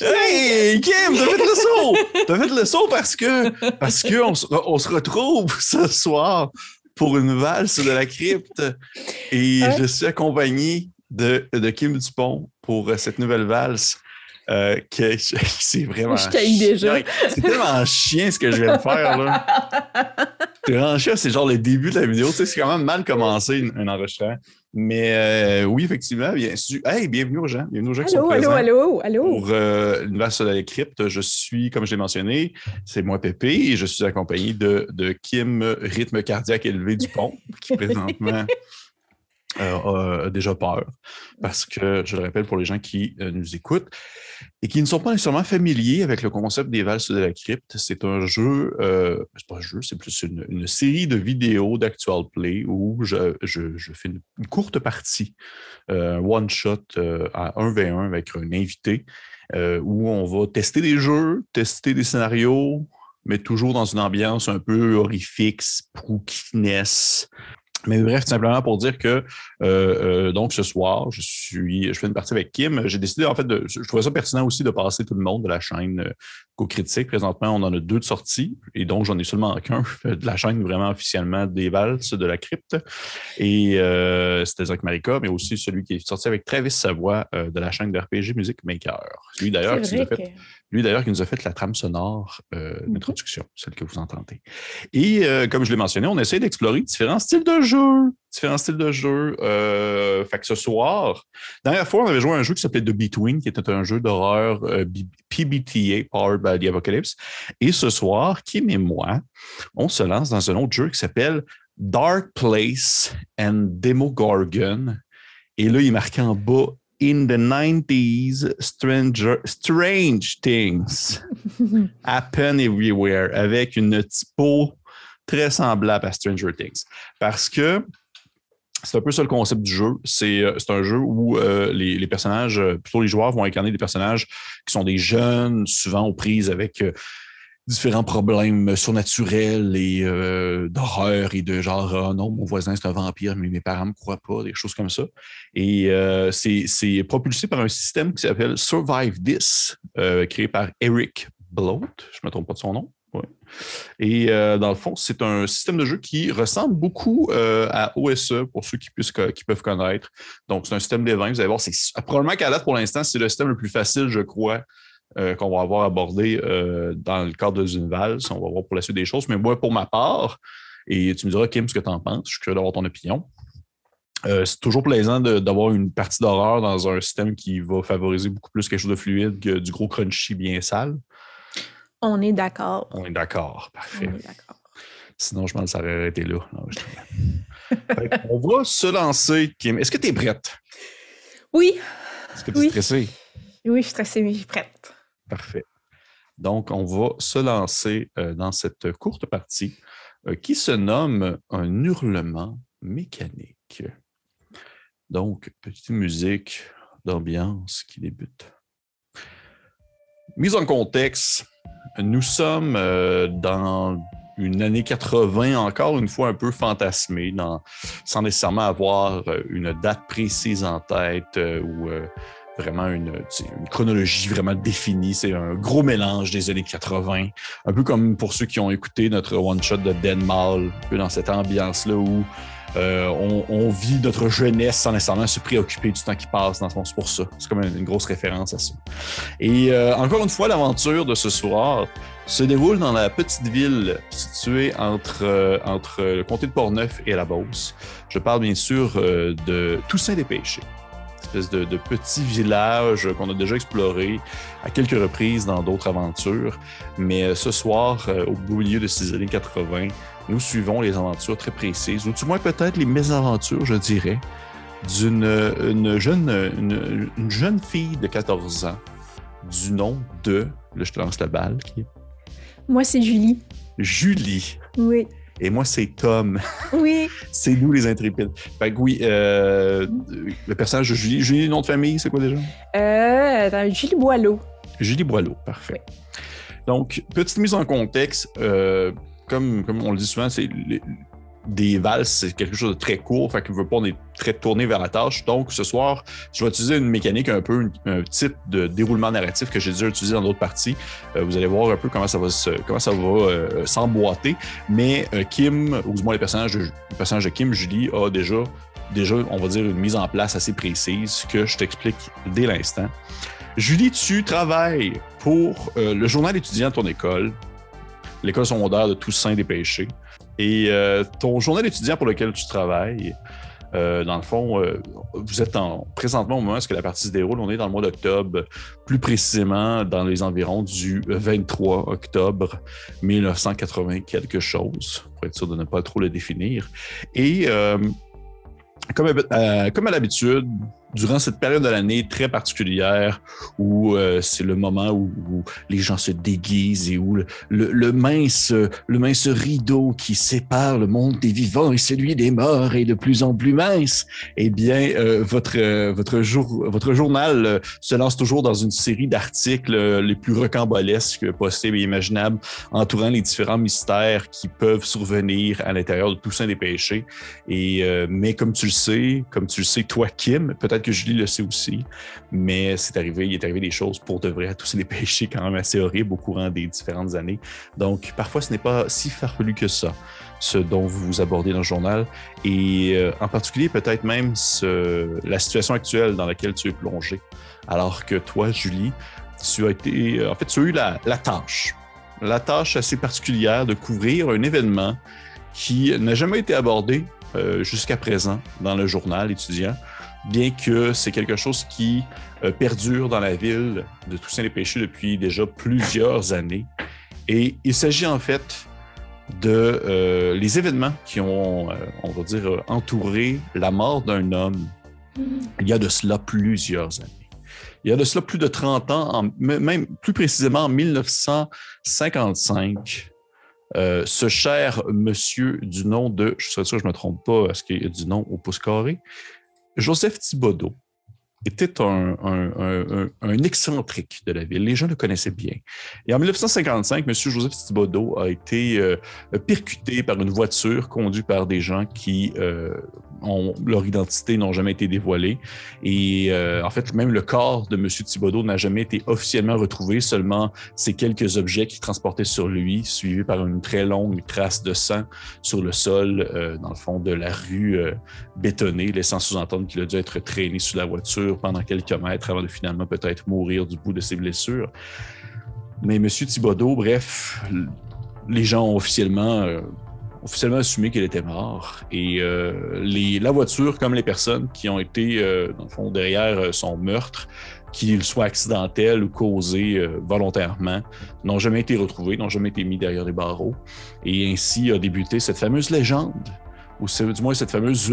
Hey, Kim, t'as fait le saut! T'as fait le saut parce que, parce que on, se, on se retrouve ce soir pour une valse de la crypte. Et Ouais. je suis accompagné de, de Kim Dupont pour euh, cette nouvelle valse. Euh, que c'est vraiment. Je t'haïs déjà. chien. C'est tellement chien ce que je viens de faire, là. Chien, c'est genre le début de la vidéo. Tu sais, c'est quand même mal commencé un enregistrement. Mais euh, oui, effectivement, bien sûr. Hey, bienvenue aux gens. Bienvenue aux gens qui sont Allô, présents allô, allô, allô. pour euh, l'Université de la crypte. Je suis, comme je l'ai mentionné, c'est moi Pépé et je suis accompagné de, de Kim Rythme cardiaque élevé du pont, qui présentement euh, déjà peur. Parce que, je le rappelle pour les gens qui euh, nous écoutent et qui ne sont pas nécessairement familiers avec le concept des valses de la crypte, c'est un jeu, euh, c'est pas un jeu, c'est plus une, série de vidéos d'actual play où je, je- je fais une, une courte partie, euh, one shot euh, à 1v1 avec un invité, euh, où on va tester des jeux, tester des scénarios, mais toujours dans une ambiance un peu horrifique, spookiness. Mais bref, tout simplement pour dire que euh, euh, donc ce soir, je suis, je fais une partie avec Kim. J'ai décidé en fait de, je trouvais ça pertinent aussi de passer tout le monde de la chaîne euh, Co-Critique. Présentement, on en a deux de sorties et donc j'en ai seulement qu'un de la chaîne vraiment officiellement des valses de la crypte. Et euh, c'était Zach Marika, mais aussi celui qui est sorti avec Travis Savoie euh, de la chaîne de RPG Music Maker. Lui d'ailleurs qui nous a fait. Lui, d'ailleurs, qui nous a fait la trame sonore euh, Mhm. d'introduction, celle que vous entendez. Et euh, comme je l'ai mentionné, on essaie d'explorer différents styles de jeu. Différents styles de jeu. Euh, fait que ce soir, dernière fois, on avait joué à un jeu qui s'appelait The Between, qui était un jeu d'horreur euh, PBTA, Powered by the Apocalypse. Et ce soir, Kim et moi, on se lance dans un autre jeu qui s'appelle Dark Place and Demogorgon. Et là, il est marqué en bas In the 90s, stranger, Strange Things Happen Everywhere avec une typo très semblable à Stranger Things. Parce que c'est un peu ça le concept du jeu. C'est euh, un jeu où euh, les, les personnages, euh, plutôt les joueurs, vont incarner des personnages qui sont des jeunes, souvent aux prises avec euh, différents problèmes surnaturels et euh, d'horreur et de genre, ah non, mon voisin c'est un vampire, mais mes parents ne me croient pas, des choses comme ça. Et euh, c'est propulsé par un système qui s'appelle Survive This, euh, créé par Eric Bloat, je ne me trompe pas de son nom. Et dans le fond, c'est un système de jeu qui ressemble beaucoup à OSE pour ceux qui, puissent, qui peuvent connaître. Donc, c'est un système d'événements. Vous allez voir, c'est probablement qu'à date, pour l'instant, c'est le système le plus facile, je crois, euh, qu'on va avoir abordé euh, dans le cadre d'une valse. On va voir pour la suite des choses. Mais moi, pour ma part, et tu me diras, Kim, ce que tu en penses, je suis curieux d'avoir ton opinion. Euh, c'est toujours plaisant d'avoir une partie d'horreur dans un système qui va favoriser beaucoup plus quelque chose de fluide que du gros crunchy bien sale. On est d'accord. On est d'accord. On Parfait. est d'accord. Sinon, je m'en serais arrêté là. l'enregistrement. Fait que On va se lancer, Kim. Est-ce que tu es prête? Oui, Est-ce que tu es Oui. stressée? oui, je suis stressée, mais je suis prête. Parfait. Donc, on va se lancer euh, dans cette courte partie euh, qui se nomme un hurlement mécanique. Donc, petite musique d'ambiance qui débute. Mise en contexte, nous sommes euh, dans une année 80, encore une fois un peu fantasmée, sans nécessairement avoir une date précise en tête ou vraiment une, une chronologie vraiment définie. C'est un gros mélange des années 80. Un peu comme pour ceux qui ont écouté notre one-shot de Denmal, un peu dans cette ambiance-là où euh, on, on vit notre jeunesse sans nécessairement se préoccuper du temps qui passe. Dans ce fond, c'est pour ça. C'est comme une, une grosse référence à ça. Et euh, encore une fois, l'aventure de ce soir se déroule dans la petite ville située entre, euh, entre le comté de Portneuf et la Beauce. Je parle bien sûr euh, de Toussaint-des-Péchés espèce de, de petit village qu'on a déjà exploré à quelques reprises dans d'autres aventures. Mais euh, ce soir, euh, au beau milieu de ces années 80, nous suivons les aventures très précises, ou du moins peut-être les mésaventures, je dirais, d'une une jeune, une, une jeune fille de 14 ans du nom de, là je te lance la balle, qui est Moi, c'est Julie. Julie. Oui. Et moi, c'est Tom. Oui. C'est nous les intrépides. Fait que oui, euh, le personnage de Julie, Julie, nom de famille, c'est quoi déjà? Euh, attends, Julie Boileau. Julie Boileau, parfait. Donc, petite mise en contexte, euh, comme, comme on le dit souvent, c'est des valses, c'est quelque chose de très court, fait qu'il veut pas on est très tourné vers la tâche. Donc, ce soir, je vais utiliser une mécanique un peu, un type de déroulement narratif que j'ai déjà utilisé dans d'autres parties. Euh, vous allez voir un peu comment ça va comment ça va euh, s'emboîter. Mais euh, Kim, ou du moins de, le personnage de Kim, Julie, a déjà, déjà, on va dire, une mise en place assez précise que je t'explique dès l'instant. Julie, tu travailles pour le journal étudiant de ton école, l'école secondaire de Toussaint des Péchés. Et euh, ton journal étudiant pour lequel tu travailles, euh, dans le fond, euh, vous êtes en, présentement au moment où la partie se déroule, on est dans le mois d'octobre, plus précisément dans les environs du 23 octobre 1980 quelque chose, pour être sûr de ne pas trop le définir. Et comme à l'habitude, durant cette période de l'année très particulière où euh, c'est le moment où, les gens se déguisent et où le, mince, le mince rideau qui sépare le monde des vivants et celui des morts est de plus en plus mince, eh bien, euh, votre, euh, votre, jour, votre journal se lance toujours dans une série d'articles les plus rocambolesques possibles et imaginables entourant les différents mystères qui peuvent survenir à l'intérieur de Toussaint des péchés. Et, mais comme tu le sais, comme tu le sais, toi, Kim, peut-être que Julie le sait aussi, mais c'est arrivé, il est arrivé des choses pour de vrai à tous les péchés quand même assez horribles au courant des différentes années. Donc, parfois, ce n'est pas si farfelu que ça, ce dont vous abordez dans le journal. Et euh, en particulier, peut-être même la situation actuelle dans laquelle tu es plongé. Alors que toi, Julie, tu as été, euh, en fait, tu as eu la, tâche, la tâche assez particulière de couvrir un événement qui n'a jamais été abordé euh, jusqu'à présent dans le journal étudiant, bien que c'est quelque chose qui euh, perdure dans la ville de Toussaint-les-Péchés depuis déjà plusieurs années. Et il s'agit en fait de euh, les événements qui ont, euh, on va dire, entouré la mort d'un homme il y a de cela plusieurs années. Il y a de cela plus de 30 ans, même plus précisément en 1955. ce cher monsieur du nom de, je suis sûr que je ne me trompe pas, est-ce qu'il y a du nom au pouce carré? Joseph Thibodeau était un, un, excentrique de la ville. Les gens le connaissaient bien. Et en 1955, M. Joseph Thibodeau a été euh, percuté par une voiture conduite par des gens qui euh, leur identité n'ont jamais été dévoilées. Et euh, en fait, même le corps de M. Thibodeau n'a jamais été officiellement retrouvé, seulement ces quelques objets qu'il transportait sur lui, suivis par une très longue trace de sang sur le sol, euh, dans le fond de la rue euh, bétonnée, laissant sous-entendre qu'il a dû être traîné sous la voiture pendant quelques mètres avant de finalement peut-être mourir du bout de ses blessures. Mais M. Thibodeau, bref, les gens ont officiellement officiellement assumé qu'il était mort. Et euh, la voiture, comme les personnes qui ont été, euh, dans le fond, derrière euh, son meurtre, qu'ils soient accidentels ou causés volontairement, n'ont jamais été retrouvés, n'ont jamais été mis derrière les barreaux. Et ainsi a débuté cette fameuse légende ou du moins cette fameuse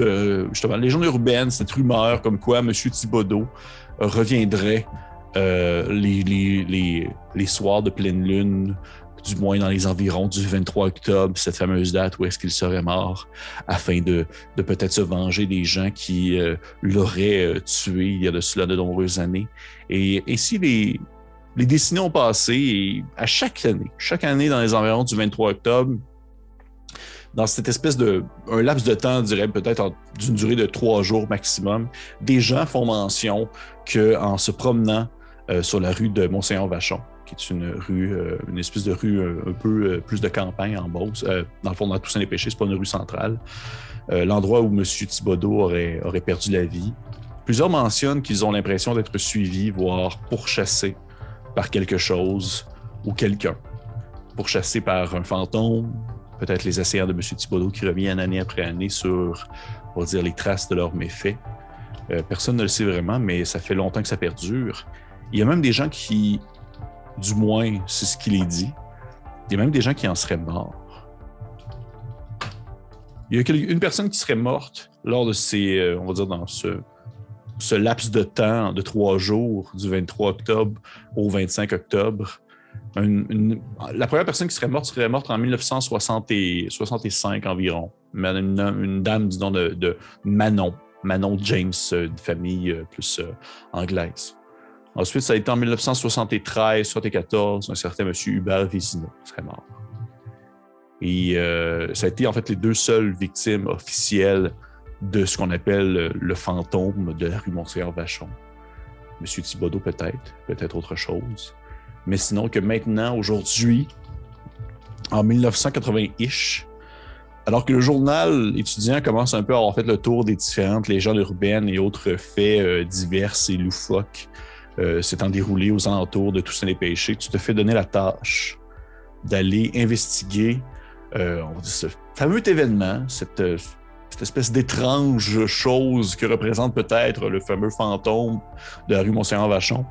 justement légende urbaine, cette rumeur comme quoi M. Thibodeau reviendrait les, les, les, les, soirs de pleine lune du moins dans les environs du 23 octobre, cette fameuse date où est-ce qu'il serait mort, afin de, peut-être se venger des gens qui euh, l'auraient euh, tué il y a de cela de nombreuses années. Et ainsi, les, les décennies ont passé et à chaque année, chaque année dans les environs du 23 octobre, dans cette espèce de un laps de temps, je dirais peut-être d'une durée de trois jours maximum, des gens font mention qu'en se promenant euh, sur la rue de Monseigneur-Vachon, qui est une rue, euh, une espèce de rue euh, un peu euh, plus de campagne en Beauce. dans le fond, dans Toussaint les Péchés, c'est pas une rue centrale. L'endroit où M. Thibodeau aurait, aurait perdu la vie. Plusieurs mentionnent qu'ils ont l'impression d'être suivis, voire pourchassés par quelque chose ou quelqu'un. Pourchassés par un fantôme, peut-être les assaillants de M. Thibodeau qui reviennent année après année sur, on va dire, les traces de leurs méfaits. personne ne le sait vraiment, mais ça fait longtemps que ça perdure. Il y a même des gens qui du moins, c'est ce qu'il est dit. Il y a même des gens qui en seraient morts. Il y a une personne qui serait morte lors de ces, euh, on va dire, dans ce, laps de temps de trois jours, du 23 octobre au 25 octobre. la première personne qui serait morte serait morte en 1965 environ. Une, une dame, disons, de, de Manon. Manon James, euh, de famille euh, plus anglaise. Ensuite, ça a été en 1973, 1974, un certain M. Hubert Vézina serait mort. Et euh, ça a été en fait les deux seules victimes officielles de ce qu'on appelle le fantôme de la rue Monseigneur-Vachon. Monsieur Thibodeau peut-être, peut-être autre chose. Mais sinon que maintenant, aujourd'hui, en 1980-ish, alors que le journal étudiant commence un peu à avoir fait le tour des différentes légendes urbaines et autres faits euh, divers et loufoques euh, s'étant déroulés aux alentours de Toussaint les Péchés, tu te fais donner la tâche d'aller investiguer euh, ce fameux événement, cette, euh, cette espèce d'étrange chose que représente peut-être le fameux fantôme de la rue Monseigneur-Vachon.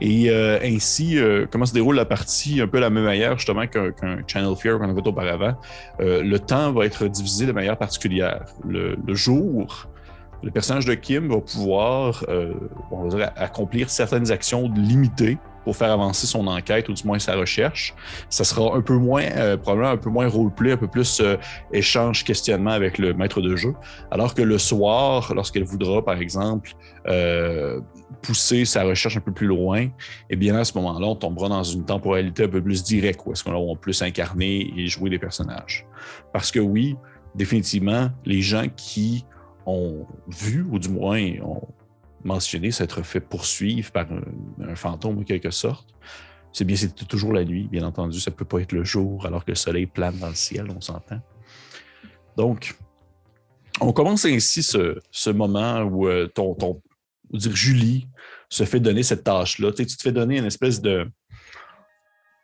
Et euh, ainsi, comment se déroule la partie un peu la même manière, justement, qu'un Channel Fear qu'on avait auparavant. Euh, le temps va être divisé de manière particulière. Le jour, le personnage de Kim va pouvoir euh, on accomplir certaines actions limitées pour faire avancer son enquête ou du moins sa recherche. Ça sera un peu moins, euh, probablement un peu moins roleplay, un peu plus euh, échange, questionnement avec le maître de jeu. Alors que le soir, lorsqu'elle voudra, par exemple, euh, pousser sa recherche un peu plus loin, eh bien à ce moment-là, on tombera dans une temporalité un peu plus directe, où est-ce qu'on va plus incarner et jouer des personnages. Parce que oui, définitivement, les gens qui ont vu, ou du moins ont mentionné s'être fait poursuivre par un, fantôme en quelque sorte, c'est bien, c'est toujours la nuit, bien entendu. Ça peut pas être le jour alors que le soleil plane dans le ciel, on s'entend. Donc, on commence ainsi ce, moment où euh, ton, Julie se fait donner cette tâche-là. Tu, te fais donner une espèce de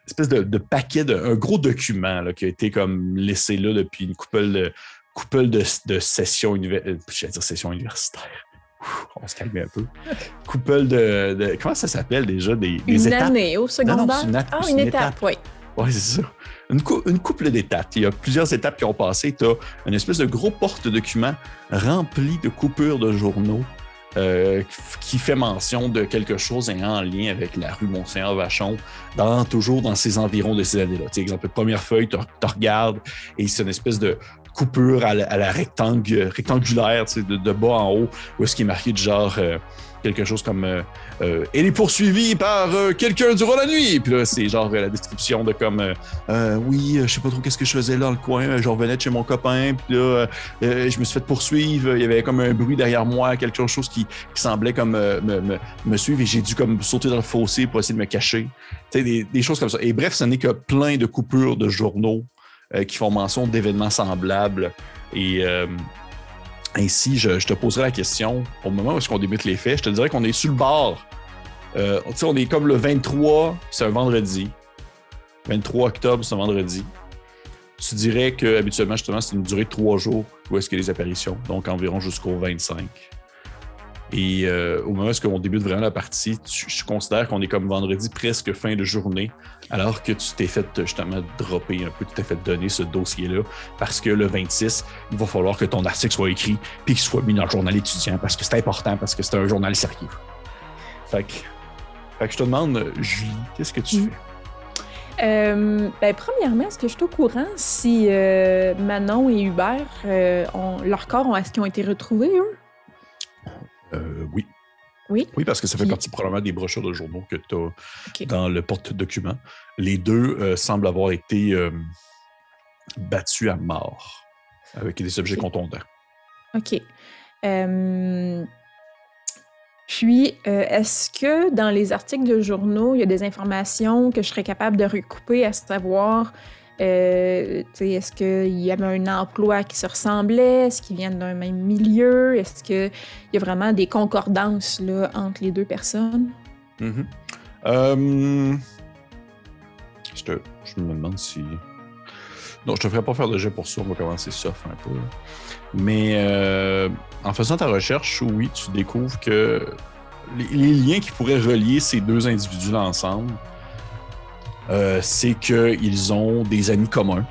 espèce de, paquet, de, un gros document qui a été comme laissé là depuis une couple de, couple de, de sessions universitaires. Sessions universitaires. On va se calmer un peu. Couple de, de- Comment ça s'appelle déjà? Des, des Une étapes? année au secondaire. non, une, ah, une, une étape, oui. Oui, c'est ça. Une, cou- une couple d'étapes. Il y a plusieurs étapes qui ont passé. Tu as une espèce de gros porte-document rempli de coupures de journaux euh, qui fait mention de quelque chose ayant en lien avec la rue Monseigneur-Vachon, dans, toujours dans ces environs de ces années-là. Exemple, première feuille, tu regardes et c'est une espèce de coupure à la, rectangle- rectangulaire, tu sais, de, de bas en haut, où est-ce qu'il est marqué du genre euh, quelque chose comme euh, euh, Elle est poursuivie par euh, quelqu'un durant la nuit. Puis là, c'est genre euh, la description de comme euh, euh, Oui, euh, je sais pas trop qu'est-ce que je faisais là dans le coin. euh, Je revenais de chez mon copain. Puis là, euh, euh, je me suis fait poursuivre. Il y avait comme un bruit derrière moi, quelque chose qui, qui semblait comme euh, me, me- suivre et j'ai dû comme sauter dans le fossé pour essayer de me cacher. Des, des choses comme ça. Et bref, ce n'est que plein de coupures de journaux euh, qui font mention d'événements semblables. Et euh, ainsi, je, te poserai la question au moment où est-ce qu'on débute les faits. Je te dirais qu'on est sur le bord. Euh, on est comme le 23, c'est un vendredi. 23 octobre, c'est un vendredi. Tu dirais que habituellement, justement, c'est une durée de trois jours où est-ce a les apparitions, donc environ jusqu'au 25. Et euh, au moment où est-ce qu'on débute vraiment la partie, tu- je considère qu'on est comme vendredi presque fin de journée, alors que tu t'es fait justement dropper un peu, tu t'es fait donner ce dossier-là, parce que le 26, il va falloir que ton article soit écrit puis qu'il soit mis dans le journal étudiant, parce que c'est important, parce que c'est un journal sérieux. Fait que, fait que je te demande, Julie, qu'est-ce que tu Mm. fais? Euh, ben, premièrement, est-ce que je suis au courant si euh, Manon et Hubert, ont, leurs corps, ont- est-ce qu'ils ont été retrouvés, eux? Euh, oui. Oui. Oui, parce que ça fait partie probablement des brochures de journaux que tu as dans le porte-document. Les deux euh, semblent avoir été euh, battus à mort avec des objets contondants. OK. Euh, Puis, est-ce que dans les articles de journaux, il y a des informations que je serais capable de recouper, à savoir, euh, est-ce qu'il y avait un emploi qui se ressemblait, est-ce qu'ils viennent d'un même milieu, est-ce qu'il y a vraiment des concordances là, entre les deux personnes? Euh, je, me demande si. Non, je te ferai pas faire de jet pour ça. On va commencer soft un peu. Mais euh, en faisant ta recherche, oui, tu découvres que les liens qui pourraient relier ces deux individus-là ensemble, euh, c'est qu'ils ont des amis communs.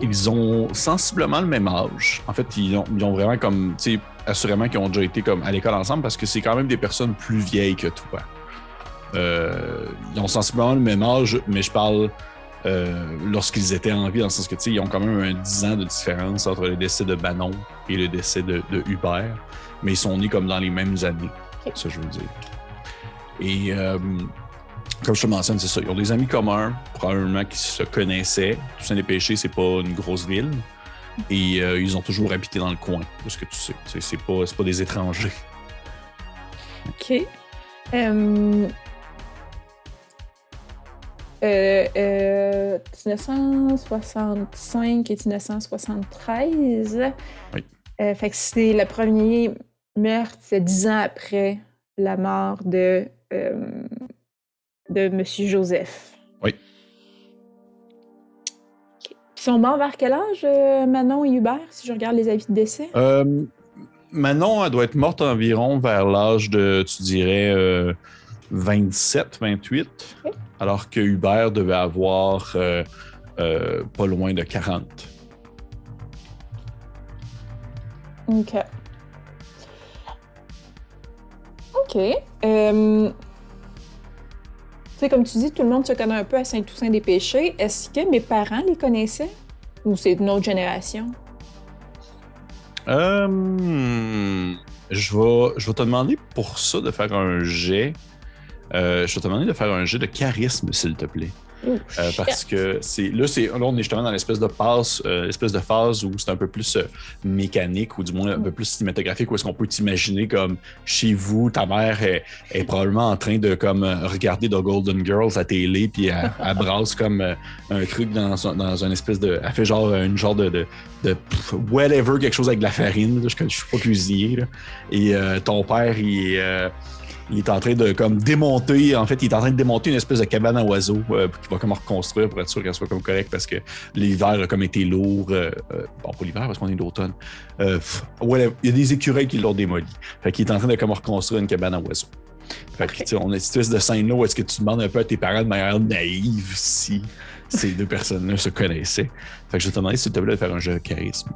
Ils ont sensiblement le même âge. En fait, ils ont, ils ont vraiment comme, tu sais, assurément qu'ils ont déjà été comme à l'école ensemble parce que c'est quand même des personnes plus vieilles que toi. Euh, ils ont sensiblement le même âge, mais je parle euh, lorsqu'ils étaient en vie, dans le sens que, tu sais, ils ont quand même un 10 ans de différence entre le décès de Bannon et le décès de, de Hubert, mais ils sont nés comme dans les mêmes années, ça je veux dire. Et euh, comme je te mentionne, c'est ça. Ils ont des amis communs, probablement qui se connaissaient. Toussaint des Péchés, c'est pas une grosse ville. Et euh, ils ont toujours habité dans le coin, parce que tu sais. C'est, pas, pas des étrangers. OK. Euh, euh, euh, 1965 et 1973. Oui. Euh, fait que c'est le premier meurtre, c'est dix ans après la mort de, euh, de Monsieur Joseph. Oui. Ils sont morts vers quel âge, euh, Manon et Hubert, si je regarde les avis de décès? Euh, Manon, elle doit être morte environ vers l'âge de, tu dirais, euh, 27, 28, Ok. alors que Hubert devait avoir euh, euh, pas loin de 40. OK. OK. Euh, comme tu dis, tout le monde se connaît un peu à Saint-Toussaint-des-Péchés. Est-ce que mes parents les connaissaient? Ou c'est une autre génération? Euh, je, vais, je vais te demander pour ça de faire un jet. Euh, je vais te demander de faire un jet de charisme, s'il te plaît. Ouh, Euh, parce que c'est là, c'est là, on est justement dans l'espèce de passe, euh, l'espèce de phase où c'est un peu plus euh, mécanique ou du moins un peu plus cinématographique où est-ce qu'on peut t'imaginer comme chez vous, ta mère est, est probablement en train de comme regarder The Golden Girls à télé puis elle, elle brasse comme un truc dans, un- dans un espèce de, elle fait genre une genre de, de, de pff, whatever quelque chose avec de la farine. là. je, je suis pas cuisinier là. et euh, ton père il est euh, il est en train de comme démonter, en fait, il est en train de démonter une espèce de cabane à oiseaux euh, qu'il va comme reconstruire pour être sûr qu'elle soit comme correcte parce que l'hiver a comme été lourd. euh, euh, bon, pas l'hiver parce qu'on est d'automne. Euh, il y a des écureuils qui l'ont démoli. Fait qu'il est en train de comme reconstruire une cabane à oiseaux. Fait que, on a cette espèce de scène-là où est-ce que tu demandes un peu à tes parents de manière naïve si ces deux personnes-là se connaissaient. Fait que je te demander s'il te plaît de faire un jeu de charisme.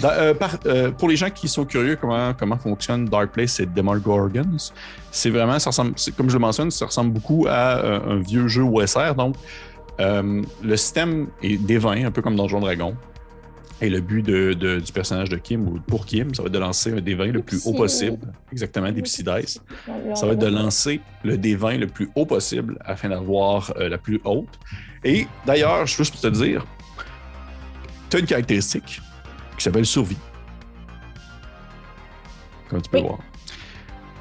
Dans- euh, par- euh, pour les gens qui sont curieux comment, comment fonctionne Dark Place et Demogorgons, c'est vraiment, ça ressemble, comme je le mentionne, ça ressemble beaucoup à euh, un vieux jeu OSR. Donc, le système est des vins, un peu comme Donjon Dragon. Et le but de- de- du personnage de Kim, ou pour Kim, ça va être de lancer un des vins le plus haut possible. Exactement, des Psy Dice. Ça va être de lancer le D20 le plus haut possible afin d'avoir euh, la plus haute. Et d'ailleurs, juste te dire, tu as une caractéristique qui s'appelle survie. Comme tu peux Oui. voir.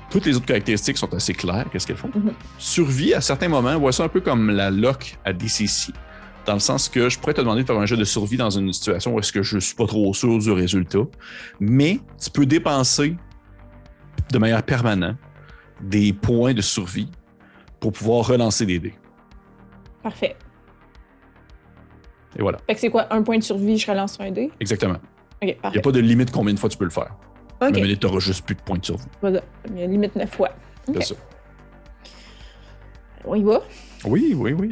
Toutes les autres caractéristiques sont assez claires. Qu'est-ce qu'elles font? Mhm. Survie, à certains moments, voit ça un peu comme la lock à DCC. Dans le sens que je pourrais te demander de faire un jeu de survie dans une situation où est-ce que je suis pas trop sûr du résultat. Mais tu peux dépenser de manière permanente des points de survie pour pouvoir relancer des dés. Parfait. Et voilà, Fait que c'est quoi? Un point de survie, je relance un dé? exactement. OK, Il n'y a pas de limite combien de fois tu peux le faire. OK, Mais tu n'auras juste plus de points de survie. voilà. Il y a limite 9 fois. OK. C'est ça. On y va? Oui, oui, oui.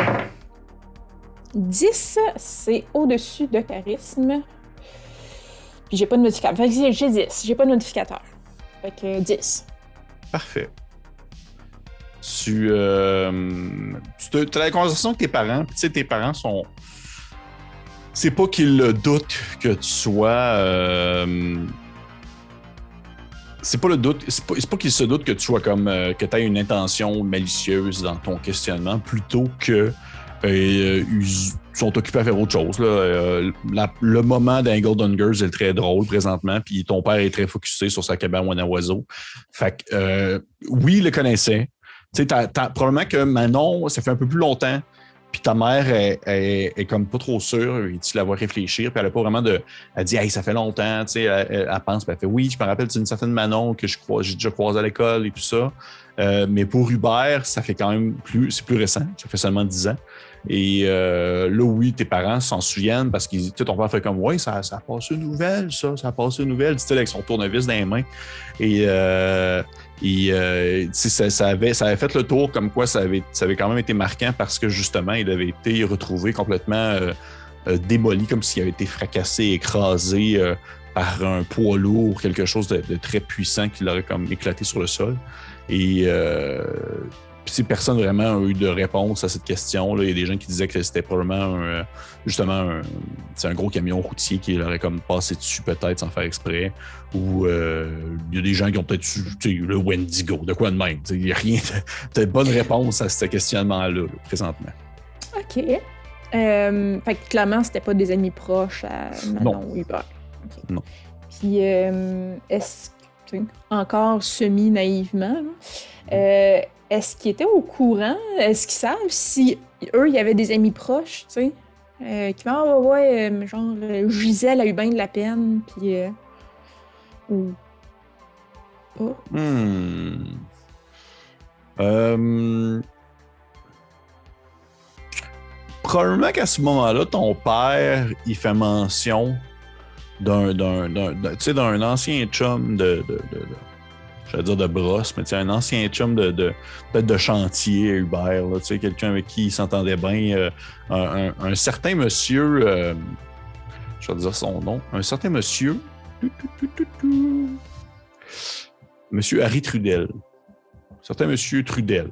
10, c'est au-dessus de charisme. Puis j'ai pas de modificateur. Fait que j'ai- j'ai 10. J'ai pas de modificateur. Fait que 10. Parfait. Tu, euh, tu as la conversation avec tes parents. puis Tu sais, tes parents sont. C'est pas qu'ils le doutent que tu sois. euh, C'est pas le doute. C'est pas, qu'ils se doutent que tu sois comme. euh, que tu aies une intention malicieuse dans ton questionnement plutôt que. euh, ils sont occupés à faire autre chose. Euh, le moment d'un Golden Girls est très drôle présentement, puis ton père est très focusé sur sa cabane à oiseau. Fait que, oui, il le connaissait. Tu sais, probablement que Manon, ça fait un peu plus longtemps, puis ta mère est, est- est comme pas trop sûre, et tu la vois réfléchir, puis elle a pas vraiment de. Elle dit, hey, ça fait longtemps, tu sais, elle, pense, puis elle fait, oui, je me rappelle d'une certaine Manon que je crois, j'ai déjà croisé à l'école et tout ça. Euh, mais pour Hubert, ça fait quand même plus, c'est plus récent, ça fait seulement 10 ans. Et euh, là, oui, tes parents s'en souviennent parce que ton père fait comme, oui, ça, ça a passé une nouvelle, ça, ça a passé une nouvelle, dit-il avec son tournevis dans les mains. Et, euh, euh, tu ça, avait, ça avait fait le tour comme quoi ça avait, quand même été marquant parce que justement, il avait été retrouvé complètement démoli, comme s'il avait été fracassé, écrasé par un poids lourd, quelque chose de, de très puissant qui l'aurait comme éclaté sur le sol. Et si personne vraiment a eu de réponse à cette question, là, il y a des gens qui disaient que c'était probablement un, justement un, c'est un gros camion routier qui aurait comme passé dessus peut-être sans faire exprès. Ou euh, il y a des gens qui ont peut-être eu le Wendigo, de quoi de même. Il n'y a rien de, de bonne réponse à ce questionnement-là, là, présentement. OK. Euh, fait que clairement, c'était pas des amis proches à Manon ou Hubert. OK. Non. Puis, euh, est-ce encore semi-naïvement, euh, est-ce qu'ils étaient au courant? Est-ce qu'ils savent si eux, il y avait des amis proches, tu sais? Euh, qui vont, ah ouais, euh, genre, Gisèle a eu bien de la peine, puis. euh, ou. pas. Hmm. Euh, Probablement qu'à ce moment-là, ton père, il fait mention d'un, d'un, ancien chum de- de- j'allais dire de brosse, mais un ancien chum de, de peut-être de chantier, Hubert, quelqu'un avec qui il s'entendait bien, euh, un, un- un certain monsieur, euh, je vais dire son nom, un certain monsieur. Monsieur Harry Trudel, certain monsieur Trudel,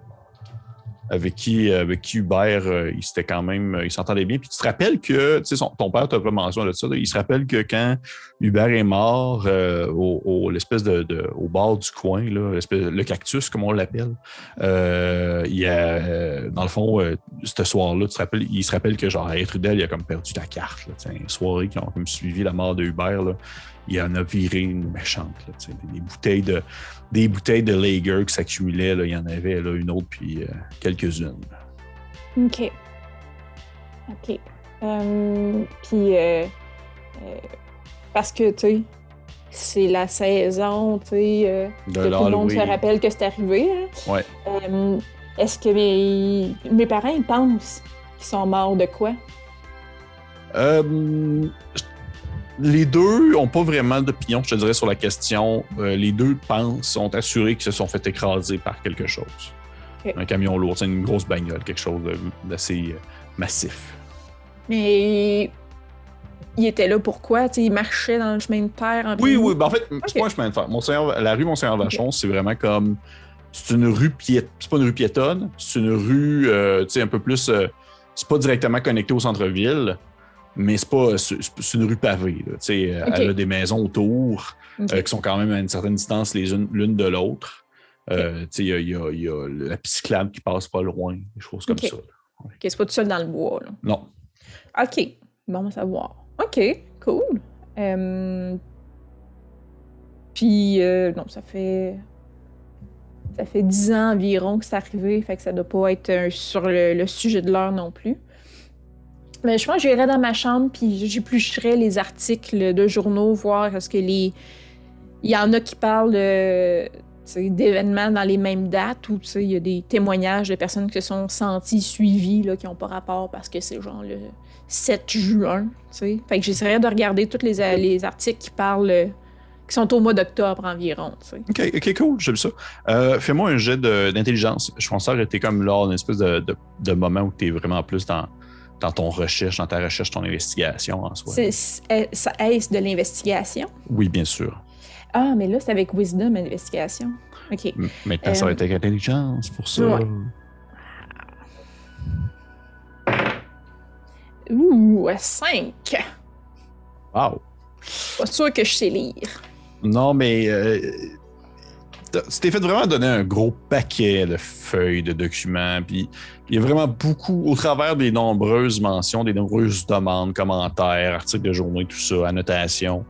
avec qui, avec qui Hubert, euh, il s'était quand même, euh, il s'entendait bien. Puis tu te rappelles que, tu sais, ton père t'a pas mention de ça, là, il se rappelle que quand Hubert est mort euh, au, l'espèce de, au bord du coin, là, le cactus, comme on l'appelle, euh, a, euh, dans le fond, euh, ce soir-là, tu te rappelles, il se rappelle que genre Harry Trudel, il a comme perdu la carte. Une soirée qui ont comme suivi la mort de Hubert, là, il en a viré une méchante. Là, des bouteilles de des bouteilles de Lager qui s'accumulaient. Il y en avait là, une autre, puis euh, quelques-unes. OK. OK. Euh, puis, euh, euh, parce que, tu sais, c'est la saison, tu sais, que tout le monde se rappelle que c'est arrivé. hein. Ouais. Est-ce que mes, mes parents, ils pensent qu'ils sont morts de quoi? Euh, les deux n'ont pas vraiment d'opinion, je te dirais, sur la question. Euh, les deux pensent, sont assurés qu'ils se sont fait écraser par quelque chose. Un camion lourd, une grosse bagnole, quelque chose d'assez euh, massif. Mais ils étaient là pourquoi? Ils marchaient dans le chemin de terre en Oui, oui, ben en fait, Ok. c'est pas un chemin de fer. Monseigneur- la rue Monseigneur-Vachon, c'est vraiment comme. C'est une rue piétonne. C'est pas une rue piétonne, c'est une rue, euh, tu sais, un peu plus. euh, c'est pas directement connecté au centre-ville, mais c'est pas. C'est une rue pavée, là, euh, Ok. Elle a des maisons autour euh, qui sont quand même à une certaine distance les unes l'une de l'autre. Euh, sais, il y a, il y a- il y a la cyclable qui passe pas loin, des choses comme ça. Ok, c'est pas tout seul dans le bois, là. Non. OK. Bon à savoir. OK, cool. Euh, Puis, non, ça fait. Ça fait 10 ans environ que c'est arrivé, fait que ça doit pas être sur le, le sujet de l'heure non plus. Mais je pense que j'irai dans ma chambre, puis j'éplucherai les articles de journaux, voir est-ce que les. Il y en a qui parlent d'événements dans les mêmes dates, ou il y a des témoignages de personnes qui se sont senties suivies, là, qui n'ont pas rapport parce que c'est genre le 7 juin. Fait que j'essaierai de regarder tous les, les articles qui parlent, qui sont au mois d'octobre environ. OK, cool, j'aime ça. Euh, Fais-moi un jet d'intelligence. Je pense que tu comme lors d'une espèce de, de- de moment où tu es vraiment plus dans, dans ton recherche, dans ta recherche, ton investigation en soi. C'est- c'est- ça- Est-ce de l'investigation? Oui, bien sûr. Ah, mais là, c'est avec Wisdom, investigation. OK. M- Maintenant, ça va Euh, être avec intelligence pour ça. ouais. Ouh, 5. Wow. Pas sûr que je sais lire. Non, mais euh, tu t'es fait vraiment donner un gros paquet de feuilles, de documents, puis il y a vraiment beaucoup, au travers des nombreuses mentions, des nombreuses demandes, commentaires, articles de journaux et tout ça, annotations,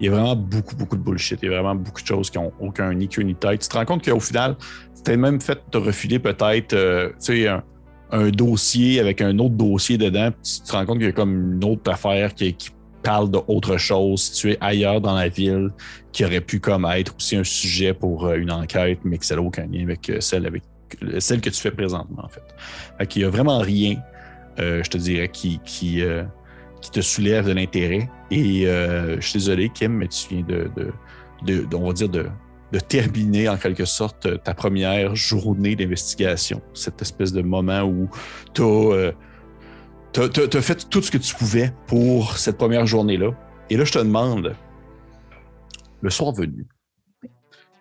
il y a vraiment beaucoup, beaucoup de bullshit. Il y a vraiment beaucoup de choses qui n'ont aucun ni queue ni tête. Tu te rends compte qu'au final, tu t'es même fait te refiler peut-être, euh, tu sais, un, un dossier avec un autre dossier dedans, puis tu te rends compte qu'il y a comme une autre affaire qui, qui parle d'autre chose située ailleurs dans la ville qui aurait pu comme être aussi un sujet pour euh, une enquête, mais que ça n'a aucun lien avec euh, celle, avec celle que tu fais présentement, en fait. Fait qu'il n'y a vraiment rien, euh, je te dirais, qui, euh, te soulève de l'intérêt. Et euh, je suis désolé, Kim, mais tu viens de, on va dire, de, terminer en quelque sorte euh, ta première journée d'investigation. Cette espèce de moment où tu as, fait tout ce que tu pouvais pour cette première journée-là. Et là, je te demande, le soir venu,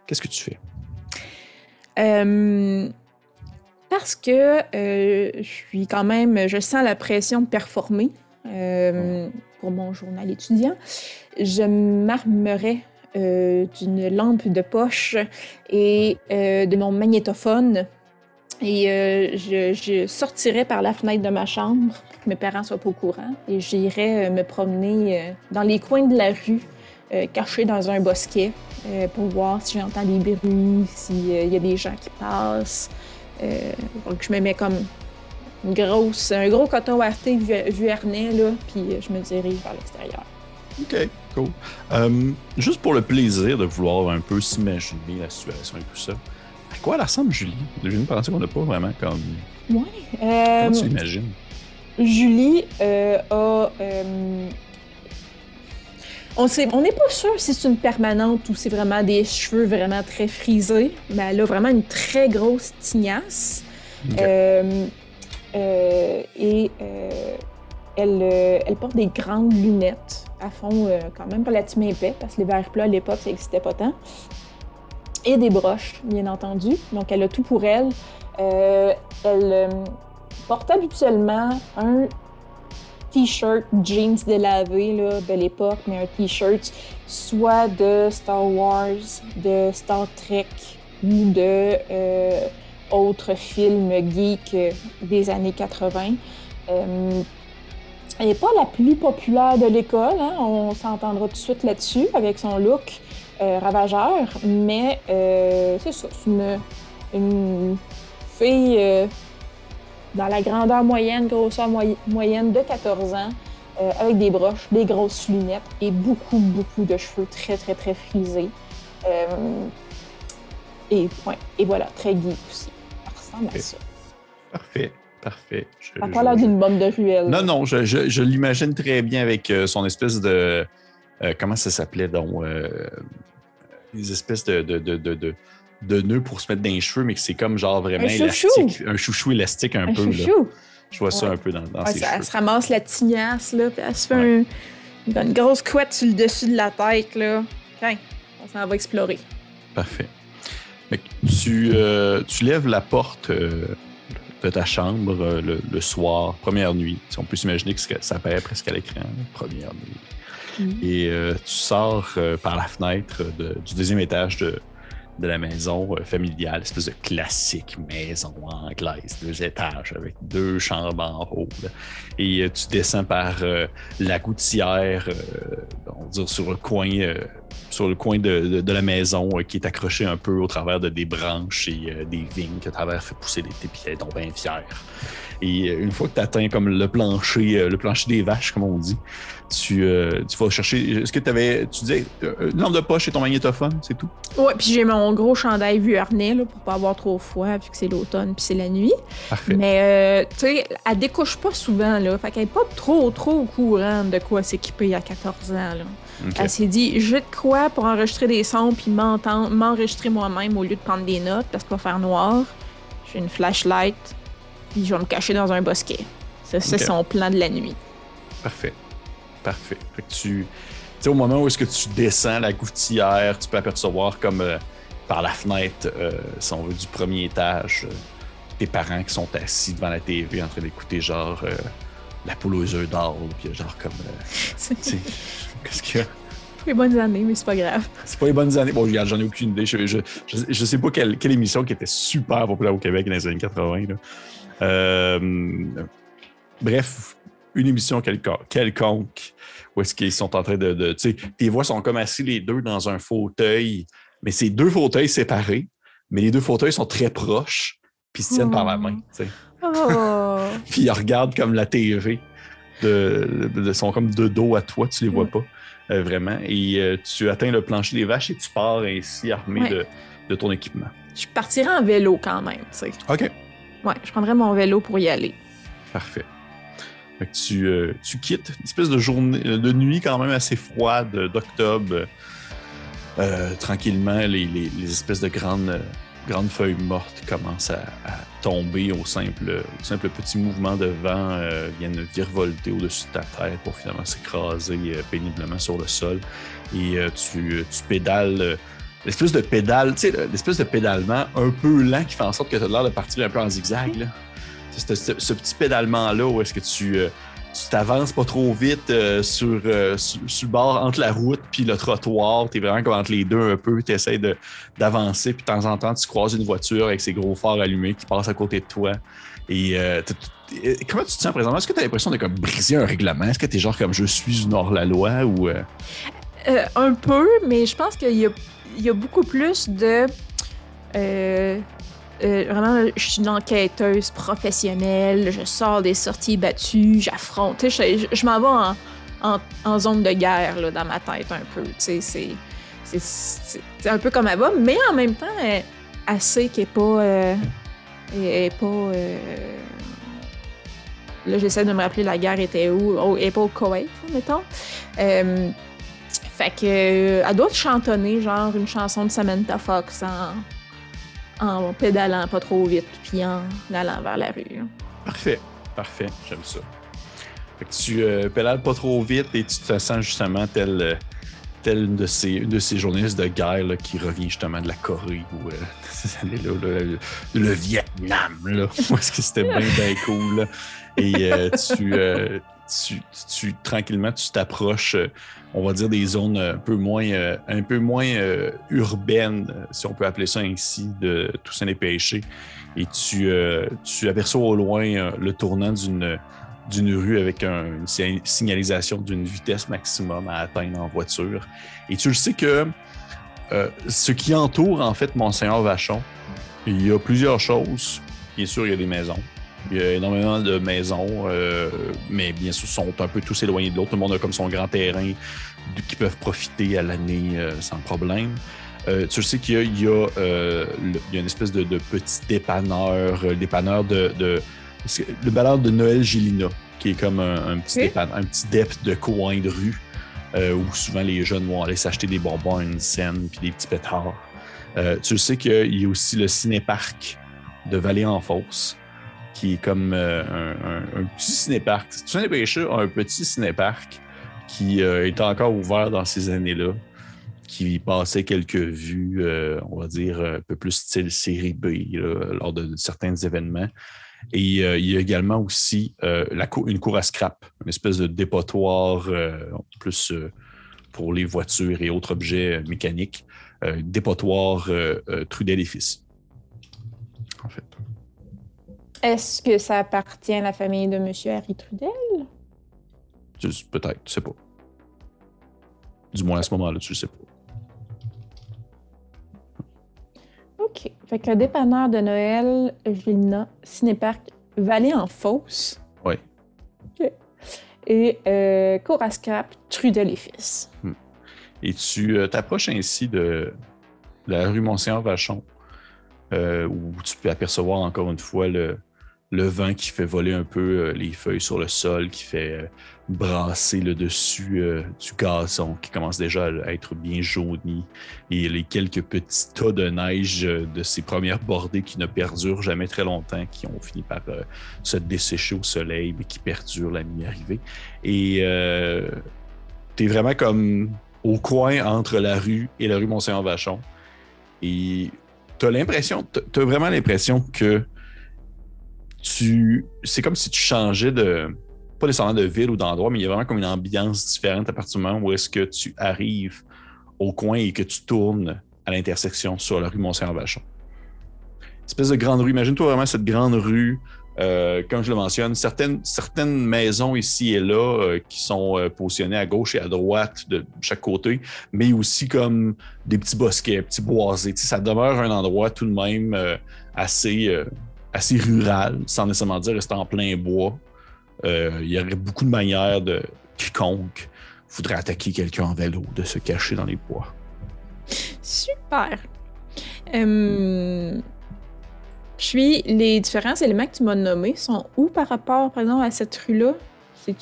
qu'est-ce que tu fais? Euh, parce que euh, je suis quand même, je sens la pression de performer euh, pour mon journal étudiant. Je m'armerai d'une lampe de poche et de mon magnétophone et je, je, sortirai par la fenêtre de ma chambre que mes parents soient pas au courant et j'irai me promener dans les coins de la rue, caché dans un bosquet pour voir si j'entends des bruits, s'il y a des gens qui passent. Euh, donc, je me mets comme une grosse, un gros coton ouaté vuarnet, là, puis je me dirige vers l'extérieur. OK, cool. Euh, juste pour le plaisir de vouloir un peu s'imaginer la situation et tout ça, à quoi elle ressemble Julie? J'ai une pensée qu'on n'a pas vraiment comme. Ouais. Euh, Comment tu l'imagines? Julie a on n'est pas sûr si c'est une permanente ou c'est vraiment des cheveux vraiment très frisés, mais elle a vraiment une très grosse tignasse. Euh, euh, et euh, elle, elle, porte des grandes lunettes à fond quand même relativement épais, parce que les verres plats à l'époque, ça n'existait pas tant. Et des broches, bien entendu. Donc, elle a tout pour elle. elle porte habituellement un t-shirt jeans délavé, là, de l'époque, mais un t-shirt soit de Star Wars, de Star Trek ou de euh, autres films geeks des années 80. Euh, elle n'est pas la plus populaire de l'école, hein, on s'entendra tout de suite là-dessus avec son look euh, ravageur, mais c'est ça, c'est une, une, fille dans la grandeur moyenne, grosseur moyenne de 14 ans, euh, avec des broches, des grosses lunettes et beaucoup, beaucoup de cheveux très, très, très frisés. Euh, et, et voilà, très geek aussi. Ça ressemble à ça. Parfait. Parfait. Je, pas l'air d'une bombe de ruelle. Non, non, je, je l'imagine très bien avec euh, son espèce de. comment ça s'appelait donc? les espèces de, de, de de nœuds pour se mettre dans les cheveux, mais que c'est comme genre vraiment un élastique. Un chouchou élastique un, peu. Là. Je vois ça un peu dans, dans ses ça, Elle se ramasse la tignasse, là, puis elle se fait une grosse couette sur le dessus de la tête, là. on s'en va explorer. Parfait. tu, euh, tu lèves la porte euh, de ta chambre euh, le, soir, première nuit. Si on peut s'imaginer que ça apparaît presque à l'écran, première nuit. Mm. Et tu sors par la fenêtre du deuxième étage de, de la maison euh, familiale, espèce de classique maison anglaise, deux étages avec deux chambres en haut. Et euh, tu descends par euh, la gouttière, on va dire sur le coin, sur le coin de, la maison qui est accroché un peu au travers de des branches et des vignes que travers fait pousser des puis donc bien fier. Et une fois que tu atteins comme le plancher, le plancher des vaches, comme on dit, tu, euh, tu vas chercher. Est-ce que tu avais. Tu disais euh, une lampe de poche et ton magnétophone, c'est tout? Oui, puis j'ai mon gros chandail vu harnais là, pour pas avoir trop froid, vu que c'est l'automne puis c'est la nuit. Parfait. Mais, euh, tu sais, elle découche pas souvent, là. Fait qu'elle est pas trop, trop au courant de quoi s'équiper à 14 ans, là. Elle s'est dit, j'ai de quoi pour enregistrer des sons puis m'enregistrer moi-même au lieu de prendre des notes parce qu'il va faire noir. J'ai une flashlight, puis je vais me cacher dans un bosquet. Ça, c'est son plan de la nuit. Parfait. Parfait. Fait que tu. sais, au moment où est-ce que tu descends la gouttière, tu peux apercevoir comme euh, par la fenêtre, euh, si on veut, du premier étage, euh, tes parents qui sont assis devant la TV en train d'écouter genre la poule aux œufs d'or, puis genre comme. Qu'est-ce qu'il y a? les bonnes années, mais c'est pas grave. C'est pas les bonnes années. Bon, j'en ai aucune idée. Je, je, je, sais pas quelle, quelle, émission qui était super populaire au Québec dans les années 80. Bref, une émission quelconque où est-ce qu'ils sont en train de. tu sais, tes voix sont comme assis les deux dans un fauteuil, mais c'est deux fauteuils séparés, mais les deux fauteuils sont très proches, puis ils se tiennent par la main. Tu sais. Oh. puis ils regardent comme la TV. De, de, sont comme de dos à toi, tu les vois pas euh, vraiment. Et euh, tu atteins le plancher des vaches et tu pars ainsi armé de, de, ton équipement. Je partirai en vélo quand même, tu sais. OK. Je prendrai mon vélo pour y aller. Parfait. tu, euh, tu, quittes une espèce de journée, de nuit quand même assez froide d'octobre. Euh, tranquillement, les, espèces de grandes, grandes feuilles mortes commencent à, tomber au simple, simple petit mouvement de vent, euh, viennent virevolter au-dessus de ta tête pour finalement s'écraser péniblement sur le sol. Et tu, tu, pédales l'espèce de pédale, tu sais, l'espèce de pédalement un peu lent qui fait en sorte que tu as l'air de partir un peu en zigzag. Là. Ce, ce, petit pédalement-là où est-ce que tu euh, t'avances pas trop vite euh, sur, euh, sur, sur, le bord entre la route puis le trottoir. Tu es vraiment comme entre les deux un peu. Tu essaies d'avancer, puis de temps en temps, tu croises une voiture avec ses gros phares allumés qui passe à côté de toi. Et comment tu te sens présentement? Est-ce que tu as l'impression de comme briser un règlement? Est-ce que tu es genre comme je suis une hors-la-loi ou. un peu, mais je pense qu'il y a, il y a beaucoup plus de. Euh, vraiment, je suis une enquêteuse professionnelle, je sors des sorties battues, j'affronte. Je, je m'en vais en, en, zone de guerre là, dans ma tête un peu. C'est un peu comme elle va, mais en même temps, elle, elle sait qu'elle n'est pas. Euh, pas euh, là, j'essaie de me rappeler la guerre était où. Oh, elle n'est pas au Koweït, mettons. Euh, fait que, elle doit chantonner, genre, une chanson de Samantha Fox en en pédalant pas trop vite, puis en allant vers la rue. Parfait, parfait, j'aime ça. Fait que tu euh, pédales pas trop vite et tu te sens justement tel, euh, tel une, de ces, une de ces journalistes de guerre là, qui revient justement de la Corée ou euh, le, le, Vietnam, là, est-ce que c'était bien, bien cool. Là? Et tu, tu, tu, tranquillement, tu t'approches on va dire, des zones un peu moins, euh, un peu moins euh, urbaines, si on peut appeler ça ainsi, de Toussaint les Péchés. Et tu, euh, tu aperçois au loin le tournant d'une d'une rue avec une signalisation d'une vitesse maximum à atteindre en voiture. Et tu le sais que ce qui entoure en fait Monseigneur Vachon, il y a plusieurs choses. Bien sûr, il y a des maisons. Il y a énormément de maisons, euh, mais bien sûr, sont un peu tous éloignés de l'autre. Tout le monde a comme son grand terrain qui peuvent profiter à l'année euh, sans problème. Euh, tu sais qu'il y, y, a une espèce de, petit dépanneur, dépanneur de, de le dépanneur de Noël Gélina, qui est comme un, petit, un petit dep de coin de rue, où souvent les jeunes vont aller s'acheter des bonbons à une scène puis des petits pétards. tu sais qu'il y a aussi le cinéparc de Vallée-en-Fosse, qui est comme euh, un, petit cinéparc. Pêcheurs a un petit cinéparc qui euh, est encore ouvert dans ces années-là, qui passait quelques vues, euh, on va dire, un peu plus style série B lors de, certains événements. Et il y a également aussi la une cour à scrap, une espèce de dépotoir plus pour les voitures et autres objets mécaniques, dépotoir Trudel et Fils, en fait. Est-ce que ça appartient à la famille de M. Harry Trudel? Peut-être, tu sais pas. Du moins à ce moment-là, tu le sais pas. OK. Fait que dépanneur de Noël, Vilna, Cinéparc, Vallée en Fosse. Oui. OK. Et euh, Scrap, Trudel et Fils. Hmm. Et tu euh, t'approches ainsi de la rue Monseigneur-Vachon, euh, où tu peux apercevoir encore une fois le, le vent qui fait voler un peu euh, les feuilles sur le sol, qui fait euh, brasser le dessus euh, du gazon, qui commence déjà à être bien jauni, et les quelques petits tas de neige de ces premières bordées qui ne perdurent jamais très longtemps, qui ont fini par se dessécher au soleil, mais qui perdurent la nuit arrivée. Et tu es vraiment comme au coin entre la rue et la rue Monseigneur-Vachon. Et tu as l'impression, tu as vraiment l'impression que C'est comme si tu changeais de. Pas nécessairement de ville ou d'endroit, mais il y a vraiment comme une ambiance différente à partir du moment où est-ce que tu arrives au coin et que tu tournes à l'intersection sur la rue Mont-Saint-Vachon. Espèce de grande rue. Imagine-toi vraiment cette grande rue. Euh, comme je le mentionne, certaines, certaines maisons ici et là euh, qui sont euh, positionnées à gauche et à droite de chaque côté, mais aussi comme des petits bosquets, petits boisés. ça demeure un endroit tout de même assez, assez rural, sans nécessairement dire rester en plein bois. Euh, il y aurait beaucoup de manières de quiconque voudrait attaquer quelqu'un en vélo de se cacher dans les bois. Super. puis, les différents éléments que tu m'as nommés sont où par rapport, par exemple, à cette rue-là?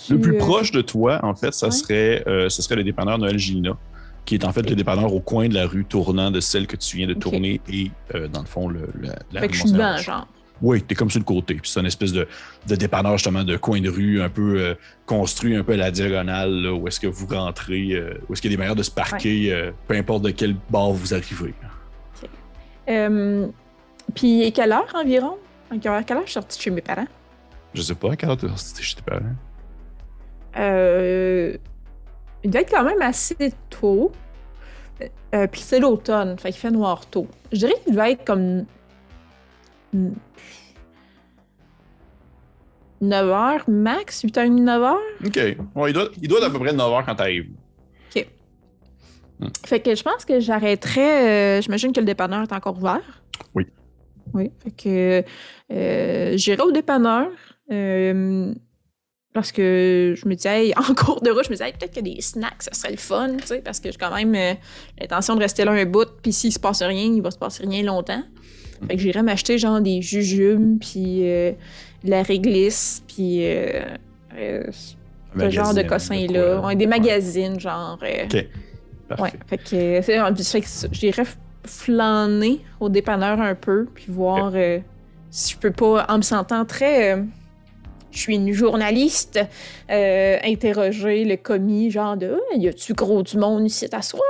Le plus euh, proche de toi, en fait, ça, serait, euh, ce serait le dépanneur Noël Gina, qui est en fait le dépanneur au coin de la rue tournant de celle que tu viens de tourner et, dans le fond, le, la, fait que je suis genre. Oui, t'es comme sur le côté. Puis c'est une espèce de, de dépanneur, justement, de coin de rue, un peu euh, construit un peu à la diagonale, là, où est-ce que vous rentrez, euh, où est-ce qu'il y a des manières de se parquer, euh, peu importe de quel bar vous arrivez. Euh, puis, quelle heure environ? À quelle heure je suis sortie de chez mes parents? Je sais pas à quelle heure t'es sorti chez tes parents. Euh, il doit être quand même assez tôt. Puis c'est l'automne, fait qu'il fait noir tôt. Je dirais qu'il doit être comme 9h max, 8h30, 9h. OK. Ouais, il, doit, il doit être à peu près 9 h quand t'arrives. Fait que je pense que j'arrêterais. euh, J'imagine que le dépanneur est encore ouvert. Oui. Oui. Fait que euh, j'irai au dépanneur. euh, parce que je me disais, hey, en cours de route, je me disais, hey, peut-être que des snacks, ça serait le fun, tu sais, parce que j'ai quand même l'intention de rester là un bout, puis s'il se passe rien, il va se passer rien longtemps. Fait que j'irais m'acheter genre des jujubes, puis euh, de la réglisse, puis euh, euh, ce genre de cossin-là. Ouais, des magazines, genre. OK. Parfait. Ouais, fait que, fait j'irais flâner au dépanneur un peu, puis voir si je peux pas, en me sentant très. je suis une journaliste, euh, interroger le commis, genre de Ah, Y a-tu gros du monde ici à soir?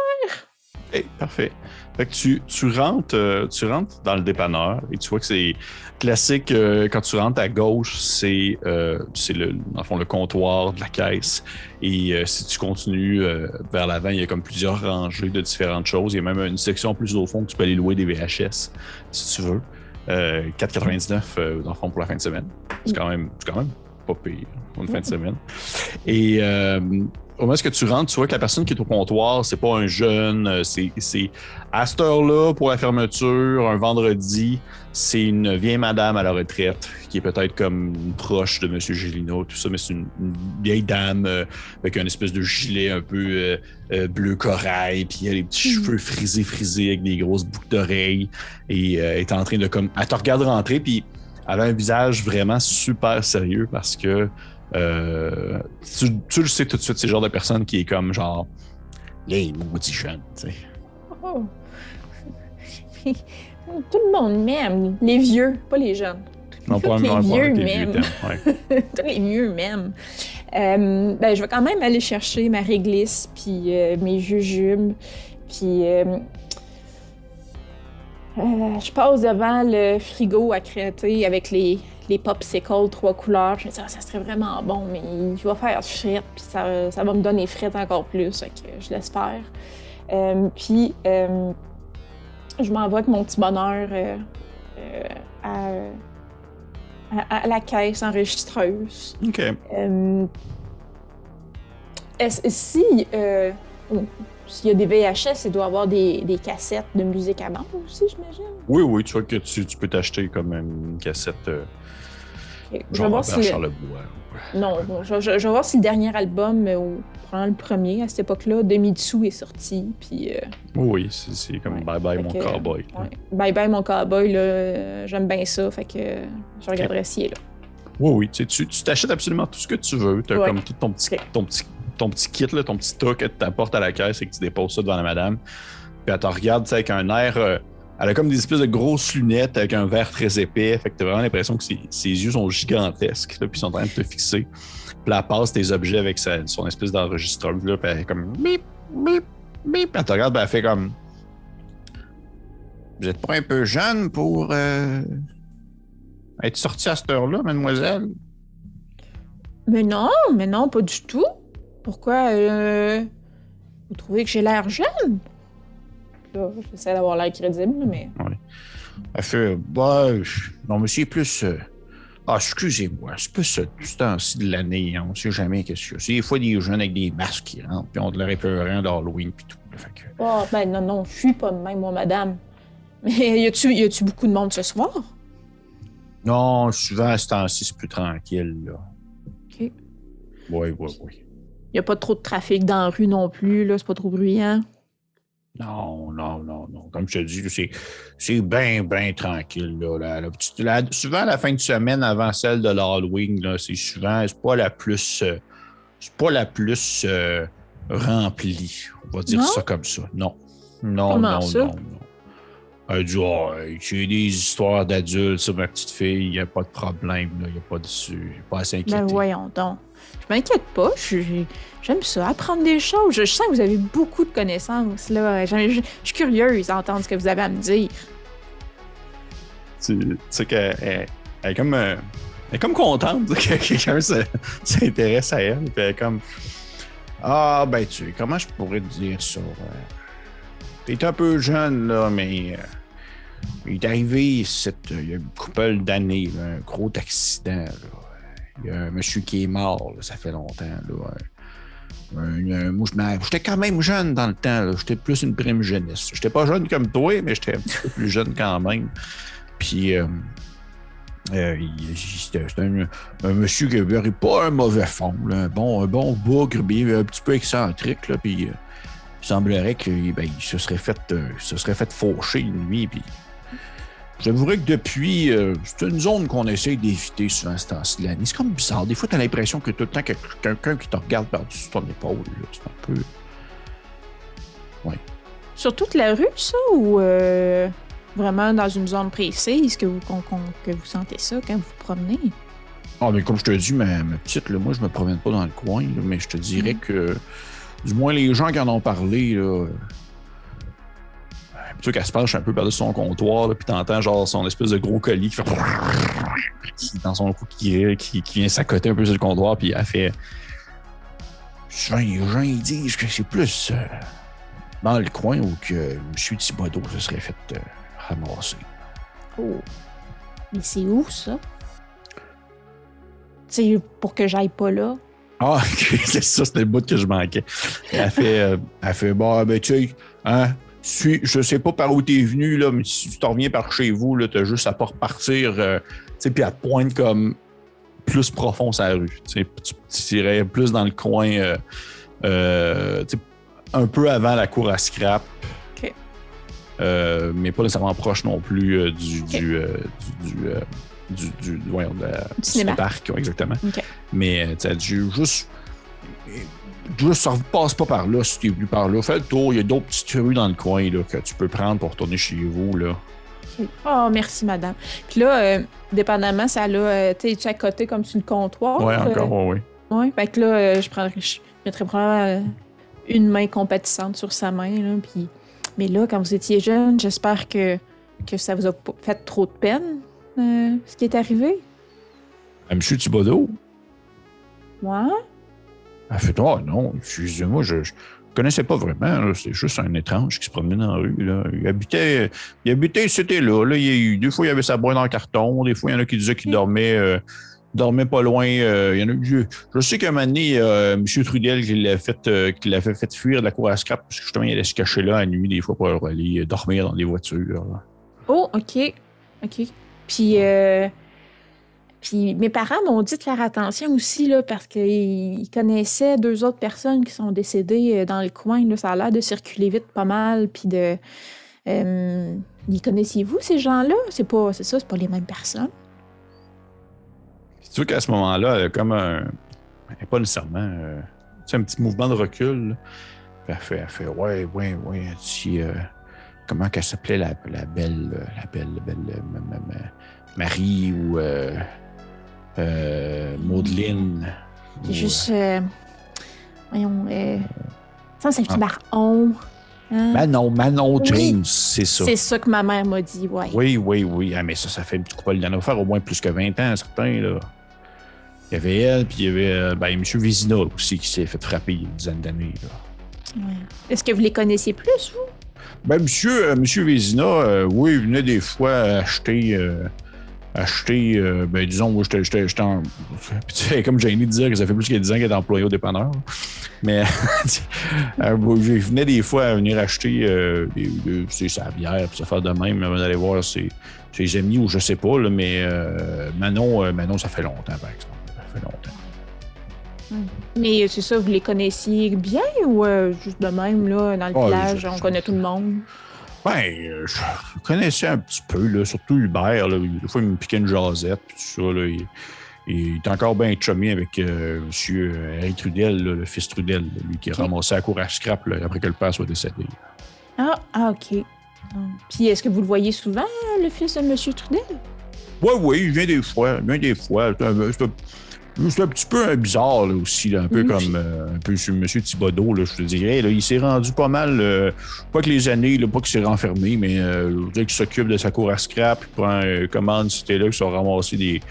OK, parfait. Fait que tu, tu, rentres, euh, tu rentres dans le dépanneur et tu vois que c'est classique. euh, quand tu rentres à gauche, c'est euh, c'est le, dans le fond, le comptoir de la caisse. Et euh, si tu continues euh, vers l'avant, il y a comme plusieurs rangées de différentes choses. Il y a même une section plus au fond que tu peux aller louer des VHS si tu veux. Euh, 4,99 euh, dans le fond pour la fin de semaine. C'est quand même, c'est quand même pas pire pour une fin de semaine. Et euh, au moment où tu rentres, tu vois que la personne qui est au comptoir, c'est pas un jeune, euh, c'est à cette heure-là, pour la fermeture, un vendredi, c'est une vieille madame à la retraite qui est peut-être comme une proche de M. Gélino, tout ça, mais c'est une, une vieille dame euh, avec un espèce de gilet un peu euh, euh, bleu corail, puis elle a les petits Mhm. cheveux frisés, frisés avec des grosses boucles d'oreilles, et elle est en train de comme. Elle te regarde rentrer, puis elle a un visage vraiment super sérieux parce que euh, tu, tu le sais tout de suite, c'est le genre de personne qui est comme genre les maudits jeunes, tu sais. Oh. Tout le monde m'aime, les vieux, pas les jeunes. Non, Tous les pas vieux ouais. Tous les vieux m'aiment. Euh, ben, je vais quand même aller chercher ma réglisse, puis euh, mes jujubes, puis euh, je passe devant le frigo à créater avec les, les popsicles trois couleurs. Je me dis, ah, ça serait vraiment bon, mais je vais faire frites, puis ça, ça va me donner frites encore plus, fait que je laisse faire. Euh, puis euh, je m'en vais avec mon petit bonheur à, à- à la caisse enregistreuse. OK. Si oh, s'il y a des VHS, il doit y avoir des, des cassettes de musique à bande aussi, j'imagine. Oui, oui, tu vois que tu, tu peux t'acheter comme une cassette euh. Je vais voir si le-. Non, bon, je, je- je vais voir si le dernier album, euh, ou le premier à cette époque-là, Demi-dessous est sorti. Puis, euh, Oui, oui, c'est comme Ouais. Bye Bye mon que, cowboy. ouais. Bye bye mon cowboy, là, j'aime bien ça, fait que je regarderai s'il est là. Oui, oui, tu t'achètes absolument tout ce que tu veux. Tu as Ouais. comme tout ton petit, ton petit, ton petit kit, là, ton petit tas que tu t'apportes à la caisse et que tu déposes ça devant la madame. Puis elle te regarde avec un air. euh, elle a comme des espèces de grosses lunettes avec un verre très épais. Fait que tu as vraiment l'impression que ses, yeux sont gigantesques, puis ils sont en train de te fixer. Puis elle passe tes objets avec sa- son espèce d'enregistreuse, là, puis elle est comme bip, bip, bip. Elle te regarde, elle fait comme. Vous êtes pas un peu jeune pour euh, être sorti à cette heure-là, mademoiselle? Mais non, mais non, pas du tout. Pourquoi euh, vous trouvez que j'ai l'air jeune? Là, j'essaie d'avoir l'air crédible, mais. Elle fait, bah, non, mais c'est plus. euh, Ah, excusez-moi, c'est plus ce, ce temps-ci de l'année, hein, on sait jamais qu'est-ce a. C'est des fois des jeunes avec des masques qui rentrent, puis on de leur épeurant d'Halloween, puis tout. là, fait que- Oh, ben non, non, je suis pas de même, moi, madame. Mais y a-tu, y a-tu beaucoup de monde ce soir? Non, souvent, à ce temps-ci, c'est plus tranquille, là. OK. Oui, oui, oui. Y a pas trop de trafic dans la rue non plus, là, c'est pas trop bruyant. Non, non, non, non. Comme je te dis, c'est, c'est bien, bien tranquille. Là, La- la petite- la- souvent, la fin de semaine avant celle de l'Halloween, là, c'est souvent, c'est pas la plus, euh, c'est pas la plus euh, remplie. On va dire Non? ça comme ça. Non. Non, Comment non, ça? non, non. Elle dit oh, j'ai des histoires d'adultes sur ma petite fille, il n'y a pas de problème, il n'y a pas de pas à s'inquiéter. Ben voyons donc. Je m'inquiète pas, j'aime ça, apprendre des choses. Je, sens que vous avez beaucoup de connaissances. là. Je, suis curieuse d'entendre ce que vous avez à me dire. Tu sais qu'elle est comme. Euh, elle est comme contente que quelqu'un s'intéresse à elle. Puis elle est comme Ah, ben, tu comment je pourrais te dire ça? T'es un peu jeune, là, mais euh, il est arrivé cette, il y a une couple d'années, un gros accident. Il y a un monsieur qui est mort, ça fait longtemps. Là, moi, j'étais quand même jeune dans le temps. J'étais plus une prime jeunesse. J'étais pas jeune comme toi, mais j'étais un petit peu plus jeune quand même. Puis, euh, euh, c'était un, monsieur qui n'avait pas un mauvais fond, un, bon, un bon bougre, un petit peu excentrique. Puis, il semblerait qu'il ben, se serait fait, euh, se serait fait faucher nuit. Puis, J'avouerais que depuis, euh, c'est une zone qu'on essaye d'éviter souvent ce temps-ci de l'année. C'est comme bizarre. Des fois, tu as l'impression que tout le temps, quelqu'un qui te regarde par-dessus ton épaule. C'est un peu. Oui. Sur toute la rue, ça, ou euh, vraiment dans une zone précise que vous, que vous sentez ça quand vous vous promenez? Ah, mais comme je te dis, ma, petite, là, moi, je me promène pas dans le coin, mais je te dirais mm. que du moins les gens qui en ont parlé, là, plutôt qu'elle se penche un peu par-dessus son comptoir, puis t'entends genre son espèce de gros colis qui fait dans son cou qui, qui, qui vient s'accoter un peu sur le comptoir, puis elle fait. Souvent, les gens ils disent que c'est plus euh, dans le coin où que M. Thibodeau se serait fait euh, ramasser. Oh. Mais c'est où ça? C'est pour que j'aille pas là. Ah, ok, c'est ça, c'était le bout que je manquais. Elle fait, euh, elle fait bon, ben, tu sais, hein, je sais pas par où tu es venu, là, mais si tu t'en reviens par chez vous, tu as juste à pas repartir, euh, puis à te pointe comme plus profond la rue. Tu, tu irais plus dans le coin, euh, euh, un peu avant la cour à scrap. mais pas nécessairement proche non plus du, du, du, du, du, du, parc, exactement. Mais tu juste juste, ça ne passe pas par là si tu es venu par là. Fais le tour, il y a d'autres petites rues dans le coin là, que tu peux prendre pour retourner chez vous. Là. Oh, merci, madame. Puis là, euh, dépendamment, ça là, euh, tu es à côté comme sur le comptoir? Oui, encore, oui, oui. Oui, fait que là, euh, je, prendrais, je mettrais probablement une main compatissante sur sa main. Là, puis... Mais là, quand vous étiez jeune, j'espère que, que ça vous a fait trop de peine, ce qui est arrivé. M. Thibodeau? Ouais. Elle fait Oh non, excusez-moi, je ne connaissais pas vraiment. C'est juste un étrange qui se promenait dans la rue. Là. Il habitait, il habitait c'était là. là. Il des fois, il y avait sa boîte en carton. Des fois, il y en a qui disaient qu'il dormait. Euh, dormait pas loin. Euh, il y en a, je, je sais qu'à un moment donné, euh, M. Trudel qui l'a fait, qui l'avait fait fuir de la cour à scrap parce que justement, il allait se cacher là à nuit des fois pour aller dormir dans des voitures. Oh, OK. OK. Puis, puis mes parents m'ont dit de faire attention aussi, là, parce qu'ils connaissaient deux autres personnes qui sont décédées euh, dans le coin. Là. Ça a l'air de circuler vite pas mal. Puis de. Euh, les connaissiez-vous, ces gens-là? C'est pas, c'est ça, c'est pas les mêmes personnes. C'est sûr qu'à ce moment-là, comme un. Pas nécessairement. Euh, un petit mouvement de recul. Elle fait, elle fait Ouais, ouais, ouais. Euh, comment qu'elle s'appelait la, la, belle. La belle, la belle. Marie ou. Euh, Maudeline. C'est juste. Euh, voyons. Euh, ça, c'est ah. Marron. Hein? Manon, Manon James, c'est ça. C'est ça que ma mère m'a dit, ouais. Oui, oui, oui. Ah, mais ça, ça fait coup Il y en a au moins plus que 20 ans, certains, là. Il y avait elle, puis il y avait euh, ben, M. Vézina aussi qui s'est fait frapper il y a une dizaine d'années. Ouais. Est-ce que vous les connaissiez plus, vous? Ben, monsieur, monsieur Vézina, oui, il venait des fois acheter acheter, euh, ben, disons, moi, j'étais en. comme j'ai de dire que ça fait plus que 10 ans qu'elle est employé au dépanneur. Mais euh, je venais des fois à venir acheter euh, des, sa bière, puis ça faire de même. Allez voir ses, ses amis ou je sais pas, là, mais euh, Manon, Manon, ça fait longtemps, par exemple. Ça fait longtemps. Hmm. Mais c'est ça, vous les connaissiez bien ou juste de même, là, dans le ah, village, on connaît tout le monde? Ben, euh, je connaissais un petit peu, là, surtout Hubert. Là, des fois, il me piquait une jasette, puis tout ça. Là, il, il est encore bien chumé avec euh, M. Harry Trudel, le fils Trudel, lui qui est ramassé à cour à scrap après que le père soit décédé. Ah, ah, OK. Puis est-ce que vous le voyez souvent, le fils de M. Trudel? Oui, oui, il vient des fois. Il vient des fois. C'est un, c'est un- petit peu euh, bizarre là, aussi, là, un peu Mhm. comme euh, un peu sur M. Thibodeau, là, je te dirais. là. il s'est rendu pas mal, euh, pas que les années, pas qu'il s'est renfermé, mais euh, qu'il s'occupe de sa cour à scrap, il prend euh, commande, c'était là, qui sont ramassés des,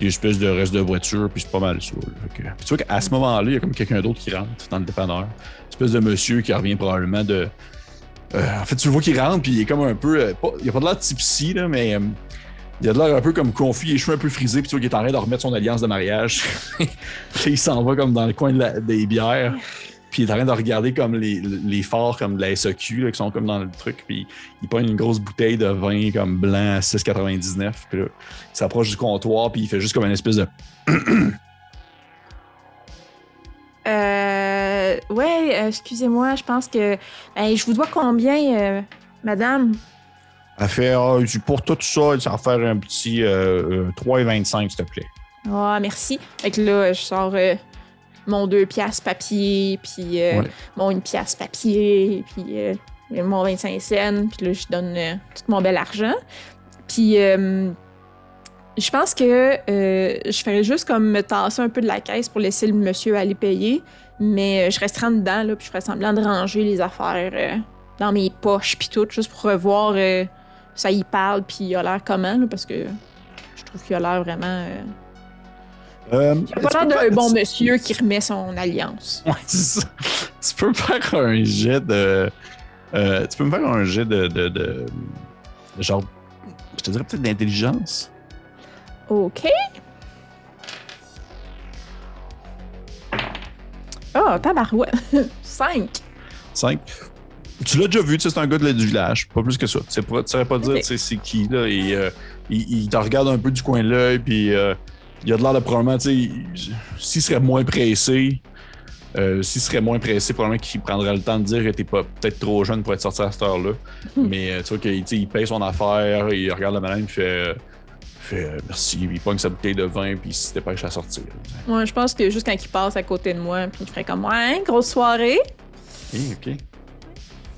des espèces de restes de voiture, puis c'est pas mal ça. que- tu vois qu'à ce moment-là, il y a comme quelqu'un d'autre qui rentre dans le dépanneur. Une espèce de monsieur qui revient probablement de. En fait, tu le vois qu'il rentre, puis il est comme un peu. pas- il a pas de l'air tipsy, là, mais. Il a de l'air un peu comme confus, les cheveux un peu frisés, puis tu vois qu'il est en train de remettre son alliance de mariage. Il s'en va comme dans le coin des bières. Puis il est en train de regarder comme les, les phares comme de la SAQ là, qui sont comme dans le truc. Puis il prend une grosse bouteille de vin comme blanc à 6,99. Puis là, il s'approche du comptoir, puis il fait juste comme une espèce de. Euh. Ouais, euh, excusez-moi, je pense que. Ben, je vous dois combien, euh, madame? Elle fait Ah, pour tout ça, ça va faire un petit euh, euh, 3,25 s'il te plaît. Ah, merci. Fait que là, je sors euh, mon deux piastres papier, puis euh, Ouais. mon une pièce papier, puis euh, mon 25 cents, puis là, je donne euh, tout mon bel argent. Puis euh, je pense que euh, je ferais juste comme me tasser un peu de la caisse pour laisser le monsieur aller payer, mais euh, je resterai en dedans, là, puis je ferais semblant de ranger les affaires euh, dans mes poches, puis tout, juste pour revoir euh, ça y parle, puis il a l'air comment, là, parce que je trouve qu'il a l'air vraiment... euh, Euh, il a pas l'air d'un bon monsieur qui remet son alliance. Ouais, c'est ça. Tu peux me faire un jet de. euh, tu peux me faire un jet de. de, de- de genre. Je te dirais peut-être d'intelligence. OK. Ah, tabarouette. 5. 5. Tu l'as déjà vu, tu sais, c'est un gars de, du village, pas plus que ça. Tu tu saurais pas dire Ok. tu sais, c'est qui, là. Et, euh, il, il te regarde un peu du coin de l'œil, puis euh, il a de l'air de probablement, tu sais, il- s'il serait moins pressé, euh, s'il serait moins pressé, probablement qu'il prendrait le temps de dire que t'es pas peut-être trop jeune pour être sorti à cette heure-là. Mais euh, tu vois qu'il paye son affaire, il regarde la madame, il fait, merci, puis il pogne sa bouteille de vin, puis il se dépêche à sortir. Ouais, je pense que juste quand il passe à côté de moi, puis il ferait comme Ouais, grosse soirée. Ok, ok.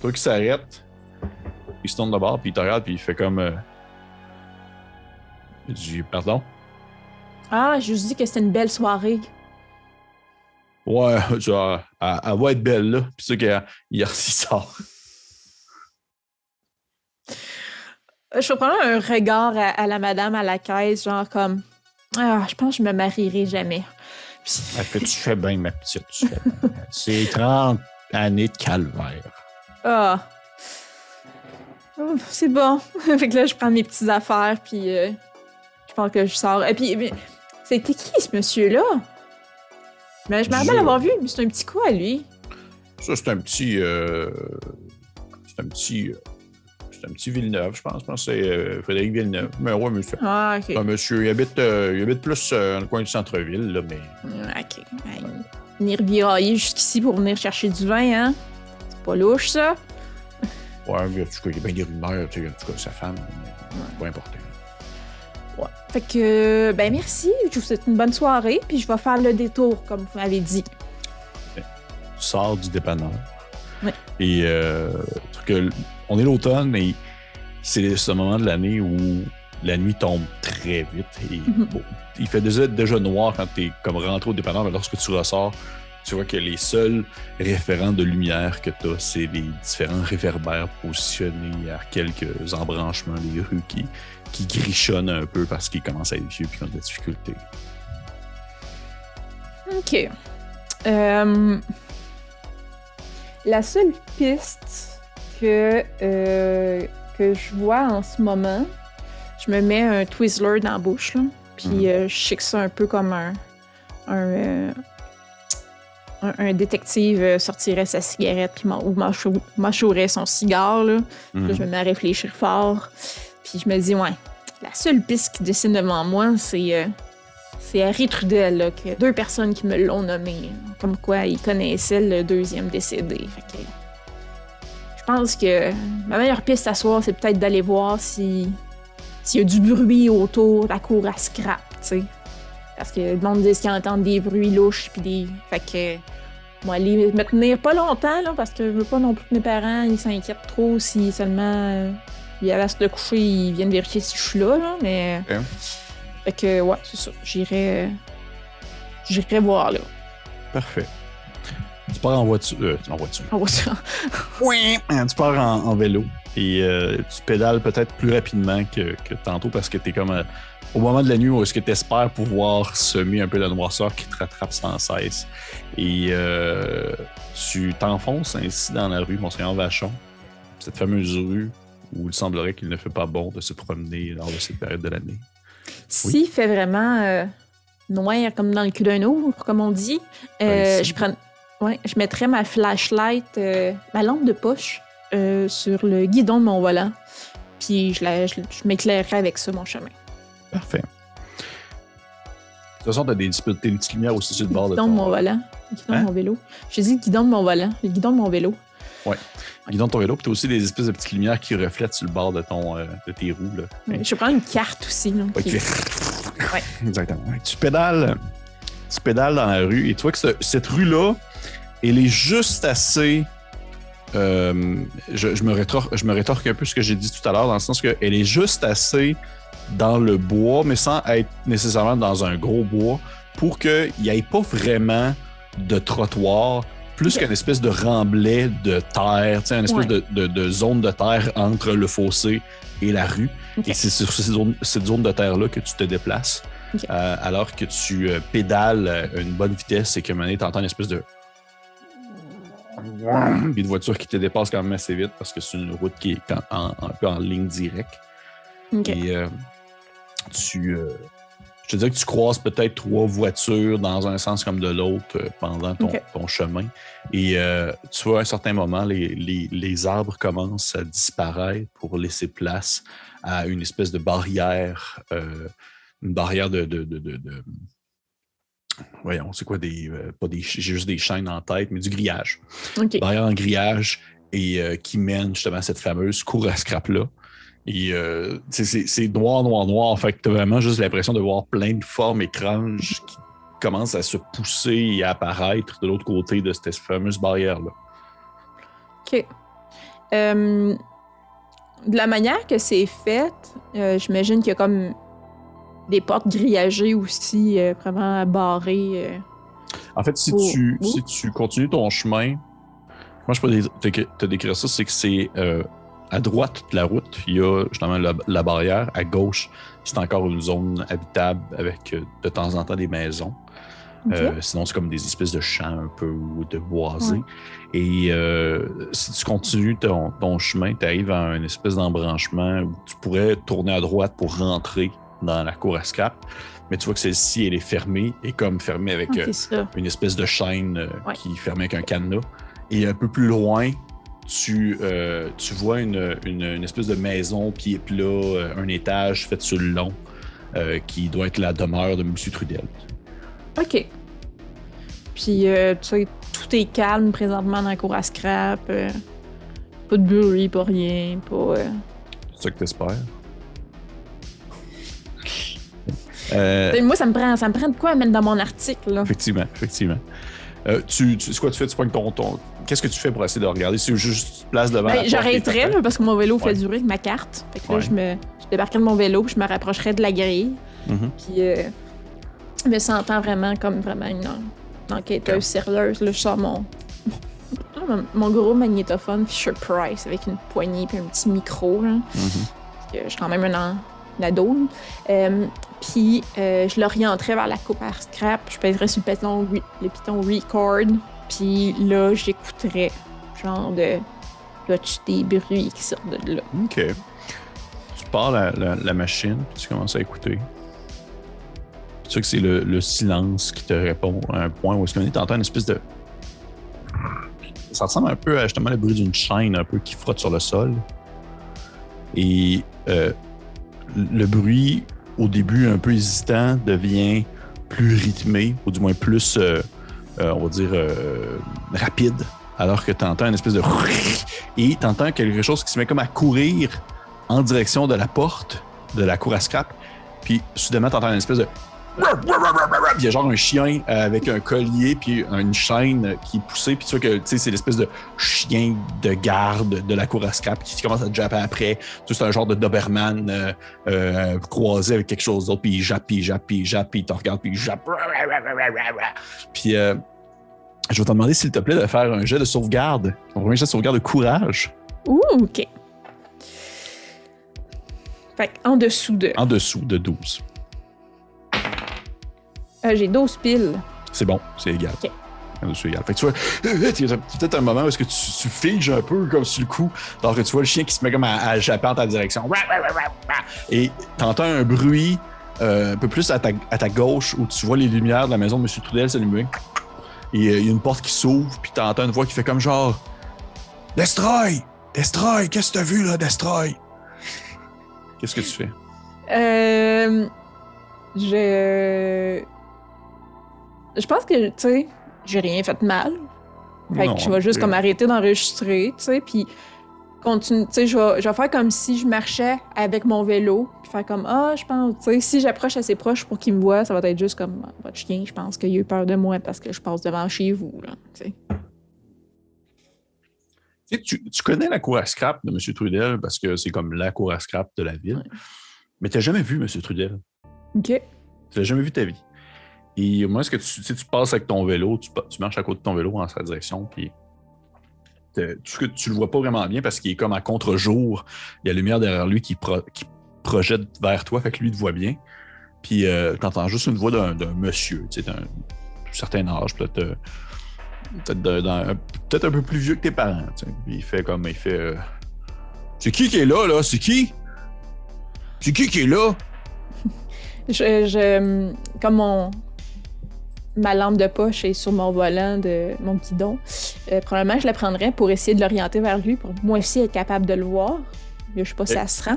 Toi qui s'arrête, il se tourne de bord, puis il te regarde, puis il fait comme. euh, Il dit Pardon? Ah, je vous dis que c'était une belle soirée. Ouais, vois, elle, elle va être belle, là. Puis c'est qu'il il sort. Euh, Je fais probablement un regard à, à la madame à la caisse, genre comme Ah, je pense que je me marierai jamais. Puis- Elle fait Tu fais bien, ma petite. tu fais bien. C'est 30 années de calvaire. Ah. Oh, C'est bon. fait que là, je prends mes petites affaires, puis euh, je pense que je sors. Et puis, c'était qui ce monsieur-là? Mais je me rappelle l'avoir vu, mais c'est un petit quoi, lui? Ça, c'est un petit. euh, c'est un petit. euh, c'est un petit Villeneuve, je pense. Je pense que c'est euh, Frédéric Villeneuve. Mais ouais, monsieur. Ah, ok. Un monsieur, il habite, euh, il habite plus dans le coin du centre-ville, là, mais. Ok. Venir virailler jusqu'ici pour venir chercher du vin, hein? Pas louche, ça? Ouais, en tout cas, il y a bien des rumeurs, tu sais, en tout cas, sa femme, mais c'est pas important. Ouais. Fait que, ben merci. Je vous souhaite une bonne soirée, puis je vais faire le détour, comme vous m'avez dit. Tu sors du dépanneur. Ouais. Et euh, que- on est l'automne, et c'est ce moment de l'année où la nuit tombe très vite. Et Mhm. bon, il fait déjà, déjà noir quand tu es comme rentré au dépanneur, mais lorsque tu ressors, tu vois que les seuls référents de lumière que tu as, c'est les différents réverbères positionnés à quelques embranchements des rues qui, qui grichonnent un peu parce qu'ils commencent à être vieux et qui ont de la difficulté. OK. Euh, la seule piste que, euh, que je vois en ce moment, je me mets un Twizzler dans la bouche, là, puis Mhm. euh, je chique ça un peu comme un, un, un- un détective euh, sortirait sa cigarette puis ou mâchou- mâchourait son cigare. Là. Là, je me mets à réfléchir fort. Puis je me dis, ouais, la seule piste qui dessine devant moi, c'est euh, c'est Harry Trudel, là, que deux personnes qui me l'ont nommé. Comme quoi, ils connaissaient le deuxième décédé. Fait que je pense que ma meilleure piste à soir, c'est peut-être d'aller voir si s'il y a du bruit autour de la cour à scrap, tu sais. Parce que le monde dit qu'ils entendent des bruits louches, puis des... Fait que Bon, aller me tenir pas longtemps, là, parce que je veux pas non plus que mes parents ils s'inquiètent trop si seulement euh, ils allaient se coucher, ils viennent vérifier si je suis là, là mais. Fait que, ouais, c'est ça. J'irai. euh, J'irai voir, là. Parfait. Tu pars en voiture. euh, en voiture. En voiture. Oui. Tu pars en, en vélo et euh, tu pédales peut-être plus rapidement que, que tantôt parce que tu es comme euh, au moment de la nuit où est-ce que tu espères pouvoir semer un peu la noirceur qui te rattrape sans cesse. Et euh, tu t'enfonces ainsi dans la rue Monseigneur Vachon, cette fameuse rue où il semblerait qu'il ne fait pas bon de se promener lors de cette période de l'année. S'il fait vraiment euh, noir comme dans le cul d'un ours, comme on dit, euh, je, prends, ouais, je mettrais ma flashlight, ma lampe de poche, sur le guidon de mon volant. Puis je, la- je, je m'éclairerais avec ça, mon chemin. Parfait. De toute façon, tu as des, petites- des petites lumières aussi sur le bord de ton... mon volant. Le guidon Hein? de mon vélo. J'ai dit le guidon de mon volant. Le guidon de mon vélo. guidon de ton vélo, puis tu as aussi des espèces de petites lumières qui reflètent sur le bord de, ton, euh, de tes roues. Là. Ouais, Je prends une carte aussi. là, Ouais, qui- qui fait- Exactement. Ouais, Tu pédales, tu pédales dans la rue et tu vois que ce- cette rue-là, elle est juste assez. euh, je, je me rétorque, je me rétorque un peu ce que j'ai dit tout à l'heure, dans le sens qu'elle est juste assez dans le bois, mais sans être nécessairement dans un gros bois, pour qu'il n'y ait pas vraiment de trottoir, plus qu'une espèce de remblai de terre, une espèce Ouais. de, de- de zone de terre entre le fossé et la rue. Et c'est sur cette zone, cette zone de terre-là que tu te déplaces. Euh, alors que tu euh, pédales à une bonne vitesse et que maintenant tu entends une espèce de. Puis de voiture qui te dépasse quand même assez vite parce que c'est une route qui est en- en- un peu en ligne directe. Et euh, tu. euh, je te dirais que tu croises peut-être trois voitures dans un sens comme de l'autre euh, pendant ton, chemin. Et euh, tu vois, à un certain moment, les, les- les arbres commencent à disparaître pour laisser place à une espèce de barrière, euh, une barrière de. de, de- voyons, c'est quoi des. euh, pas des. J'ai juste des chaînes en tête, mais du grillage barrière en grillage et euh, qui mène justement à cette fameuse cour à scrap-là. Et euh, c'est noir, noir, noir. Fait que tu as vraiment juste l'impression de voir plein de formes étranges qui commencent à se pousser et à apparaître de l'autre côté de cette fameuse barrière-là. OK. Euh, de la manière que c'est fait, euh, j'imagine qu'il y a comme des portes grillagées aussi, euh, vraiment barrées. En fait, si, Oh, tu, oh. si tu continues ton chemin, moi je peux te, te décrire ça, c'est que c'est euh, à droite de la route, il y a justement la, la barrière. À gauche, c'est encore une zone habitable avec euh, de temps en temps des maisons. Euh, sinon, c'est comme des espèces de champs un peu ou de boisés. Ouais. Et euh, si tu continues ton, ton chemin, tu arrives à une espèce d'embranchement où tu pourrais tourner à droite pour rentrer dans la cour à scrap. Mais tu vois que celle-ci, elle est fermée et comme fermée avec euh, une espèce de chaîne Ouais. qui est fermée avec un cadenas. Et un peu plus loin, tu, euh, tu vois une, une- une espèce de maison qui est plat, euh, un étage fait sur le long, euh, qui doit être la demeure de M. Trudel. OK. Puis, euh, tu sais, tout est calme présentement dans la cour à scrap. euh, pas de bruit, pas rien, pas... euh, C'est ça que t'espères? Euh, Moi, ça me prend, ça me prend de quoi à mettre dans mon article, là? effectivement, effectivement. Euh, tu, tu, c'est quoi tu fais? Tu pognes ton, ton- Qu'est-ce que tu fais pour essayer de regarder? C'est juste places devant Ben, J'arrêterais, parce que mon vélo fait durer avec ma carte. Fait que là, Ouais. je, me, je débarquerais de mon vélo, puis je me rapprocherais de la grille. Mhm. Puis, euh, me sentant vraiment comme vraiment une, une enquêteuse Ok. sérieuse, là, je sors mon, mon, mon gros magnétophone Fisher Price avec une poignée puis un petit micro, là. Mhm. Parce que je suis quand même un, an- un ado. Euh, puis, euh, je l'orienterais vers la coupe à scrap. Je pèserais sur le piton, le record. Puis là, j'écouterais genre de. Là, tu des bruits qui sortent de là. OK. Tu pars la, machine, puis tu commences à écouter. Tu sais que c'est le, le silence qui te répond à un point où est-ce qu'on est entend une espèce de. Ça ressemble un peu à justement le bruit d'une chaîne un peu qui frotte sur le sol. Et euh, le bruit, au début un peu hésitant, devient plus rythmé, ou du moins plus, euh, euh, on va dire, euh, rapide, alors que tu entends une espèce de... Et tu entends quelque chose qui se met comme à courir en direction de la porte de la cour à scrap. Puis soudainement, tu entends une espèce de... il y a genre un chien euh, avec un collier puis une chaîne qui est poussée. Puis tu vois que c'est l'espèce de chien de garde de la cour à scrap qui commence à japper après. C'est un genre de Doberman euh, euh, croisé avec quelque chose d'autre. Puis il jappe, puis il jappe, puis il jappe, puis il te regarde, puis il jappe. Puis euh, je vais te demander, s'il te plaît, de faire un jet de sauvegarde. Ton premier jet de sauvegarde de courage. Ouh, OK. Fait en dessous de. En dessous de 12. Euh, J'ai 12 piles. C'est bon, c'est égal. Ok. En dessous égal. Fait que tu vois, il y a peut-être un moment où est-ce que tu, tu figes un peu comme sur le coup, alors que tu vois le chien qui se met comme à, à japper en ta direction. Et t'entends un bruit euh, un peu plus à ta, à ta gauche où tu vois les lumières de la maison de M. Trudel s'allumer. Et euh, il y a une porte qui s'ouvre, puis t'entends une voix qui fait comme genre Destroy! Destroy! Qu'est-ce que t'as vu là, Destroy? Qu'est-ce que tu fais? Euh. Je. Je pense que, tu sais, j'ai rien fait de mal. Fait Non, que je vais juste comme arrêter d'enregistrer, tu sais, puis continue, tu sais, je vais, je vais faire comme si je marchais avec mon vélo, puis faire comme, ah, je pense, tu sais, si j'approche assez proche pour qu'il me voit, ça va être juste comme, Ah, votre chien, je pense qu'il a eu peur de moi parce que je passe devant chez vous, là, tu sais. Tu, sais, tu, connais la cour à scrap de M. Trudel parce que c'est comme la cour à scrap de la ville. Mais tu n'as jamais vu M. Trudel? OK. Tu l'as jamais vu de ta vie? Et moi, est-ce que tu, sais, tu passes avec ton vélo, tu, marches à côté de ton vélo en sa direction, puis tu, tu le vois pas vraiment bien parce qu'il est comme à contre-jour. Il y a la lumière derrière lui qui, pro- qui projette vers toi, fait que lui te voit bien. Puis euh, tu entends juste une voix d'un monsieur, tu sais, d'un certain âge, peut-être euh, peut-être un peu plus vieux que tes parents. Puis il fait comme il fait. euh, C'est qui qui est là, là? C'est qui? C'est qui qui est là? Je, je- comme mon ma lampe de poche est sur mon volant de mon guidon, euh, probablement je la prendrais pour essayer de l'orienter vers lui pour moi aussi être capable de le voir. Je sais pas si ça se rend.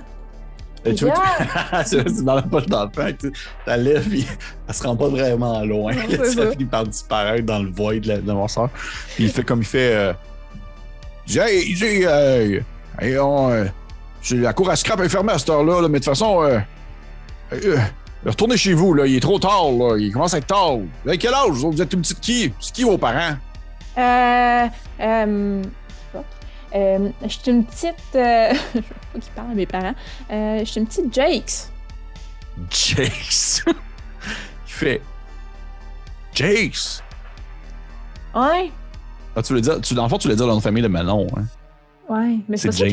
Et tu vois, Yeah! c'est c'est dans la poche d'enfant la lèves, puis elle se rend pas vraiment loin. Non, ça ça. finit par disparaître dans le void de, la, de mon soeur. Puis il fait comme il fait. Euh, il dit, hey, il dit, euh, hey, on, euh, c'est- la cour à scrap est fermée à cette heure-là, là, mais de toute façon, euh, euh, retournez chez vous, là, il est trop tard, là, il commence à être tard. Vous avez quel âge? Vous êtes une petite qui? C'est qui vos parents? Euh. Euh. Euh, je suis une petite. Euh, je sais pas qui parle à mes parents. Euh, je suis une petite Jakes. Jace. il fait. Jace. Ouais. Ah, tu voulais dire, tu, dans le fond, tu voulais dire le nom de famille de Manon, hein? Ouais. Mais c'est ça,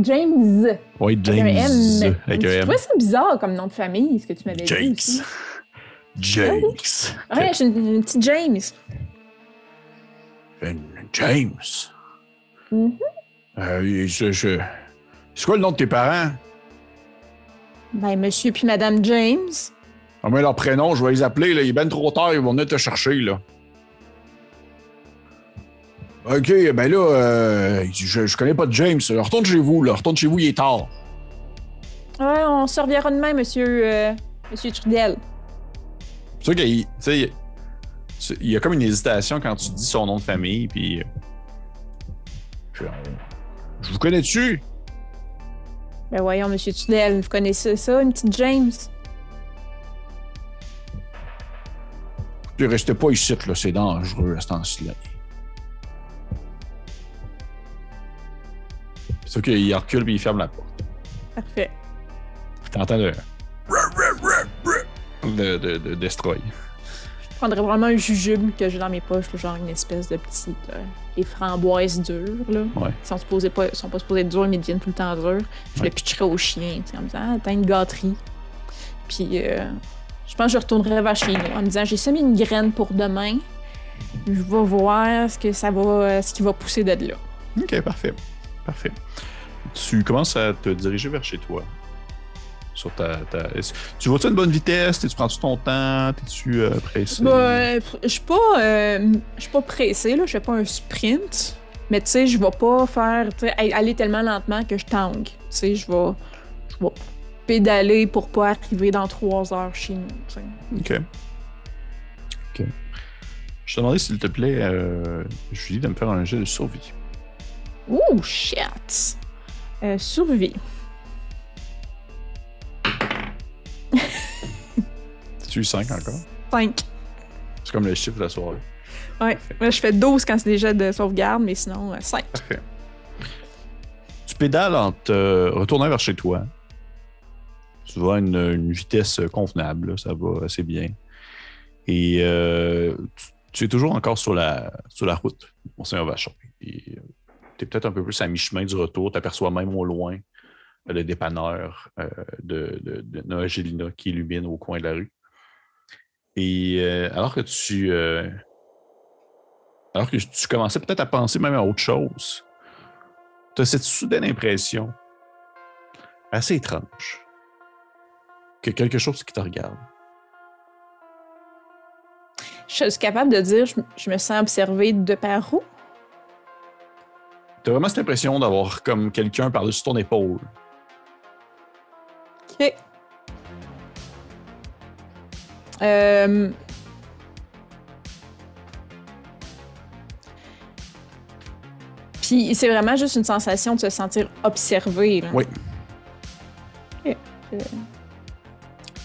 James. Jakes. James. Oui, Avec James. un M. Avec un M. trouvais ça bizarre comme nom de famille, ce que tu m'avais dit. aussi. Jakes. Jakes. Ouais, je suis une, une petite James. Une- James. Mhm. Euh, je, je- C'est quoi le nom de tes parents? Ben, monsieur puis madame James. Ah, mais leur prénom, je vais les appeler, là. Il est ben trop tard, ils vont venir te chercher, là. Ok, ben là, euh, je, je connais pas de James. Retourne chez vous, là. Retourne chez vous, il est tard. Ouais, on se reviendra demain, monsieur, euh, monsieur Trudel. C'est sûr qu'il il y a comme une hésitation quand tu dis son nom de famille, puis. euh, puis on- Je vous connais-tu? Ben voyons, monsieur Trudel, vous connaissez ça, une petite James? Puis restez pas ici, là, c'est dangereux à ce temps-ci. Sûr qu'il recule puis il ferme la porte. Parfait. T'entends le. de, de, de destroy. Je prendrais vraiment un jujube que j'ai dans mes poches, genre une espèce de petite. euh, les framboises dures, là. Ouais. Ils sont, supposés pas, ils sont pas supposés être durs, mais ils deviennent tout le temps durs. Je Ouais. le pitcherais au chien, en me disant, ah, t'as une gâterie. Puis, euh, je pense que je retournerai vers chez nous en me disant, j'ai semé une graine pour demain. Je vais voir ce que ça va, ce qui va pousser de là. Ok, parfait. Parfait. Tu commences à te diriger vers chez toi. Sur ta. ta- Tu vas-tu à une bonne vitesse? Tu prends-tu ton temps? T'es-tu euh, pressé? Bah, euh, je suis pas, euh, pas pressée, là. Je fais pas un sprint. Mais tu sais, je vais pas faire, aller tellement lentement que je tangue. Tu sais, je vais, je vais pédaler pour pas arriver dans trois heures chez nous. Ok. Ok. Je te demandais, s'il te plaît, euh, Julie, de me faire un jet de survie. Ouh, shit! Euh, survie. Tu 5 encore? 5. C'est comme le chiffre de la soirée. Ouais. Là, je fais 12 quand c'est des jets de sauvegarde, mais sinon, 5. Parfait. Tu pédales en te retournant vers chez toi. Tu vas à une, une vitesse convenable, là, ça va assez bien. Et euh, tu, tu es toujours encore sur la, sur la route, Monseigneur Vachon. Et tu es peut-être un peu plus à mi-chemin du retour. Tu aperçois même au loin euh, le dépanneur euh, de, de, Noël qui illumine au coin de la rue. Et euh, alors que tu. alors que tu commençais peut-être à penser même à autre chose, tu as cette soudaine impression assez étrange que quelque chose qui te regarde. Je suis capable de dire, je, je me sens observée de par où? Tu as vraiment cette impression d'avoir comme quelqu'un par-dessus ton épaule. Ok. Euh... Puis c'est vraiment juste une sensation de se sentir observé. Là. Oui. Ok. Euh,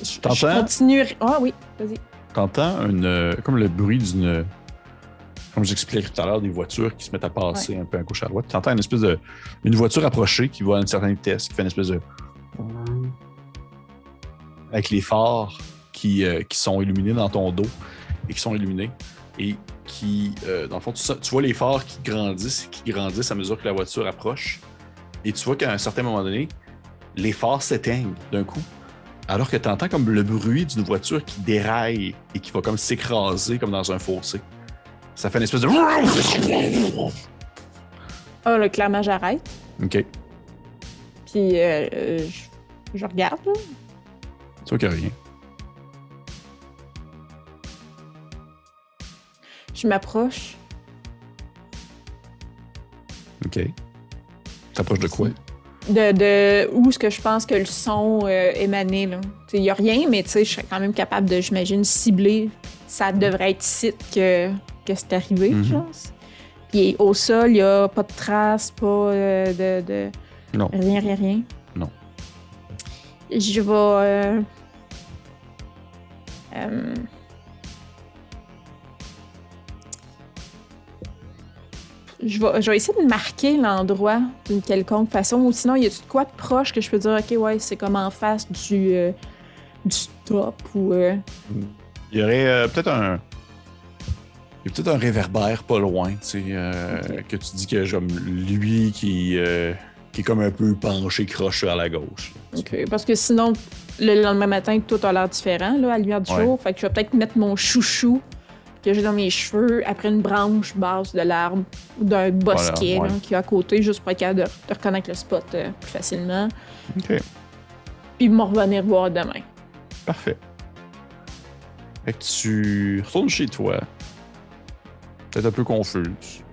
Je, continue. Ah oui, vas-y. T'entends une, euh, comme le bruit d'une. Comme j'expliquais tout à l'heure, des voitures qui se mettent à passer un peu à gauche à droite. T'entends une espèce de. Une voiture approchée qui va à une certaine vitesse, qui fait une espèce de. Avec les phares qui, euh, qui sont illuminés dans ton dos et qui sont illuminés. Et qui, euh, dans le fond, tu, tu vois les phares qui grandissent, qui grandissent à mesure que la voiture approche. Et tu vois qu'à un certain moment donné, les phares s'éteignent d'un coup. Alors que tu entends comme le bruit d'une voiture qui déraille et qui va comme s'écraser comme dans un fossé. Ça fait une espèce de. Ah, là, clairement, j'arrête. OK. Puis euh, euh, je, je regarde. là. Tu vois qu'il n'y a rien. Je m'approche. OK. T'approches de quoi? de, de où est-ce que je pense que le son euh, émanait. Il n'y a rien, mais tu sais, je serais quand même capable de, j'imagine, cibler. Ça devrait être ici que, que c'est arrivé, Mhm. je pense. Puis au sol, il n'y a pas de traces, pas euh, de, de- Non. Rien, rien, rien. Non. Je vais. euh, euh, je vais, je vais essayer de marquer l'endroit d'une quelconque façon, ou sinon, il y a de quoi de proche que je peux dire, OK, ouais, c'est comme en face du, euh, du top, ou. euh, Il y aurait euh, peut-être un. Il y a peut-être un réverbère pas loin, tu sais, euh, Ok. que tu dis que comme lui qui, euh, qui est comme un peu penché croche vers la gauche. OK. Parce que sinon, le lendemain matin, tout a l'air différent, là, à la lumière du Ouais. jour. Fait que je vais peut-être mettre mon chouchou que j'ai dans mes cheveux après une branche basse de l'arbre ou d'un bosquet Voilà, là, ouais. qui est à côté, juste pour être capable de, de reconnaître le spot euh, plus facilement. OK. Puis m'en revenir voir demain. Parfait. Fait que tu retournes chez toi. Peut-être un peu confuse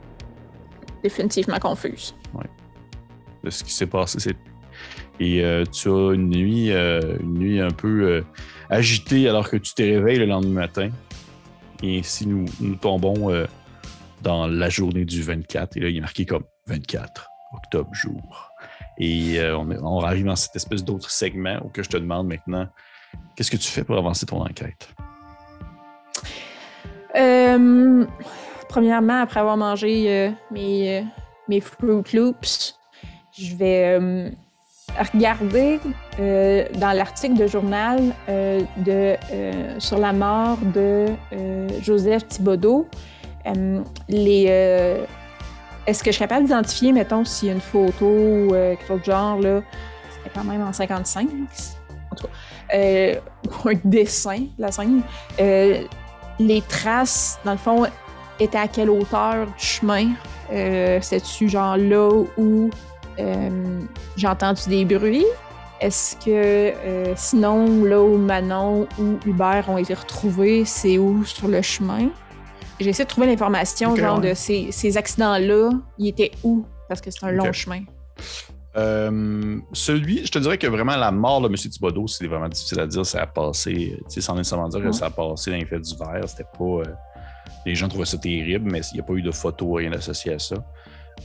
Définitivement confuse. de ce qui s'est passé. C'est- Et euh, tu as une nuit, euh, une nuit un peu euh, agitée alors que tu te réveilles le lendemain matin. Et ainsi, nous, nous tombons dans la journée du 24. Et là, il est marqué comme 24 octobre jour. Et euh, on arrive dans cette espèce d'autre segment où que je te demande maintenant, qu'est-ce que tu fais pour avancer ton enquête? Euh, premièrement, après avoir mangé euh, mes, euh, mes Fruit Loops, je vais euh, regarder dans l'article de journal de, sur la mort de Joseph Thibodeau. les, est-ce que je suis capable d'identifier, mettons, s'il y a une photo ou quelque chose de genre, là, c'était quand même en 55, en tout cas, ou un dessin de la scène. Les traces, dans le fond, étaient à quelle hauteur du chemin? Euh, C'était-tu genre là où euh, j'ai entendu des bruits? Est-ce que euh, sinon, là où Manon ou Hubert ont été retrouvés, c'est où sur le chemin? J'ai essayé de trouver l'information, genre ouais. de ces, ces accidents-là, ils étaient où? Parce que c'est un long chemin. Euh, celui, je te dirais que vraiment la mort de M. Thibodeau, c'est vraiment difficile à dire. Ça a passé, tu sais, sans nécessairement dire que ça a passé dans les faits divers. C'était pas. euh, les gens trouvaient ça terrible, mais il n'y a pas eu de photo, rien associé à ça.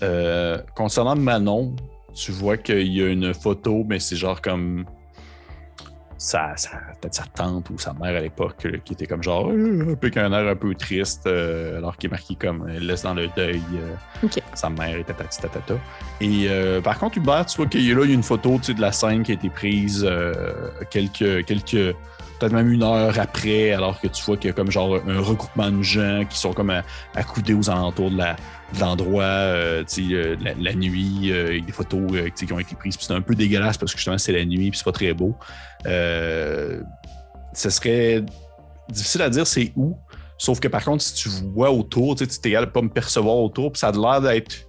Euh, concernant Manon, tu vois qu'il y a une photo, mais c'est genre comme. sa, sa, peut-être sa tante ou sa mère à l'époque, là, qui était comme genre euh, un peu qu'un air un peu triste, euh, alors qu'il est marqué comme elle laisse dans le deuil euh, sa mère et tatati tatata. Et euh, par contre, Hubert, tu vois qu'il y a là, il y a une photo tu sais, de la scène qui a été prise euh, quelques, quelques peut-être même une heure après, alors que tu vois qu'il y a comme genre un regroupement de gens qui sont comme accoudés aux alentours de l'endroit, euh, euh, la, nuit, avec des photos euh, tu sais, qui ont été prises. C'est un peu dégueulasse parce que justement c'est la nuit puis c'est pas très beau. Ce serait difficile à dire c'est où. Sauf que par contre, si tu vois autour, tu t'es pas me percevoir autour, ça a l'air d'être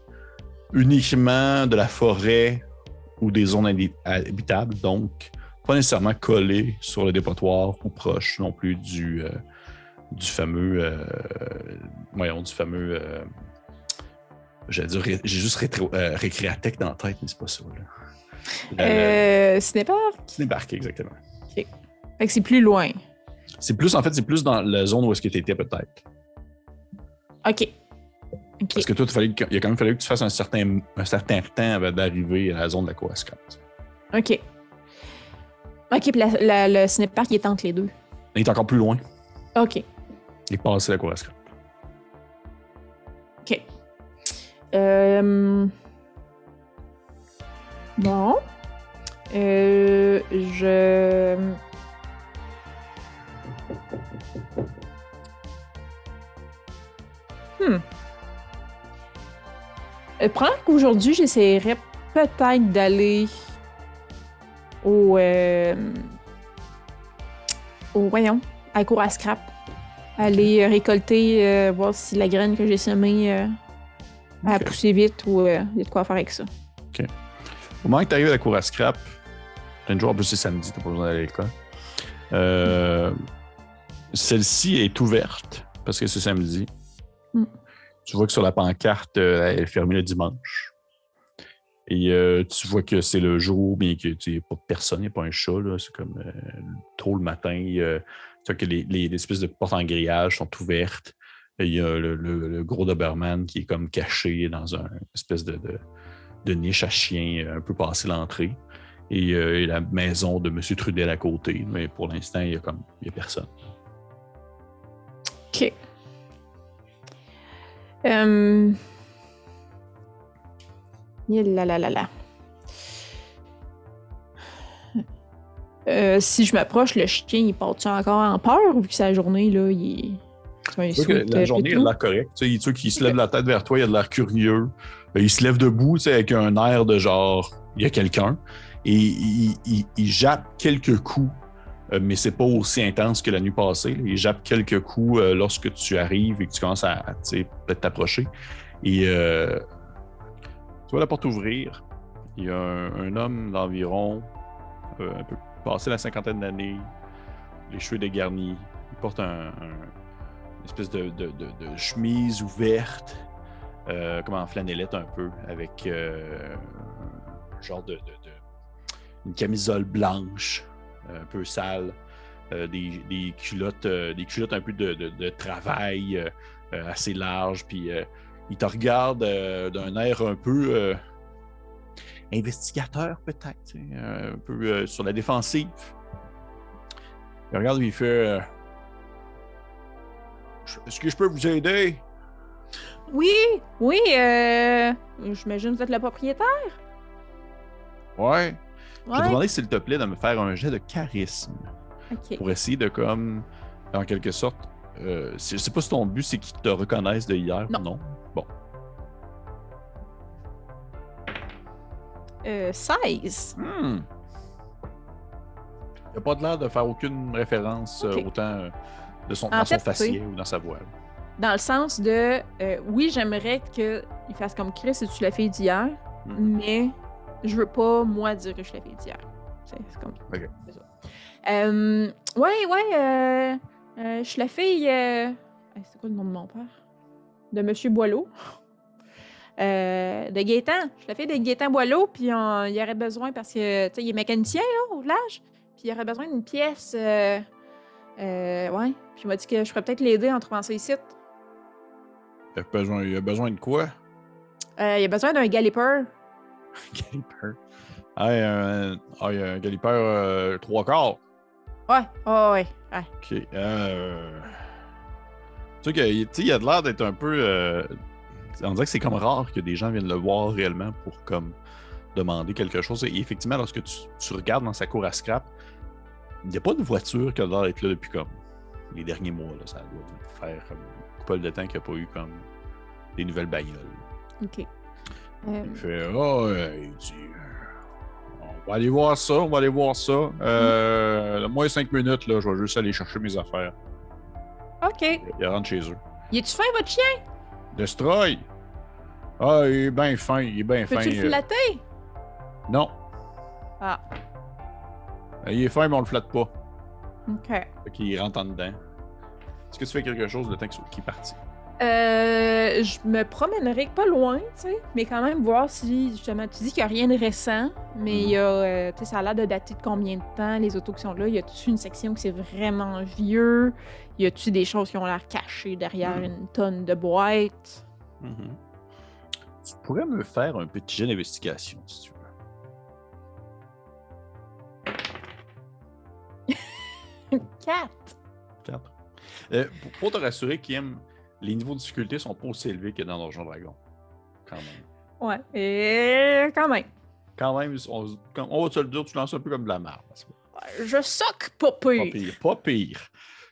uniquement de la forêt ou des zones habi- habitables, donc pas nécessairement collé sur le dépotoir ou proche non plus du, euh, du fameux, euh, voyons, du fameux, euh, j'allais dire, ré- j'ai juste rétro, récréatech dans la tête, mais c'est pas ça. Là. Cinépark? Cinépark, exactement. Fait que c'est plus loin. C'est plus, en fait, c'est plus dans la zone où est-ce que tu étais peut-être. OK. OK. Parce que toi, il, fallait que- il a quand même fallu que tu fasses un certain, un certain temps avant d'arriver à la zone de la Coascante. OK. OK, puis la- la- le cinépark, il est entre les deux. Il est encore plus loin. OK. Il est passé la. OK. Euh... Bon. Euh, je... Hmm. Euh, probablement qu'aujourd'hui, j'essaierais peut-être d'aller au... euh, au... Voyons, à la cour à scrap. Aller euh, récolter, euh, voir si la graine que j'ai semée euh, a Ok. poussé vite ou euh, il y a de quoi faire avec ça. Au moment que tu arrives à la cour à scrap, t'as une jour en plus c'est samedi, t'as pas besoin d'aller à l'école. Euh, Celle-ci est ouverte parce que c'est samedi. Mm. Tu vois que sur la pancarte, euh, elle est fermée le dimanche. Et euh, tu vois que c'est le jour, bien que tu pas personne, il n'y a pas un chat, c'est comme euh, tôt le matin. euh, tu vois que les, les- espèces de portes en grillage sont ouvertes. Il y a le, gros Doberman qui est comme caché dans un espèce de, de- niche à chien euh, un peu passé l'entrée. Et, la maison de M. Trudel à côté. Mais pour l'instant, il n'y a, a personne. OK. Ya là là là là. Euh, si je m'approche, le chien, il part-tu encore en peur ou que sa journée, là, il est... que la euh, journée, il a l'air correct. Tu sais, il- tu se lève la tête vers toi, il a de l'air curieux. Euh, Il se lève debout, tu sais, avec un air de genre, il y a quelqu'un. Et il, il- il jappe quelques coups, mais c'est pas aussi intense que la nuit passée. là. Il jappe quelques coups lorsque tu arrives et que tu commences à, à, tu sais, peut-être t'approcher. Et euh, tu vois la porte ouvrir. Il y a un, homme d'environ euh, un peu passé la cinquantaine d'années, les cheveux dégarnis. Il porte un- un, une espèce de, chemise ouverte, euh, comme en flanellette un peu, avec euh, un genre de, une camisole blanche, un peu sale, des, des culottes, des culottes un peu de, travail assez larges, puis il te regarde euh, d'un air un peu euh, investigateur peut-être, euh, un peu euh, sur la défensive. Il regarde et il fait. Est-ce que je peux vous aider? Oui, oui, euh... J'imagine que vous êtes le propriétaire. Ouais. Je vais te demander, s'il te plaît, de me faire un jet de charisme pour essayer de, comme, en quelque sorte, euh, je sais pas si ton but, c'est qu'ils te reconnaissent de hier Non. ou non. Euh, 16. Hmm. Il n'a pas de l'air de faire aucune référence euh, autant euh, de son, En dans son fait, sais- ou dans sa voix. Dans le sens de, euh, oui, j'aimerais qu'il fasse comme Chris si tu l'as fait d'hier, Mhm. mais je veux pas, moi, dire que je l'ai fait d'hier. C'est comme. Ok. c'est ça. Euh, ouais, ouais, euh, euh, je suis la fille. euh, C'est quoi le nom de mon père? De Monsieur Boileau. Euh, de Gaétan. Je suis la fille de Gaétan Boileau, puis on- il y aurait besoin, parce que, tu sais, il est mécanicien, là, au village, puis il y aurait besoin d'une pièce. euh, euh, ouais. Puis il m'a dit que je pourrais peut-être l'aider en trouvant ça ici. Il a besoin, il a besoin de quoi? Euh, il a besoin d'un galloper. Galipeur. Ah, un, ah, il y a un galipeur trois quarts. Ouais, ouais, ouais. ouais. OK. Euh... Tu sais qu'il il a de l'air d'être un peu. Euh, On dirait que c'est comme rare que des gens viennent le voir réellement pour comme demander quelque chose. Et effectivement, lorsque tu, tu regardes dans sa cour à scrap, il n'y a pas de voiture qui a l'air d'être là depuis comme les derniers mois. Là. Ça doit faire comme une couple de temps qu'il n'y a pas eu comme des nouvelles bagnoles. OK. Euh, Il fait Ah, ouais, il dit euh, On va aller voir ça, on va aller voir ça. Euh, Moi, cinq minutes, là, je vais juste aller chercher mes affaires. OK. Il rentre chez eux. Y est-tu fin, votre chien? Destroy! Ah, il est bien fin, il est bien fin. Peux-tu le euh. flatter? Non, Ah, il est fin, mais on le flatte pas. OK. Fait qu'il rentre en dedans. Est-ce que tu fais quelque chose le temps qu'il qu'il est parti? Euh, je me promènerai pas loin, tu sais, mais quand même voir si, justement, tu dis qu'il n'y a rien de récent, mais il y a, euh, tu sais, ça a l'air de dater de combien de temps, les autos qui sont là? Y a-tu une section qui c'est vraiment vieux? Y a-tu des choses qui ont l'air cachées derrière Mhm. une tonne de boîtes? Tu pourrais me faire un petit jet d'investigation, si tu veux. Quatre! Quatre. Euh, pour, pour te rassurer, Kim, les niveaux de difficulté sont pas aussi élevés que dans Donjon Dragon. Quand même. Ouais, et quand même. Quand même, on, va te le dire, tu lances un peu comme de la merde. Pas Je soque pas pire. pire. Pas pire.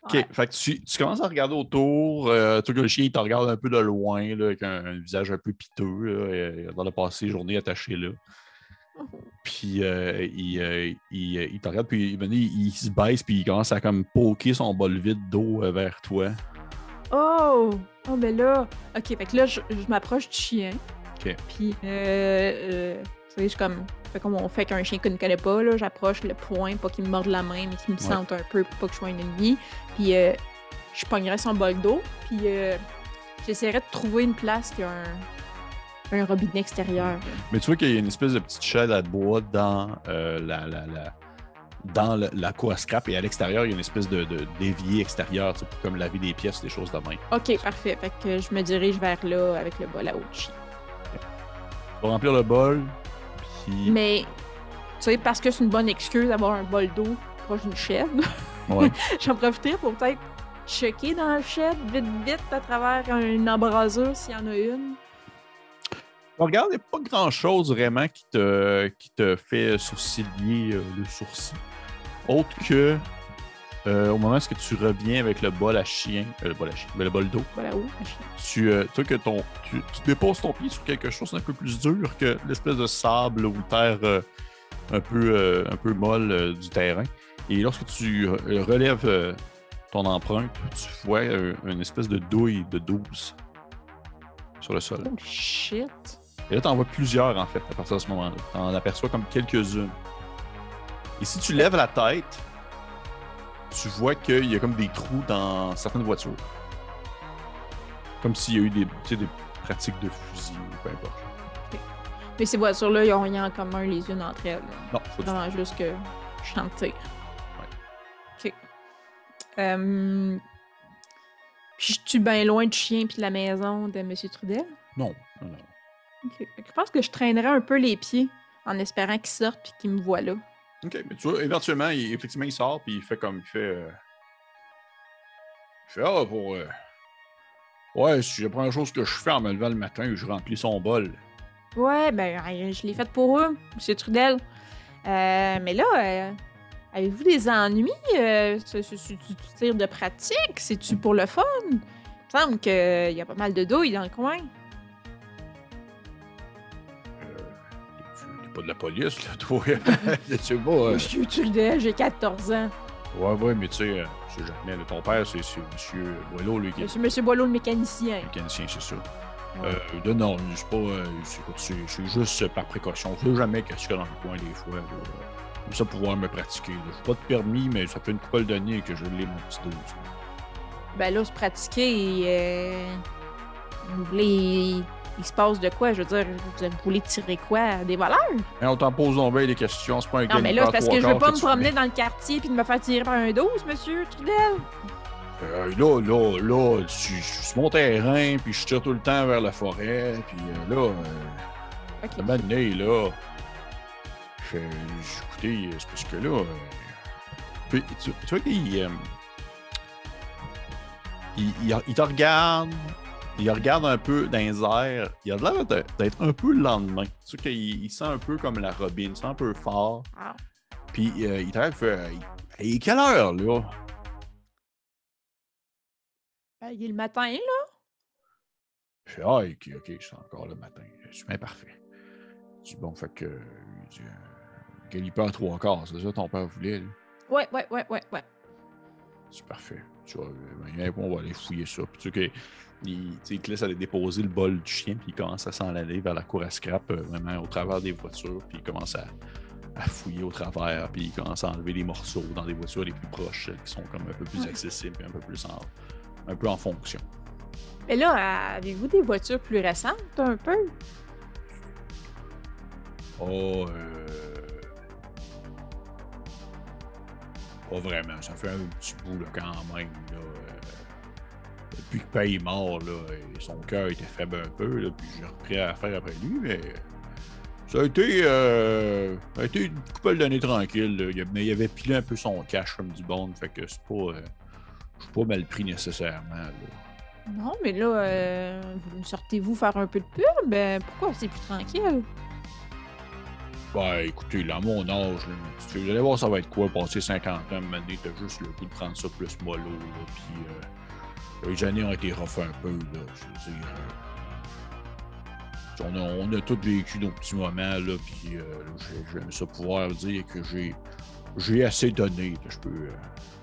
OK. Ouais. Fait que tu, tu commences à regarder autour. Euh, tu vois que le chien, il te regarde un peu de loin, là, avec un, un visage un peu piteux. Là, et, dans le passé, journée attachée là. Puis euh, il, euh, il, euh, il te regarde, puis il, il, il se baisse, puis il commence à comme poker son bol vide d'eau euh, vers toi. Oh! Oh, ben là. Ok, fait que là, je, je m'approche du chien. Ok. Puis, euh, euh, tu sais, je comme. Fait comme on fait qu'un chien qu'on ne connaît pas, là. J'approche le poing, pas qu'il me morde la main, mais qu'il me sente un peu pour pas que je sois un ennemi. Puis, euh, je pognerais son bol d'eau. Puis, euh, j'essaierais de trouver une place qui a un, un robinet extérieur. Mais tu vois qu'il y a une espèce de petite chaîne à bois dans euh, la, la, la- dans le- la cour à scrap et à l'extérieur, il y a une espèce de, d'évier extérieur, pour comme laver des pièces, des choses de même. Ok, parfait. Fait que je me dirige vers là avec le bol à. Tu vas remplir le bol, puis. Mais, tu sais, parce que c'est une bonne excuse d'avoir un bol d'eau proche d'une chaîne. Ouais. J'en profiterai pour peut-être checker dans le shed vite vite à travers une embrasure s'il y en a une. Regarde, il n'y a pas grand-chose vraiment qui te, qui te fait sourciller euh, le sourcil. Autre que euh, au moment où tu reviens avec le bol à chien, euh, le bol à chien, ben, le bol d'eau, tu, que ton, tu, tu déposes ton pied sur quelque chose d'un peu plus dur que l'espèce de sable ou terre un, peu, un peu molle du terrain. Et lorsque tu relèves ton empreinte, tu vois une espèce de douille de 12 sur le sol. Oh shit. Et là, tu en vois plusieurs, en fait, à partir de ce moment-là. Tu en aperçois comme quelques-unes. Et si tu lèves la tête, tu vois qu'il y a comme des trous dans certaines voitures. Comme s'il y a eu des, pratiques de fusil ou peu importe. Mais ces voitures-là, ils ont rien en commun les unes entre elles. Non, tout. Vraiment juste que je suis en tir. Ok. Euh... Puis je suis bien loin du chien puis de la maison de M. Trudel? Non, Je pense que je traînerais un peu les pieds en espérant qu'il sorte puis qu'il me voit là. OK, mais tu vois, éventuellement, il, effectivement, il sort, puis il fait comme, il fait... euh, Il fait, ah, pour... euh, Ouais, si la première chose que je fais en me levant le matin, je remplis son bol. Ouais, ben, je l'ai fait pour eux, M. Trudel. Euh, mais là, euh, avez-vous des ennuis? Euh, c'est- c'est- c'est du tir de pratique? C'est-tu pour le fun? Il me semble qu'il y a pas mal de douilles dans le coin. Pas de la police, là, toi. Je sais pas. euh, Monsieur Trudel, j'ai 14 ans. Ouais, ouais, mais tu sais, euh, je sais jamais. là, ton père, c'est c'est Monsieur Boileau, lui, qui est Monsieur, Monsieur Boileau, le mécanicien. mécanicien, c'est ça. Ouais. Euh, de non, c'est pas. euh, c'est c'est- c'est juste par précaution. Je sais jamais qu'est-ce qu'il y a dans le coin des fois. là, euh, Comme ça, pouvoir me pratiquer. là. J'ai pas de permis, mais ça fait une couple d'années que je l'ai, mon petit dos. ça. Ben là, se pratiquer, euh, vous voulez. Il, se passe de quoi? Je veux dire, vous voulez tirer quoi? Des voleurs? Mais on t'en pose donc bien des questions. C'est pas un Non, mais là, parce que je veux pas me promener dans le quartier puis de me faire tirer par un 12, monsieur Trudel. Euh, là, là, là, je suis je sur mon terrain, puis je tire tout le temps vers la forêt, puis euh, là, euh, Ok. un moment donné, là, je fais, écoutez, c'est parce que là, euh, Puis, tu, tu vois qu'il euh, il, il- il te regarde, il regarde un peu dans les airs. Il a l'air d'être un peu le lendemain. Tu vois qu'il il sent un peu comme la robine, il sent un peu fort. Ah. Puis euh, il t'arrive, il fait euh, Il est quelle heure, là? Ben, il est le matin, là. Je fais Ah, ok, ok, je suis encore le matin. Je suis bien parfait. Je dis Bon, fait que. Il dit euh, Galipeur à trois quarts, c'est ça ton père voulait, lui? Ouais, ouais, ouais, ouais, ouais. C'est parfait. Tu vois, euh, ben, on va aller fouiller ça. Puis tu sais il, te laisse aller déposer le bol du chien, puis il commence à s'en aller vers la cour à scrap, euh, vraiment au travers des voitures, puis il commence à, à fouiller au travers, puis il commence à enlever des morceaux dans des voitures les plus proches, euh, qui sont comme un peu plus accessibles, puis un peu plus en, un peu en fonction. Mais là, avez-vous des voitures plus récentes, un peu? Oh, euh... Pas vraiment. Ça fait un petit bout, là, quand même. Là, euh, Depuis que Pay est mort, là, son cœur était faible un peu, là, puis j'ai repris à faire après lui, mais ça a été, euh, a été une couple d'années tranquille. là. Il, il avait pilé un peu son cash comme du bon, fait que c'est pas, euh, je suis pas mal pris nécessairement. Là. Non, mais là, vous sortez-vous faire un peu de pub? Ben, pourquoi c'est plus tranquille? Ben, écoutez, là, à mon âge, là, vous allez voir, ça va être quoi, passer 50 ans, maintenant, t'as juste le goût de prendre ça plus mollo, là, puis euh, les années ont été rough un peu, là, je veux dire. euh, on, a, on a tous vécu nos petits moments, là, puis euh, j'ai- j'aime ça pouvoir dire que j'ai j'ai assez donné, que je peux euh,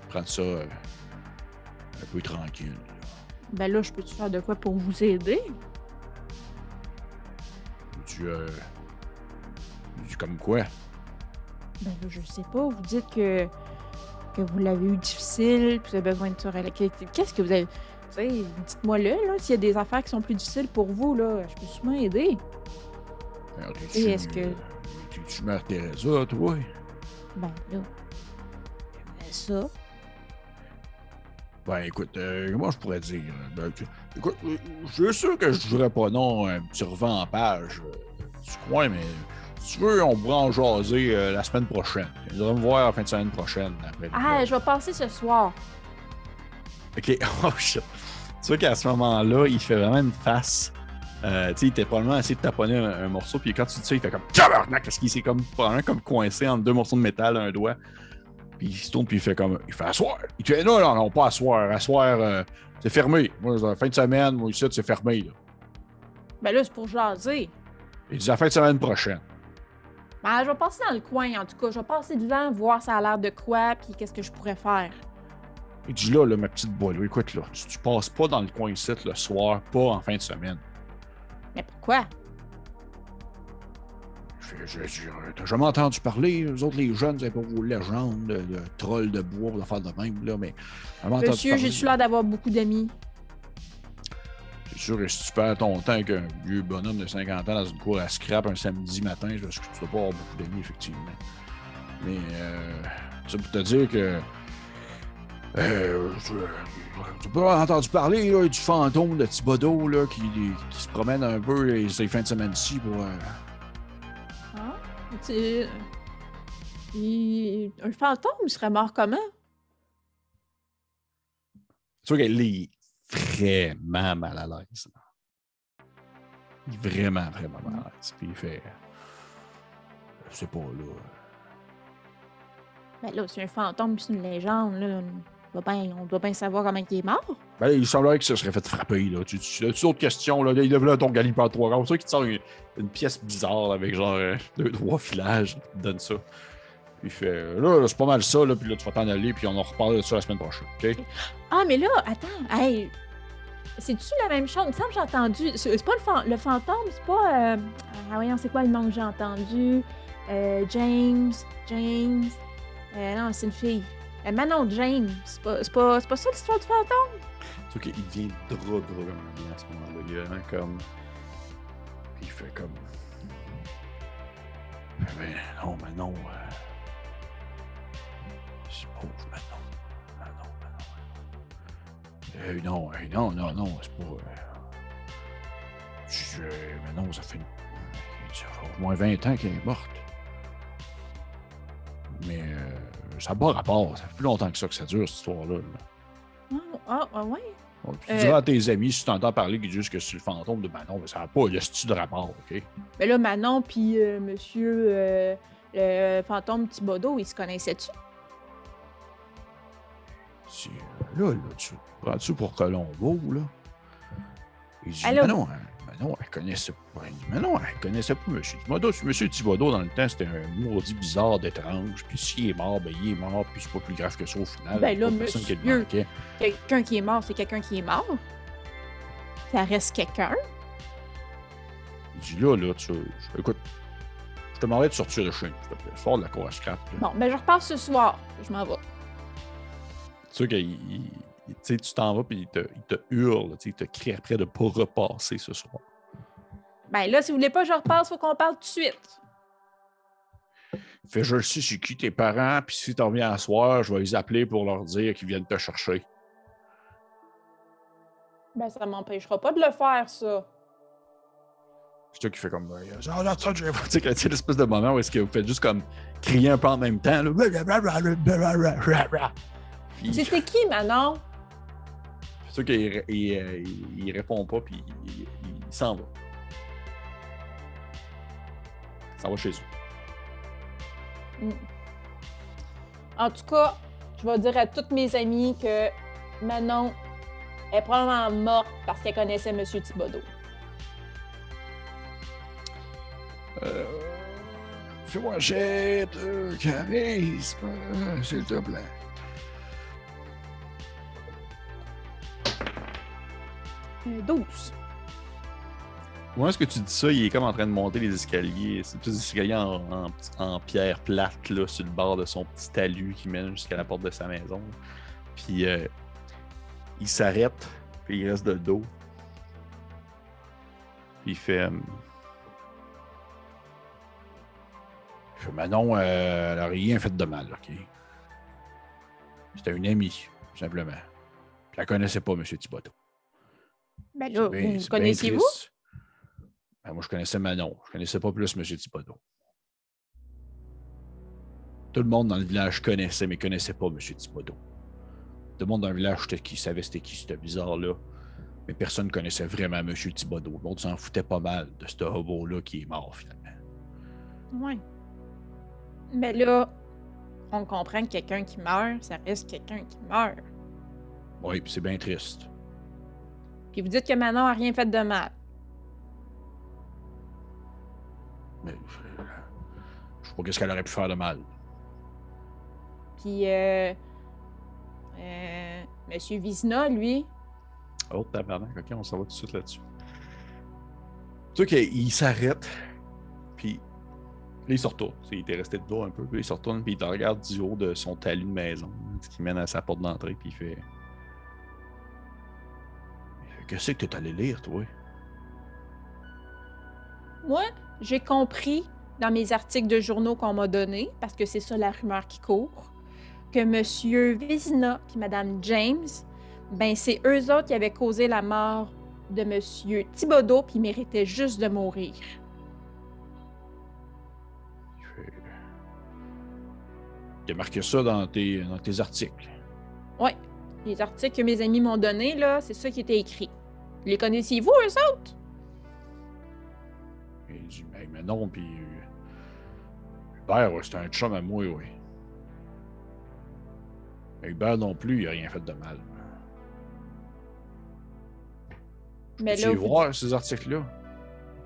prendre ça un peu tranquille. là. Ben là, je peux-tu faire de quoi pour vous aider? Tu comme quoi? Ben là, je sais pas. Vous dites que, que vous l'avez eu difficile, puis vous avez besoin de se. Qu'est-ce que vous avez. Tu sais, dites-moi-le, là, s'il y a des affaires qui sont plus difficiles pour vous, là, je peux sûrement aider. Alors, Et est-ce que- T'es-tu Mère Teresa, toi? Ben là, ça. Ben écoute, euh, moi je pourrais dire? ben, tu- écoute, euh, je suis sûr que je dirais pas non un petit revend en page euh, du coin, mais si tu veux, on pourra en jaser euh, la semaine prochaine. Tu devrais me voir la fin de semaine prochaine. Après Ah, je vais passer ce soir. Ok, oh shit. Tu vois qu'à ce moment-là, il fait vraiment une face. Euh, tu sais, il était probablement essayé de taponner un, un morceau, puis quand tu dis ça, il fait comme tabarnak, parce qu'il s'est comme, probablement comme coincé entre deux morceaux de métal, un doigt. Puis il se tourne, puis il fait comme, il fait asseoir. Il fait non, non, non, pas asseoir. Asseoir, euh, c'est fermé. Moi, la fin de semaine, moi, ici, c'est fermé. Là. Ben là, c'est pour jaser. Il dit la fin de semaine prochaine. Ben, je vais passer dans le coin, en tout cas. Je vais passer devant, voir ça a l'air de quoi, puis qu'est-ce que je pourrais faire. Il dit là, là ma petite boile, écoute, là, tu, tu passes pas dans le coin ici le soir, pas en fin de semaine. Mais pourquoi? T'as jamais entendu parler, eux autres, les jeunes, vous avez pas vos légendes de, de trolls de bois, de faire de même, là, mais. Monsieur, j'ai-tu l'air d'avoir beaucoup d'amis? C'est sûr que si tu perds ton temps avec un vieux bonhomme de 50 ans dans une cour à scrap un samedi matin, je pense que tu dois pas avoir beaucoup d'amis, effectivement. Mais, euh, ça pour te dire que. Euh, tu tu peux avoir entendu parler là, du fantôme de Thibodeau là, qui, qui se promène un peu les- ces fins de semaine-ci pour. euh, Hein? Tu- Il- Un fantôme, il serait mort comment? Tu vois qu'elle est vraiment mal à l'aise. Il est vraiment, vraiment mal à l'aise. Puis il fait. Je sais pas, là. Ben là, c'est un fantôme, c'est une légende, là. On doit bien, on doit bien savoir comment il est mort. Ben, il semblerait que ça serait fait frapper, là. Tu, tu, as-tu d'autres questions, là? Il devait ton galipeur trois gars. C'est qu'il te sort une, une pièce bizarre avec genre euh, deux, trois filages. Il te donne ça. Puis il fait. Là, là, c'est pas mal ça, là. Puis là, tu vas t'en aller, puis on en reparle de ça la semaine prochaine, OK? Ah, mais là, attends, hey, c'est-tu la même chose? Il me semble j'ai entendu. C'est c'est pas le, fan- le fantôme, c'est pas. euh, Ah, voyons, c'est quoi le nom que j'ai entendu? Euh, James. James. Euh, non, c'est une fille. Euh, Manon James. C'est pas, c'est pas, c'est pas ça l'histoire du fantôme? Vois qu'il devient drôle, drôle à ce moment-là. Il est vraiment comme. Il fait comme. Ben non, mais non. euh, C'est pauvre Manon. Euh, non, euh, non, non, non, c'est pas. euh, je- euh, Manon, ça fait. Ça fait au moins 20 ans qu'elle est morte. Mais euh, ça n'a pas rapport. Ça fait plus longtemps que ça que ça dure, cette histoire-là. là. Ah, ah, ouais. Tu diras à tes amis, si tu entends parler qu'ils disent que c'est le fantôme de Manon, mais ça n'a pas le style de rapport, OK? Mais là, Manon puis monsieur le fantôme Thibodeau, ils se connaissaient-tu? Là, là, tu prends-tu pour Colombo, là? Il dit, Allô? Manon, hein, Manon, elle connaissait pas. Dit, Manon, elle connaissait pas M. Thibodeau. M. Thibodeau, dans le temps, c'était un maudit bizarre d'étrange. Puis s'il est mort, ben il est mort, puis c'est pas plus grave que ça au final. Ben là, qui monsieur. manquait. Quelqu'un qui est mort, c'est quelqu'un qui est mort. Ça reste quelqu'un. Il dit, là, là, tu écoute, je te demanderais de sortir de chez nous, s'il te plaît. Sors de la cour à scrap. là. Bon, ben je repars ce soir. Je m'en vais. Tu sais, qu'il- il- il- tu t'en vas, puis il te, il te hurle, il te crie après de ne pas repasser ce soir. Ben là, si vous voulez pas que je repasse, faut qu'on parle tout de suite. Fait, je le sais, c'est qui tes parents, puis si t'en reviens à soir, je vais les appeler pour leur dire qu'ils viennent te chercher. Ben ça m'empêchera pas de le faire, ça. C'est toi qui fais comme. là, ça, je- Tu sais, quand- tu sais, l'espèce de moment où est-ce que vous faites juste comme crier un peu en même temps. Là. Puis, C'était qui, Manon? c'est sûr qu'il il, euh, il- il répond pas, puis il, s'en va. Il s'en va chez eux. Mm. En tout cas, je vais dire à toutes mes amies que Manon est probablement morte parce qu'elle connaissait M. Thibodeau. Euh, Fais-moi jet de charisme, s'il te plaît. 12. Où est-ce que tu dis ça? Il est comme en train de monter les escaliers. C'est des escaliers en, en, pierre plate, là, sur le bord de son petit talus qui mène jusqu'à la porte de sa maison. Puis euh, il s'arrête, puis il reste de dos. Puis il fait. euh, Je fais, Manon, euh, elle a rien fait de mal, OK? C'était une amie, tout simplement. Puis elle connaissait pas M. Thibodeau. Ben là, C'est bien- vous connaissiez-vous? Ben, moi, je connaissais Manon. Je connaissais pas plus M. Thibodeau. Tout le monde dans le village connaissait, mais connaissait pas M. Thibodeau. Tout le monde dans le village qui, savait c'était qui, c'était bizarre-là. Mais personne ne connaissait vraiment M. Thibodeau. Le monde s'en foutait pas mal de ce robot-là qui est mort, finalement. Ouais. Mais là, on comprend que quelqu'un qui meurt, ça reste quelqu'un qui meurt. Oui, puis c'est bien triste. Puis vous dites que Manon a rien fait de mal. Mais je, je sais pas qu'est-ce qu'elle aurait pu faire de mal. Puis, euh, euh, Monsieur Vizina, lui, Oh, tabarnak, ok, on s'en va tout de suite là-dessus. Tu sais qu'il s'arrête, puis là, il se retourne. Il était resté de dos un peu, puis il se retourne, puis il te regarde du haut de son talus de maison, ce qui mène à sa porte d'entrée, puis il fait Qu'est-ce que t'es allé lire, toi? moi, j'ai compris dans mes articles de journaux qu'on m'a donnés, parce que c'est ça la rumeur qui court, que Monsieur Vizina puis Madame James, ben c'est eux autres qui avaient causé la mort de Monsieur Thibodeau, puis ils méritaient juste de mourir. Fait, T'as marqué ça dans tes, dans tes articles. Ouais, les articles que mes amis m'ont donnés, là, c'est ça qui était écrit. Les connaissiez-vous, eux autres? Il dit, mais, mais non, puis. Hubert, c'est un chum à moi, oui. Mais Hubert non plus, il a rien fait de mal. Mais là, vous- voir ces articles-là?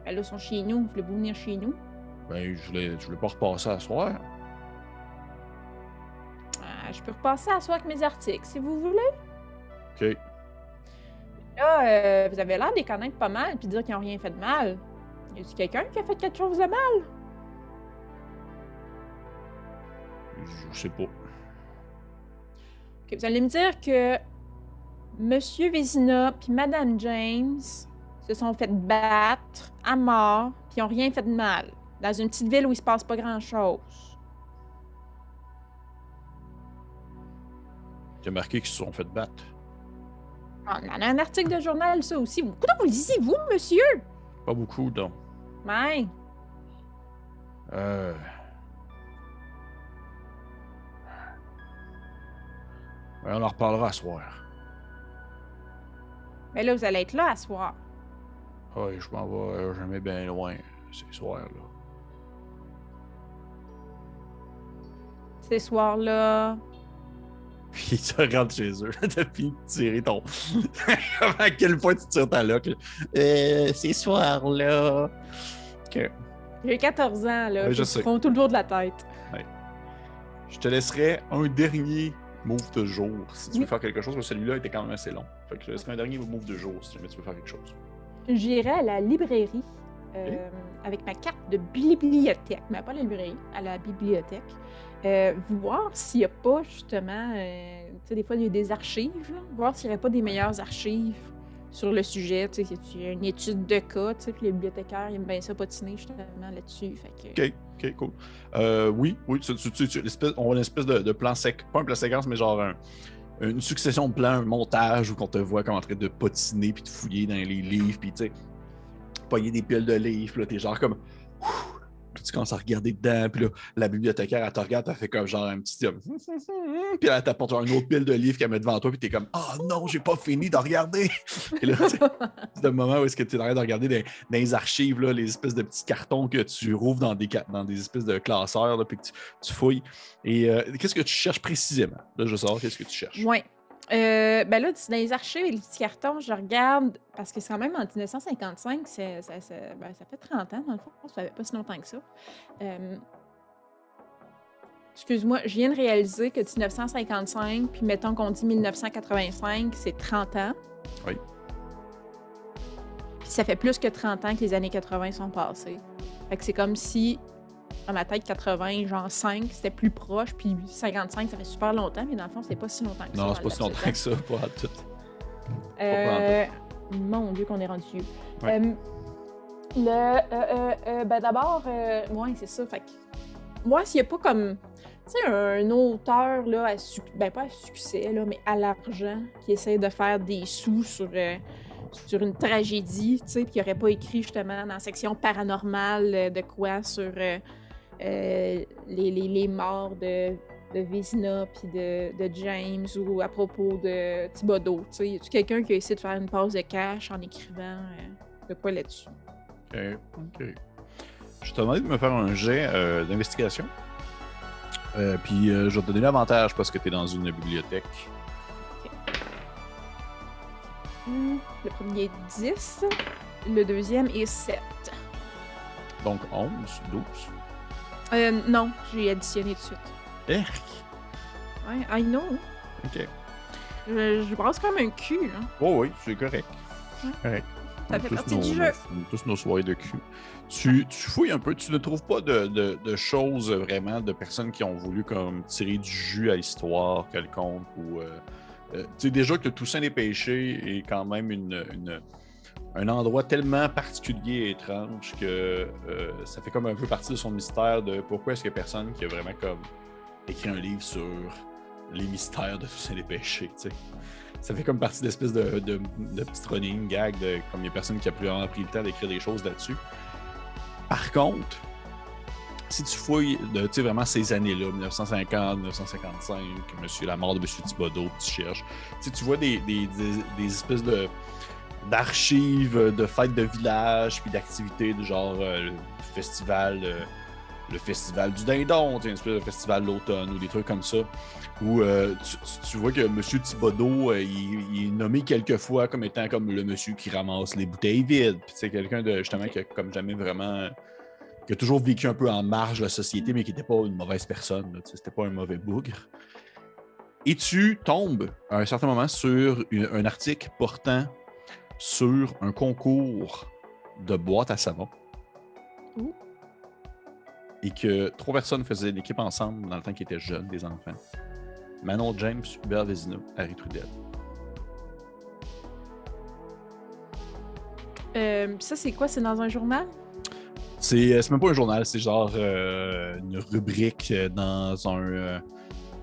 ben là, ils sont chez nous. Voulez-vous venir chez nous? Ben, je voulais, je voulais pas repasser à soir. Ah, je peux repasser à soir avec mes articles, si vous voulez. OK. Là, euh, vous avez l'air de les connaître pas mal puis dire qu'ils n'ont rien fait de mal. Y a-t-il quelqu'un qui a fait quelque chose de mal? Je sais pas. Vous allez me dire que Monsieur Vézina puis Madame James se sont fait battre à mort puis ont rien fait de mal dans une petite ville où il se passe pas grand-chose. T'as marqué qu'ils se sont fait battre. Ah, On a un article de journal, ça aussi. Vous, vous le lisez, vous, monsieur? Pas beaucoup, donc. Ouais. Euh... Ouais, on en reparlera à soir. Mais là, vous allez être là à soir. Ouais, je m'en vais euh, jamais bien loin ces soirs-là. Ces soirs-là. Puis tu regardes chez eux. T'as fini de tirer ton. à quel point tu tires ta loque. là. Euh, ces soirs-là. J'ai 14 ans, là. Ouais, je Ils font tout le tour de la tête. Je te laisserai un dernier move de jour si tu veux Oui. faire quelque chose, parce que celui-là était quand même assez long. Fait que je te laisserai un dernier move de jour si jamais tu veux faire quelque chose. J'irai à la librairie euh, avec ma carte de bibliothèque, mais pas à la librairie, à la bibliothèque. Euh, voir s'il n'y a pas justement, euh, tu sais, des fois il y a des archives, voir s'il n'y aurait pas des meilleures archives sur le sujet, tu sais, une étude de cas, tu sais, les bibliothécaires ils aiment bien ça patiner justement là-dessus. Que, Ok, ok, cool. Euh, oui, oui, tu, tu- tu- on a une espèce de, plan sec, pas un plan séquence, mais genre un- une succession de plans, un montage où on te voit comme en train de potiner puis de fouiller dans les livres, puis tu sais, pogner des piles de livres, là, t'es genre comme. Puis tu commences à regarder dedans, puis là, la bibliothécaire, elle te regarde, elle fait comme genre un petit. comme, Puis elle t'apporte une autre pile de livres qu'elle met devant toi, puis t'es comme Ah non, j'ai pas fini de regarder. Et là, c'est le moment où est-ce que tu es en train de regarder dans, les archives, là, les espèces de petits cartons que tu rouvres dans des, dans des espèces de classeurs, puis que tu, tu fouilles. Et euh, qu'est-ce que tu cherches précisément? Là, je veux savoir qu'est-ce que tu cherches? Ouais. Euh, ben là, dans les archives et les petits cartons, je regarde, parce que c'est quand même en 1955, c'est- ça, ça- ben, ça fait 30 ans, dans le fond, ça fait pas si longtemps que ça. Euh, Excuse-moi, je viens de réaliser que 1955, puis mettons qu'on dit 1985, c'est 30 ans. Oui. Puis ça fait plus que 30 ans que les années 80 sont passées. Fait que c'est comme si, dans ma tête, 80, genre 5, c'était plus proche, puis 55, ça fait super longtemps, mais dans le fond, c'est pas si longtemps que ça. Non, c'est pas si longtemps temps. que ça, pas à tout. Euh, mon Dieu, qu'on est rendu vieux. Ouais. Euh, le, euh, euh, euh, ben d'abord, ouais, c'est ça. Fait que, moi, s'il n'y a pas comme, tu sais, un auteur, là, à ben pas à succès, là, mais à l'argent, qui essaie de faire des sous sur, sur une tragédie, tu sais, puis qui n'aurait pas écrit justement dans la section paranormale euh, de quoi sur euh, euh, les, morts de, de Vézina puis de, James ou à propos de Thibodeau. Tu sais, quelqu'un qui a essayé de faire une pause de cash en écrivant de quoi là-dessus? Ok, ok. Je te demandé de me faire un jet d'investigation. Puis je vais te donner l'avantage parce que tu es dans une bibliothèque. Le premier est 10, le deuxième est 7. Donc 11, 12. Euh, non, j'ai additionné tout de suite. Erk! Ouais, I know. Ok. Je, je brasse comme un cul, là. Oh oui, c'est correct. Ouais. Correct. Ça fait partie nos- du jeu. tous nos soirées de cul. Tu, tu fouilles un peu, tu ne trouves pas de, de- de choses vraiment de personnes qui ont voulu comme tirer du jus à l'histoire quelconque ou euh, euh, tu sais déjà que Toussaint des péchés est quand même une, un endroit tellement particulier et étrange que euh, ça fait comme un peu partie de son mystère de pourquoi est-ce qu'il y a personne qui a vraiment comme écrit un livre sur les mystères de Toussaint des péchés, ça fait comme partie de l'espèce de, de, de running gag, de, comme il n'y a personne qui a vraiment pris le temps d'écrire des choses là-dessus. Par contre, si tu fouilles de, vraiment ces années-là, 1950, 1955, monsieur, la mort de M. Thibodeau, tu cherches, tu vois des, des, espèces de d'archives de fêtes de village puis d'activités du genre euh, le festival euh, le festival du dindon, une espèce de festival de l'automne ou des trucs comme ça où euh, tu, vois que M. Thibodeau, euh, il, il est nommé quelquefois comme étant comme le monsieur qui ramasse les bouteilles vides. Puis c'est quelqu'un de justement qui a comme jamais vraiment. Qui a toujours vécu un peu en marge de la société, mais qui n'était pas une mauvaise personne. C'était pas un mauvais bougre. Et tu tombes à un certain moment sur une- un article portant sur un concours de boîte à savon. Ouh. Et que trois personnes faisaient une équipe ensemble dans le temps qu'ils étaient jeunes, des enfants. Manon James, Hubert Vézina, Harry Trudel. Euh, ça, c'est quoi? C'est dans un journal? C'est euh, c'est même pas un journal, c'est genre euh, une rubrique euh, dans un, euh,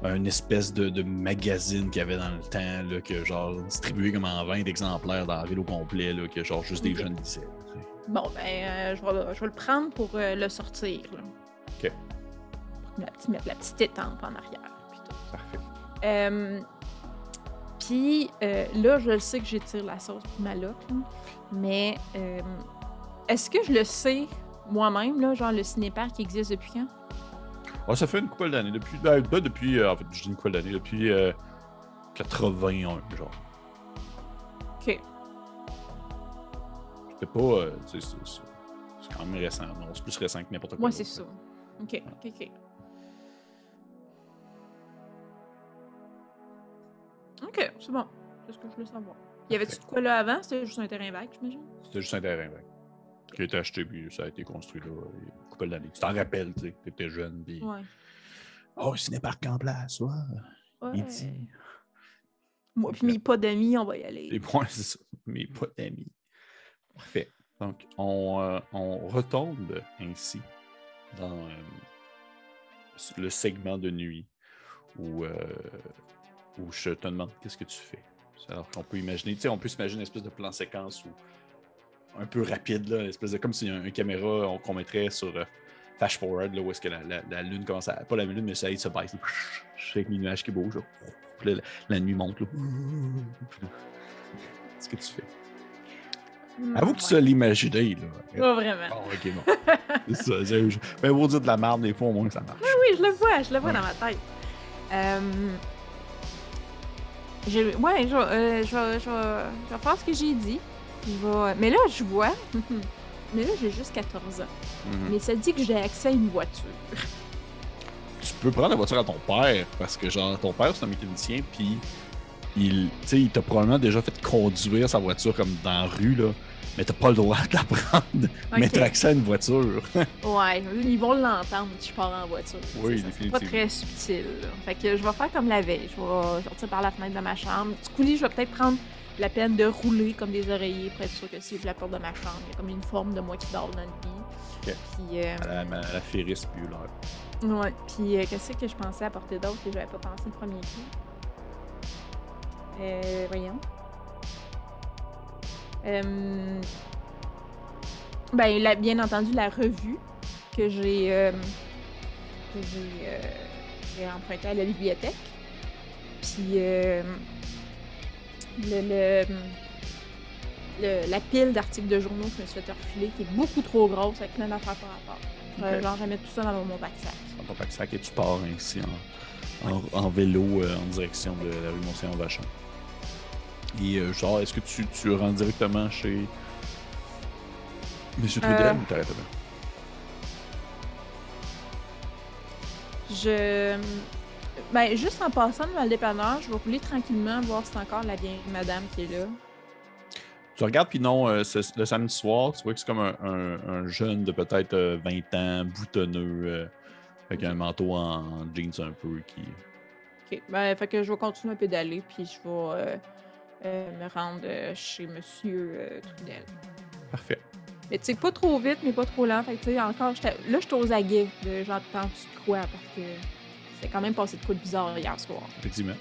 un espèce de, de magazine qu'il y avait dans le temps, là, que genre distribué comme en 20 exemplaires dans la ville au complet, là, que genre juste des jeunes lisaient. Bon, ben, je, vais, je vais le prendre pour le sortir. Là. Ok. Pour la petite- mettre la petite étampe en arrière. Parfait. Puis euh, là, je le sais que j'étire la sauce pour ma loque, là. mais euh, est-ce que je le sais moi-même, là, genre le cinépark qui existe depuis quand? Ah, ça fait une couple d'années. Depuis, ben, ben, depuis euh, en fait, je dis une couple d'années, depuis euh, 81, genre. Ok. C'était pas. euh, c'est- c'est c'est quand même récent. Non, c'est plus récent que n'importe quoi. Moi, c'est ça. Ok, ok, ok. Ok, c'est bon. C'est ce que je voulais savoir. Y avait-tu de quoi là avant? C'était juste un terrain vague, j'imagine? C'était juste un terrain vague. Qui a été acheté, puis ça a été construit là, il y a une couple d'années. Tu t'en rappelles, tu sais, t'étais jeune, puis. Ouais. Oh, cinépark en place, ouais. ouais. Il dit. Moi puis mes pas d'amis, on va y aller. Les points, c'est ça. Mais pas d'amis. Parfait. Donc, on, euh, on retombe ainsi dans euh, le segment de nuit où, euh, où je te demande qu'est-ce que tu fais. Alors qu'on peut imaginer, tu sais, on peut s'imaginer une espèce de plan séquence où un peu rapide, là, une espèce de comme si un, un caméra on- qu'on mettrait sur euh, flash forward, là, où est-ce que la, la- la lune commence à. Pas la lune, mais le soleil se baisse. là. Avec les nuages qui bougent. là. Puis là, la, la nuit monte. Là. Qu'est-ce que tu fais? Hmm, Avoue que tu ouais. sais l'imaginer, là. Pas vraiment. Bon, ok, bon. c'est ça. je- Ben, vous dire de la merde, des fois, au moins, ça marche. Oui, je le vois, je le vois Ouais. dans ma tête. Euh, j'ai- ouais, je, euh, je, je, je vais faire ce que j'ai dit. Vais- mais là, je vois. mais là, j'ai juste 14 ans. Mhm. Mais ça dit que j'ai accès à une voiture. Tu peux prendre la voiture à ton père, parce que, genre, ton père, c'est un mécanicien, puis il, tu sais, il t'a probablement déjà fait conduire sa voiture comme dans la rue, là. Mais t'as pas le droit de la prendre. Mais t'as accès à une voiture. Ouais, ils vont l'entendre si je pars en voiture. Oui, ça, c'est définitivement. pas très subtil. là. Fait que je vais faire comme la veille. Je vais sortir par la fenêtre de ma chambre. Du coup, je vais peut-être prendre la peine de rouler comme des oreillers pour être sûr que je la porte de ma chambre, il y a comme une forme de moi qui dort dans le lit. Puis, euh, à la, à la Bueller. ouais. Puis, euh, qu'est-ce que je pensais apporter d'autre que j'avais pas pensé le premier coup? Euh, voyons. Euh, ben, la- bien entendu, la revue que j'ai euh, j'ai euh, empruntée à la bibliothèque. Puis le, le- le- la pile d'articles de journaux que je me suis fait refiler, qui est beaucoup trop grosse avec plein d'affaires par rapport. Euh, genre, je vais mettre tout ça dans mon backsack. Dans ton pack-sac et tu pars ainsi en, en, en vélo euh, en direction de la rue Mont-Saint-Vachon. Et euh, genre, est-ce que tu, tu rentres directement chez Monsieur Trudel Euh. ou t'arrêtes là? Je. Ben, juste en passant devant le dépanneur, je vais rouler tranquillement, voir si c'est encore la vieille madame qui est là. Tu regardes, puis non, euh, le samedi soir, tu vois que c'est comme un, un- un jeune de peut-être euh, 20 ans, boutonneux, euh, avec un manteau en, en jeans un peu qui. Ok. Ben, fait que je vais continuer à pédaler, puis je vais euh, euh, me rendre euh, chez Monsieur euh, Trudel. Parfait. Mais tu sais, pas trop vite, mais pas trop lent. Fait que tu sais, encore, là, je suis aux aguets de j'entends-tu de quoi, parce que c'est quand même passé de quoi de bizarre hier soir. Effectivement.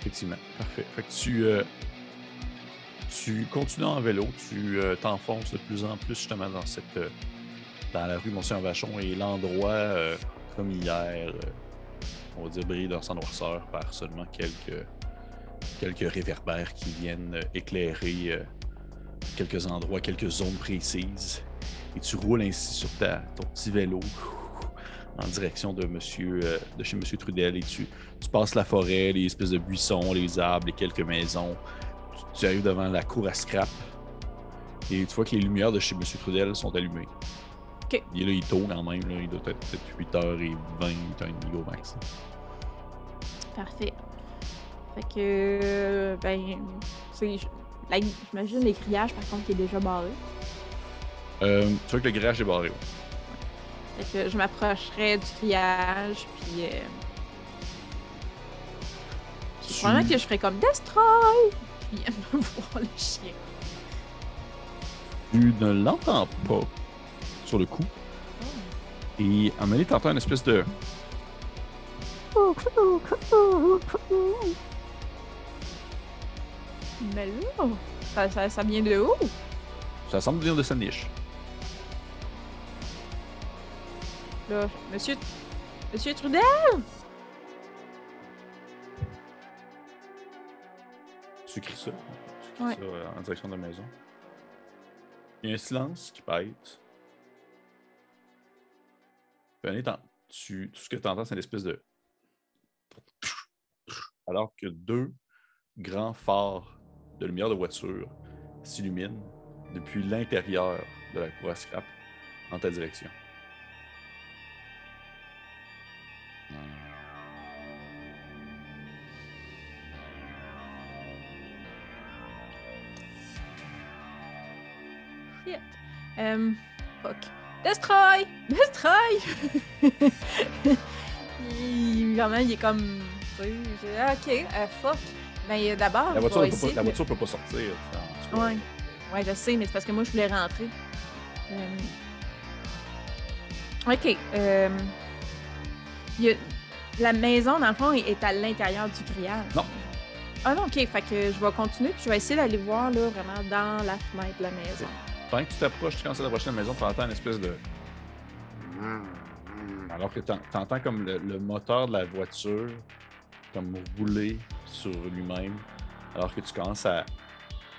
Effectivement. Parfait. Fait que tu, euh, tu continues en vélo, tu euh, t'enfonces de plus en plus justement dans cette euh, dans la rue Mont-Saint-Vachon et l'endroit, comme hier, on va dire brille dans sa noirceur par seulement quelques, quelques réverbères qui viennent éclairer quelques endroits, quelques zones précises. Et tu roules ainsi sur ta, ton petit vélo en direction de, monsieur, euh, de chez Monsieur Trudel et tu, tu passes la forêt, les espèces de buissons, les arbres, les quelques maisons. Tu, tu arrives devant la cour à scrap et tu vois que les lumières de chez Monsieur Trudel sont allumées. Ok. Il est là, il tôt quand même, là, il doit être peut-être 8h20, 8h30 au max. Parfait. Fait que, euh, ben, J'imagine les grillages, par contre, qui est déjà barré. Euh, tu vois que le grillage est barré. ouais. Fait que je m'approcherai du grillage, puis. Euh, Tu- Probablement que je ferais comme Destroy! Puis me voir le chien. Tu ne l'entends pas sur le coup. Et un moment donné, t'entends une espèce de. Mais là, ça, ça, ça vient de où? Ça semble venir de sa niche. Là, monsieur. Monsieur Trudel? tu écris ça? Tu écris Ouais. ça euh, en direction de la maison. Il y a un silence qui Annie, t'en- tu, tout ce que tu entends, c'est une espèce de. Alors que deux grands phares de lumière de voiture s'illuminent depuis l'intérieur de la cour à scrap en ta direction. Shit. Euh, fuck. Destroy! Destroy! il, vraiment, il est comme. Ok, euh, fuck. Ben, euh, d'abord, La voiture ne peut, essayer pas- la voiture peut pas sortir. Ouais. Ouais, je sais, mais c'est parce que moi, je voulais rentrer. Euh, Ok. euh, La maison, dans le fond, est- à l'intérieur du grillage. Non. Ah non, ok. Fait que je vais continuer, puis je vais essayer d'aller voir, là, vraiment dans la fenêtre de la maison. Pendant que tu t'approches, tu commences à t'approcher de la maison, tu entends une espèce de. Alors que tu entends comme le, le moteur de la voiture comme rouler sur lui-même. Alors que tu commences à.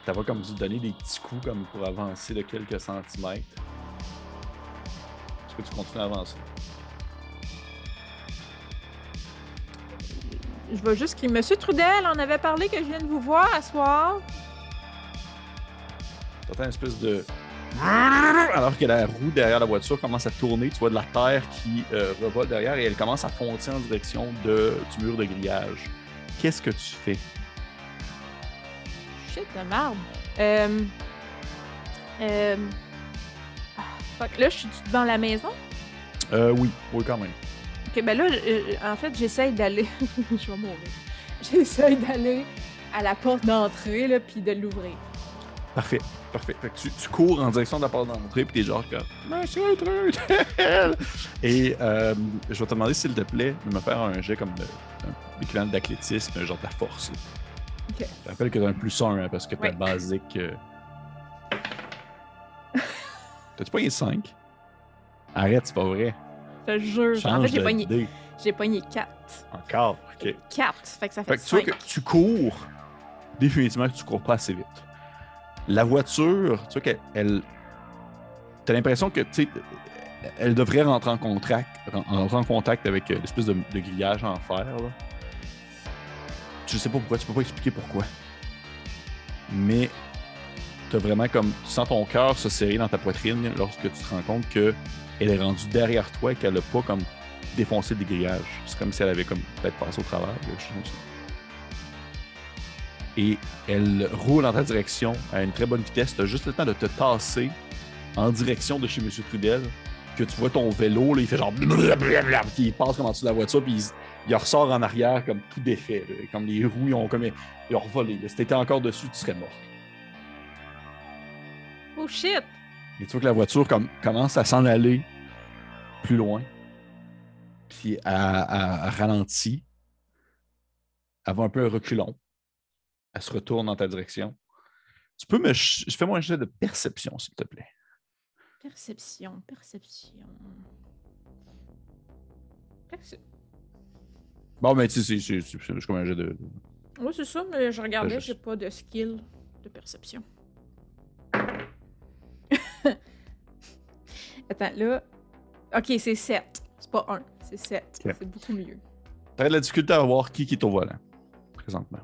T'as comme dû donner des petits coups comme pour avancer de quelques centimètres. Est-ce que tu continues à avancer? Je vais juste crier Monsieur Trudel, on avait parlé que je viens de vous voir à soir. T'entends une espèce de. Alors que la roue derrière la voiture commence à tourner, tu vois de la terre qui euh, revole derrière et elle commence à foncer en direction de, du mur de grillage. Qu'est-ce que tu fais? Shit de merde. Euh. Euh. ah, fuck, là, je suis devant la maison? Euh, oui, oui, quand même. Ok, ben là, en fait, j'essaye d'aller. je vais mourir. J'essaye d'aller à la porte d'entrée, là, puis de l'ouvrir. Parfait, parfait. Fait que tu, tu cours en direction de la porte d'entrée, puis t'es genre comme Monsieur Trudel! Et euh, je vais te demander, s'il te plaît, de me faire un jet comme de, un équivalent d'athlétisme, genre de la force. là. Ok. Je te rappelle que t'as un plus 1 parce que t'as Ouais. basique. euh. T'as-tu pogné 5? Arrête, c'est pas vrai. Je te jure. En Change fait, j'ai pogné, j'ai pogné 4. Encore, ok. 4. Fait que ça fait, Fait que tu vois 5. que tu cours, définitivement que tu cours pas assez vite. La voiture, tu vois qu'elle. Elle, T'as l'impression que, tu sais, elle devrait rentrer en contact, rentrer en contact avec euh, l'espèce de, de grillage en fer. Là. Je sais pas pourquoi, tu peux pas expliquer pourquoi. Mais t'as vraiment comme. Tu sens ton cœur se serrer dans ta poitrine lorsque tu te rends compte que elle est rendue derrière toi et qu'elle a pas comme défoncé des grillages. C'est comme si elle avait comme peut-être passé au travers, quelque chose comme ça. Et elle roule dans ta direction à une très bonne vitesse. Tu as juste le temps de te tasser en direction de chez M. Trudel. Que tu vois ton vélo, là, il fait genre. blablabla, puis il passe comme en dessous de la voiture, puis il, il ressort en arrière comme tout défait. là. Comme les roues, ils ont, comme, ils ont revolé. là. Si t'étais encore dessus, tu serais mort. Oh shit! Et tu vois que la voiture comme, commence à s'en aller plus loin. Puis elle, elle- elle ralentit. Elle va un peu un reculon. Elle se retourne dans ta direction. Tu peux me. ch- Fais-moi un jet de perception, s'il te plaît. Perception, perception. Perce- Bon, mais tu sais, c'est- comme un jet de. Ouais, c'est ça, mais je regardais, j'ai pas de skill de perception. Attends, là. Ok, c'est 7. C'est pas 1, c'est 7. Ok. C'est beaucoup mieux. T'as de la difficulté à voir qui, qui est au volant, présentement.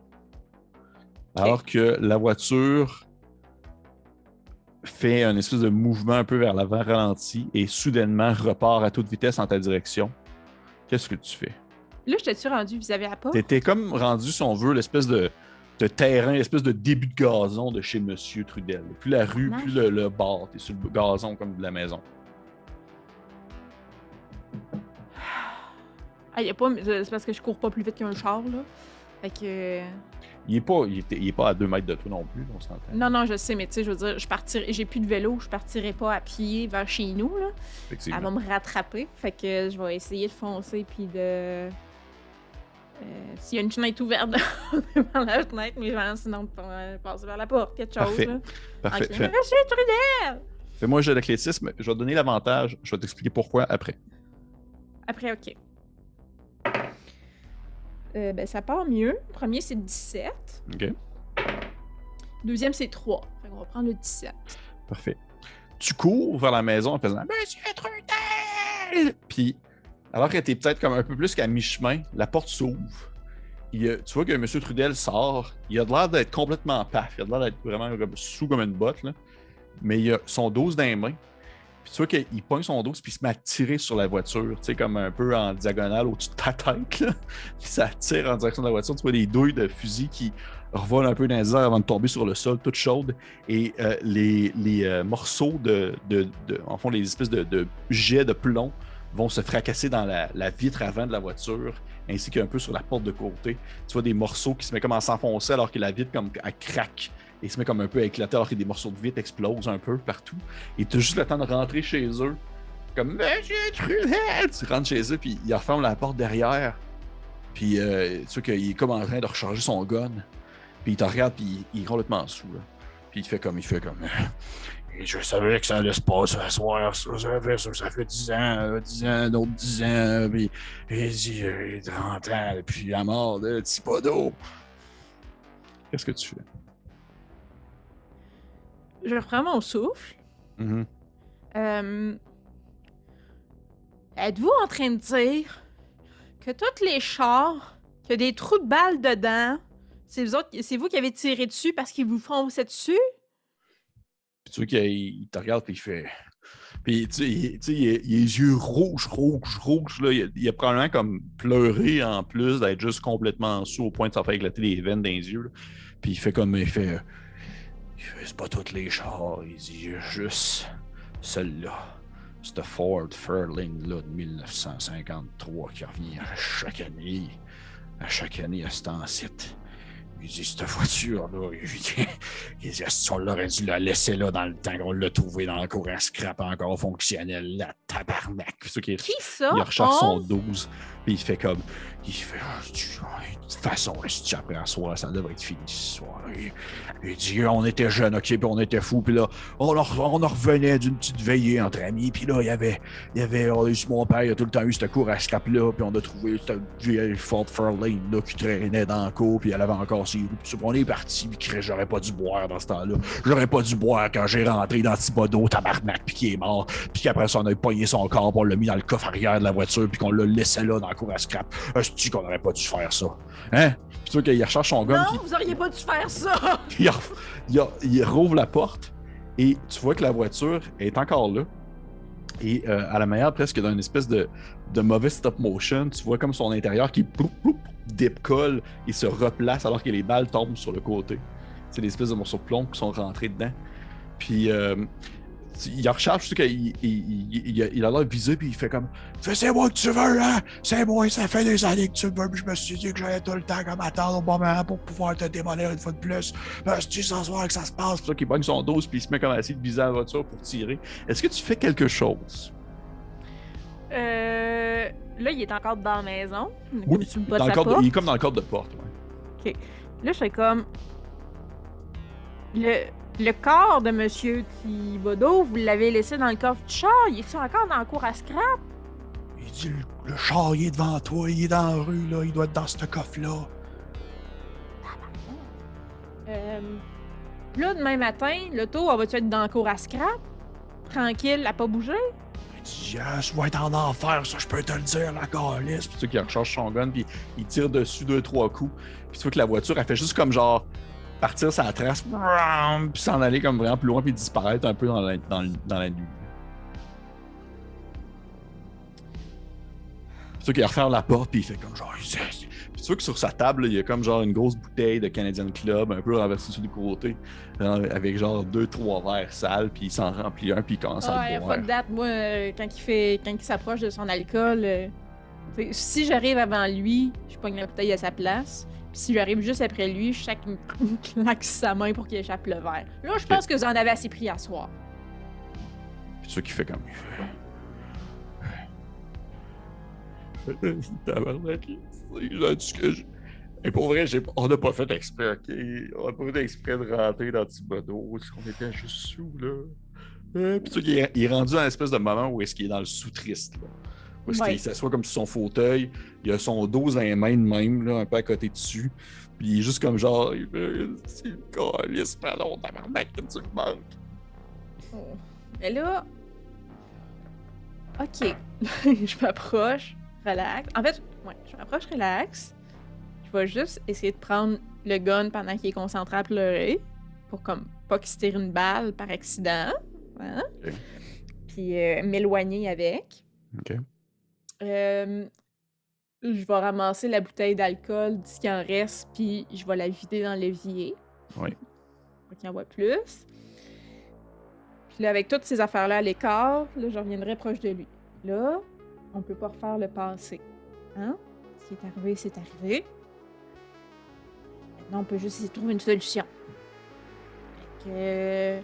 Alors que la voiture fait un espèce de mouvement un peu vers l'avant ralenti et soudainement repart à toute vitesse en ta direction. Qu'est-ce que tu fais? Là, j'étais-tu rendu vis-à-vis à la porte? T'étais comme rendu, si on veut, l'espèce de, de terrain, l'espèce de début de gazon de chez Monsieur Trudel. Plus la rue, Nice. plus le, le bar. T'es sur le gazon comme de la maison. Ah, y a pas. C'est parce que je cours pas plus vite qu'un char, là. Fait que. Il est pas, il est, il est pas à deux mètres de toi non plus, on s'entend. Non, non, je sais, mais tu sais, je veux dire, je partirai. J'ai plus de vélo, je partirai pas à pied vers chez nous, là. Elle va me rattraper. Fait que je vais essayer de foncer puis de. Euh, S'il y a une fenêtre ouverte devant la fenêtre, mais genre, sinon pa- passer vers la porte, quelque chose. Parfait. Là. Parfait. Ok. Fais- Monsieur Trudel! Fais-moi un jeu d'athlétisme. Je vais te donner l'avantage. Je vais t'expliquer pourquoi après. Après, ok. Euh, ben, ça part mieux. Le premier, c'est 17. OK? Deuxième, c'est 3. Fait qu'on va prendre le 17. Parfait. Tu cours vers la maison en faisant Monsieur Trudel! Puis, alors que tu es peut-être comme un peu plus qu'à mi-chemin, la porte s'ouvre. Il tu vois que Monsieur Trudel sort. Il a de l'air d'être complètement paf. Il a de l'air d'être vraiment sous comme une botte. Là. Mais il a son dos dans les mains. Tu vois qu'il pogne son dos puis il se met à tirer sur la voiture. Tu sais, comme un peu en diagonale au-dessus de ta tête. Puis ça tire en direction de la voiture. Tu vois des douilles de fusil qui revolent un peu dans les airs avant de tomber sur le sol, toutes chaudes. Et euh, les, les, euh, morceaux de, de, En fond, les espèces de, de jets de plomb vont se fracasser dans la, la vitre avant de la voiture, ainsi qu'un peu sur la porte de côté. Tu vois des morceaux qui se mettent comme à s'enfoncer alors que la vitre comme elle craque et se met comme un peu à éclater alors que des morceaux de vitre explosent un peu partout. Et tu as juste le temps de rentrer chez eux. Comme Monsieur Trudel! Tu rentres chez eux, puis il referme la porte derrière. Puis euh, tu vois qu'il est comme en train de recharger son gun. Puis il te regarde, puis il, il est complètement sous. Là. Puis il fait comme, il fait comme. Et je savais que ça allait se passer à soir, ça, ça fait, ça, ça fait 10 ans, euh, 10 ans, d'autres 10 ans, puis il dit euh, 30 ans depuis la mort de Thibodeau. Qu'est-ce que tu fais? Je reprends mon souffle. Mhm. Euh, Êtes-vous en train de dire que tous les chars, qu'il y a des trous de balles dedans, c'est vous, autres- vous qui avez tiré dessus parce qu'ils vous fonçaient dessus? Puis tu vois qu'il il te regarde, puis il fait. Puis tu sais, il, tu sais, il a, il a les yeux rouges, rouges, rouges. Là. Il, a, il a probablement comme pleuré en plus d'être juste complètement sous au point de s'en faire éclater les veines dans les yeux. là. Puis il fait comme. Il fait. euh, Il fait c'est pas tous les chars. Il dit il y a juste celui-là. C'est Ford Fairlane là, de 1953 qui revient à chaque année. À chaque année à cet site. Il dit, cette voiture-là, il dit, il dit, si on l'aurait dû la laisser là dans le temps qu'on l'a trouvé dans le cours à scrap encore fonctionnel, la tabarnak. Qui ça? il recherche son On? 12, puis il fait comme, il fait, Ah, tu- de toute façon, si après un soir, ça devrait être fini ce soir. Il, dit, on était jeunes, ok, puis on était fous, puis là, on en, revenait d'une petite veillée entre amis, puis là, il y avait, il y avait, on a eu- mon père, il a tout le temps eu ce cours à scrap-là, puis on a trouvé cette vieille Ford Fairlane, là, qui traînait dans le cours, puis elle avait encore ses roues, on est parti, puis j'aurais pas dû boire dans ce temps-là. J'aurais pas dû boire quand j'ai rentré dans Thibodeau, tabarnak, puis qui est mort, puis qu'après ça, on a pogné son corps, puis on l'a mis dans le coffre arrière de la voiture, puis qu'on l'a laissé là dans le cours à scrap. Est-ce qu'on aurait pas dû faire ça? Hein? Puis tu vois qu'il recherche son puis Non, vous auriez pas dû faire ça! il, re- il, a- il rouvre la porte et tu vois que la voiture est encore là. Et euh, à la manière presque d'une espèce de, de mauvais stop motion, tu vois comme son intérieur qui ploup, ploup, décolle et se replace alors que les balles tombent sur le côté. C'est des espèces de morceaux de plomb qui sont rentrés dedans. Puis euh, tu- il recharge, tu sais qu'il il, il, il, il a l'air visé, puis il fait comme Fais c'est moi que tu veux, hein? C'est moi, ça fait des années que tu veux, puis je me suis dit que j'allais tout le temps comme attendre au bon moment pour pouvoir te démolir une fois de plus. Ben, c'est-tu ce soir que ça se passe? Pour ça qu'il pogne son dos, puis il se met comme à essayer de viser la voiture pour tirer. Est-ce que tu fais quelque chose? Euh, là, il est encore dans la maison. Oui, de Dans le de- il est comme dans le cadre de porte. ouais. Là, je fais comme. Le, le corps de Monsieur Thibodeau, vous l'avez laissé dans le coffre du char. Il est encore dans le cours à scrap? Il dit Le char, il est devant toi, il est dans la rue, là, il doit être dans ce coffre-là. Euh, là, demain matin, l'auto, elle va-tu être dans le cours à scrap? Tranquille, elle a pas bougé? Il dit Yes, va être en enfer, ça, je peux te le dire, la calice. Puis tu vois qu'il recharge son gun, puis il tire dessus deux, trois coups. Puis tu vois que la voiture, elle fait juste comme genre partir sa trace, puis s'en aller comme vraiment plus loin, puis disparaître un peu dans la, dans, dans la nuit. Puis tu vois qu'il referme la porte, puis il fait comme genre. Puis tu vois que sur sa table, là, il y a comme genre une grosse bouteille de Canadian Club, un peu renversée sur le côté, avec genre deux, trois verres sales, puis il s'en remplit un, puis il commence à Ah, le boire. fuck that. Moi, euh, quand il fait, quand il s'approche de son alcool, euh, si j'arrive avant lui, je pogne la bouteille à sa place. Si j'arrive juste après lui, chaque me claque sa main pour qu'il échappe le verre. Là, je pense que vous en avez assez pris à soir. Puis ceux qui fait comme. Tabarnak, c'est gentil que je. Et pour vrai, on n'a pas fait exprès, ok? On n'a pas fait exprès de rentrer dans Thibodeau. On était juste sous, là. Euh, puis tu sais qu'il est- il est rendu dans une espèce de moment où est-ce qu'il est dans le sous-triste, là. Est-ce Ouais. qu'il s'assoit comme sur son fauteuil, il a son dos dans les mains de même, là, un peu à côté dessus. Puis il est juste comme genre, il le calice, pardon, tabarnak, que tu me manques. Mais là. Ok. je m'approche, relax. En fait, ouais, je m'approche, relax. Je vais juste essayer de prendre le gun pendant qu'il est concentré à pleurer. Pour comme pas qu'il se tire une balle par accident. Hein? Puis euh, m'éloigner avec. Ok. Euh, je vais ramasser la bouteille d'alcool, ce qui en reste, puis je vais la vider dans l'évier. Oui. Pour qu'il y en voit plus. Puis là, avec toutes ces affaires-là à l'écart, là, je reviendrai proche de lui. Là, on peut pas refaire le passé. Hein? Ce qui est arrivé, c'est arrivé. Maintenant, on peut juste essayer de trouver une solution. Fait que...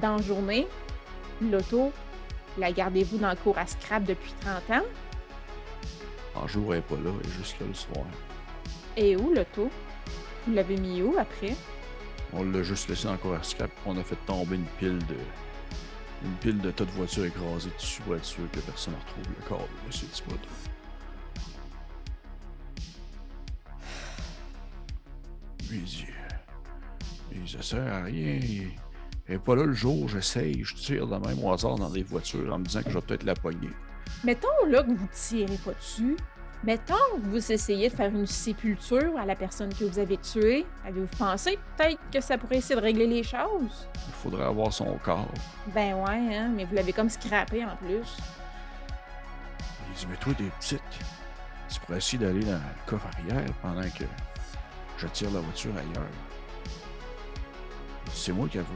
Dans la journée, l'auto, la gardez-vous dans le cours à scrap depuis 30 ans? En jour, elle est pas là, elle est juste là le soir. Et où l'auto? Vous l'avez mis où après? On l'a juste laissé dans le cour à scrap, on a fait tomber une pile de. Une pile de tas de voitures écrasées dessus pour être sûr que personne ne retrouve le corps de M. Il dit. Il ça sert à rien. Est pas là le jour, j'essaye, je tire de même au hasard dans des voitures en me disant que je vais peut-être la pogner. Mettons là que vous tirez pas dessus. Mettons que vous essayez de faire une sépulture à la personne que vous avez tuée. Avez-vous pensé peut-être que ça pourrait essayer de régler les choses? Il faudrait avoir son corps. Ben ouais, hein, mais vous l'avez comme scrappé en plus. Il dit, mais toi, des petites, tu pourrais essayer d'aller dans le coffre arrière pendant que je tire la voiture ailleurs. C'est moi qui avoue.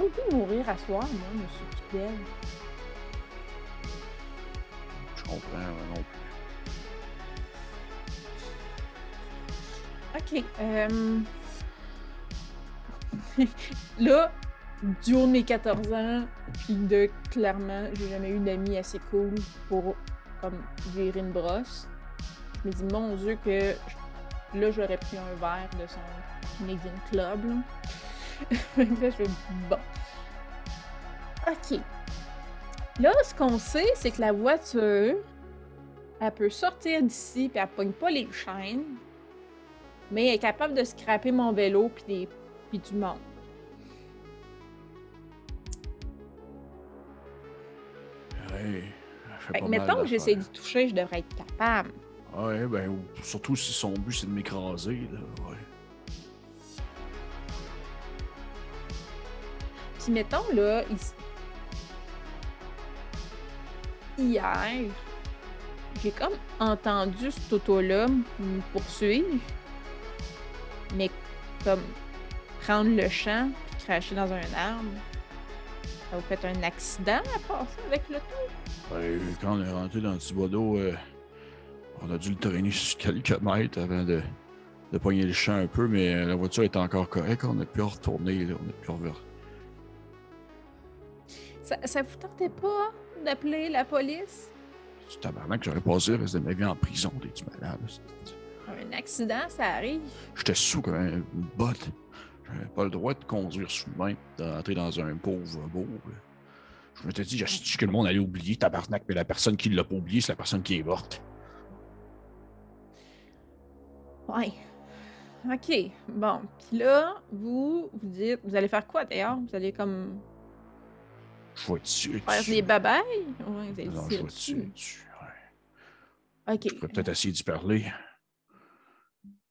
Pas le goût de mourir à soir, moi, monsieur Tudel. Je comprends moi non plus. Ok. euh, là, du haut de mes 14 ans, puis de clairement, j'ai jamais eu d'amis assez cool pour comme virer une brosse. Je me dis, mon Dieu, que je- là, j'aurais pris un verre de son Canadian Club. Là, Là je fais bon. Ok. Là, ce qu'on sait, c'est que la voiture, elle peut sortir d'ici, puis elle pogne pas les chaînes mais elle est capable de scraper mon vélo puis des puis du monde. Fait Fait pas que mettons que j'essaie d'y toucher, je devrais être capable. Ouais, ben, ou- surtout si son but c'est de m'écraser, là. Ouais. Mettons là, hier, j'ai comme entendu cet auto-là me poursuivre, mais comme prendre le champ puis cracher dans un arbre. Ça vous fait un accident à passer avec l'auto? Ben, quand on est rentré dans le Thibodeau, euh, on a dû le traîner sur quelques mètres avant de, de pogner le champ un peu, mais euh, la voiture était encore correcte. On a pu retourner, là, on a pu en revenir. Ça, ça vous tentait pas d'appeler la police? C'est tabarnak, j'aurais passé le reste de ma vie en prison, t'es-tu malade? Un accident, ça arrive. J'étais sous comme une botte. J'avais pas le droit de conduire sous main, d'entrer dans un pauvre beau. là. Je m'étais dit, je que le monde allait oublier, tabarnak, mais la personne qui l'a pas oublié, c'est la personne qui est morte. Ouais. OK. Bon. Puis là, vous, vous dites, vous allez faire quoi d'ailleurs? Vous allez comme Je vais faire des babayes? Ouais, vous tirer vais dessus. OK. Je pourrais peut-être essayer d'y parler.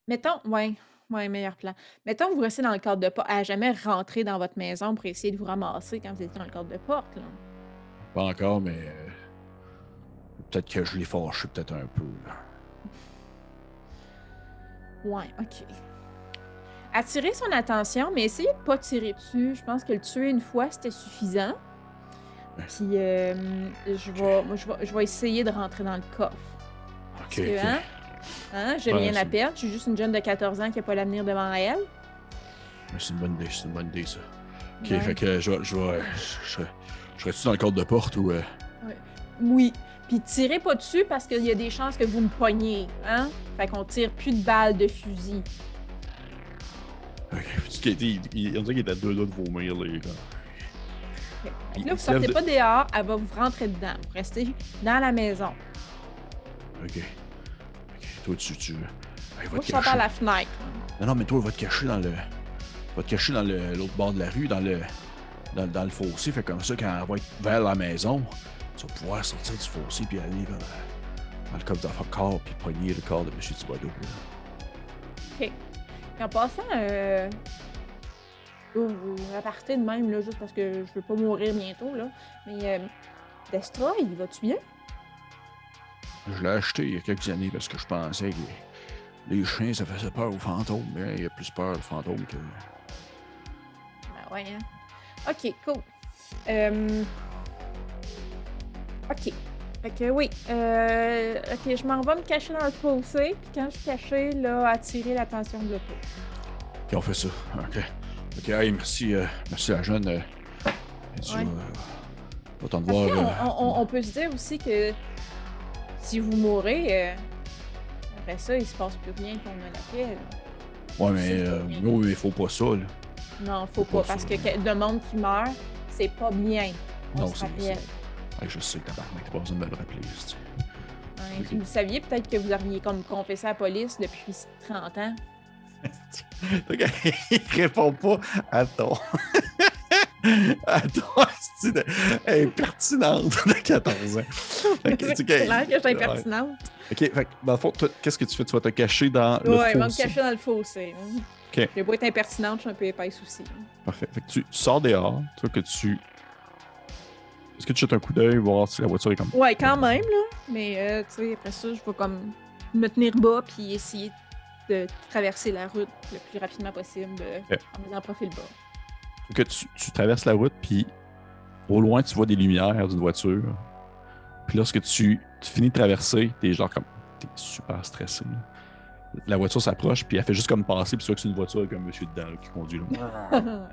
Mettons, ouais. Ouais, meilleur plan. Mettons que vous restez dans le cadre de porte, à jamais rentrer dans votre maison pour essayer de vous ramasser quand vous étiez dans le cadre de porte, là. Pas encore, mais euh, peut-être que je l'ai fâché peut-être un peu. là. Ouais, OK. Attirer son attention, mais essayez de pas tirer dessus. Je pense que le tuer une fois, c'était suffisant. Puis, euh, je, vais, moi, je, vais, je vais essayer de rentrer dans le coffre. Ok, Parce que, ok. hein, hein, j'ai Ouais, rien à perdre. Je suis juste une jeune de 14 ans qui n'a pas l'avenir devant elle. Mais C'est une bonne idée, c'est une bonne idée ça. Ok, Ouais. fait que je vais. Je, vais- je, je serais-tu dans le cadre de porte ou. euh, Oui. Puis tirez pas dessus parce qu'il y a des chances que vous me pognez, hein? Fait qu'on tire plus de balles de fusil. Ok. Il- il- on dirait qu'il était à deux doigts de vomir. Là, Fait que Il- Là, vous sortez de- pas dehors, elle va vous rentrer dedans. Vous restez dans la maison. Ok. Ok, toi, tu. tu... Hey, va Moi, te je cacher. par la fenêtre. Non, non, mais toi, va te cacher dans le. Va te cacher dans le- l'autre bord de la rue, dans le. Dans, dans le fossé. Fait comme ça, quand elle va être vers la maison, tu vas pouvoir sortir du fossé puis aller vers, dans le coffre corps puis pogner le corps de M. Thibodeau. là. Puis en passant, euh... vous repartez de même, là, juste parce que je veux pas mourir bientôt, là. Mais euh, Destroy, vas-tu bien? Je l'ai acheté il y a quelques années parce que je pensais que les, chiens, ça faisait peur aux fantômes. Mais il y a plus peur aux fantômes que. Ben ouais, hein. Ok, cool. Euh... Ok. Fait que oui. Euh... Ok, je m'en vais me cacher dans le fossé, puis quand je suis cachée, là, attirer l'attention de l'auto. Puis on fait ça. OK. OK, hey, merci, euh, merci la jeune. Euh, tu, Ouais. euh, autant de voir. on, on peut se dire aussi que si vous mourrez, euh, après ça, il se passe plus rien qu'on a la paix. ouais, mais c'est euh, mais faut pas ça, là. Non, faut Faut pas, pas parce ça, que de monde qui meurt, c'est pas bien. On Non, c'est-. Hey, je sais, tabarnak, t'as pas besoin de me le rappeler. Ouais, Vous saviez peut-être que vous auriez comme confessé à la police depuis 30 ans? Il répond pas à ton. à ton style impertinente de 14 ans. C'est clair que je suis impertinente. Ok, fait dans le fond, qu'est-ce que tu fais? Tu vas te cacher dans le Ouais, il va me fossé. cacher dans le fossé. hein. Ok. Je vais pas être impertinente, je suis un peu épaisse aussi. Parfait. Fait que tu, tu sors dehors, tu vois que tu. Est-ce que tu jettes un coup d'œil, voir si la voiture est comme. Ouais, quand même, là. Mais, euh, tu sais, après ça, je vais comme me tenir bas puis essayer de traverser la route le plus rapidement possible euh, en faisant profil bas. que tu, tu traverses la route, puis au loin, tu vois des lumières d'une voiture. Puis lorsque tu, tu finis de traverser, t'es genre comme. T'es super stressé. là. La voiture s'approche, puis elle fait juste comme passer, puis tu vois que c'est une voiture avec un monsieur dedans là, qui conduit. Là.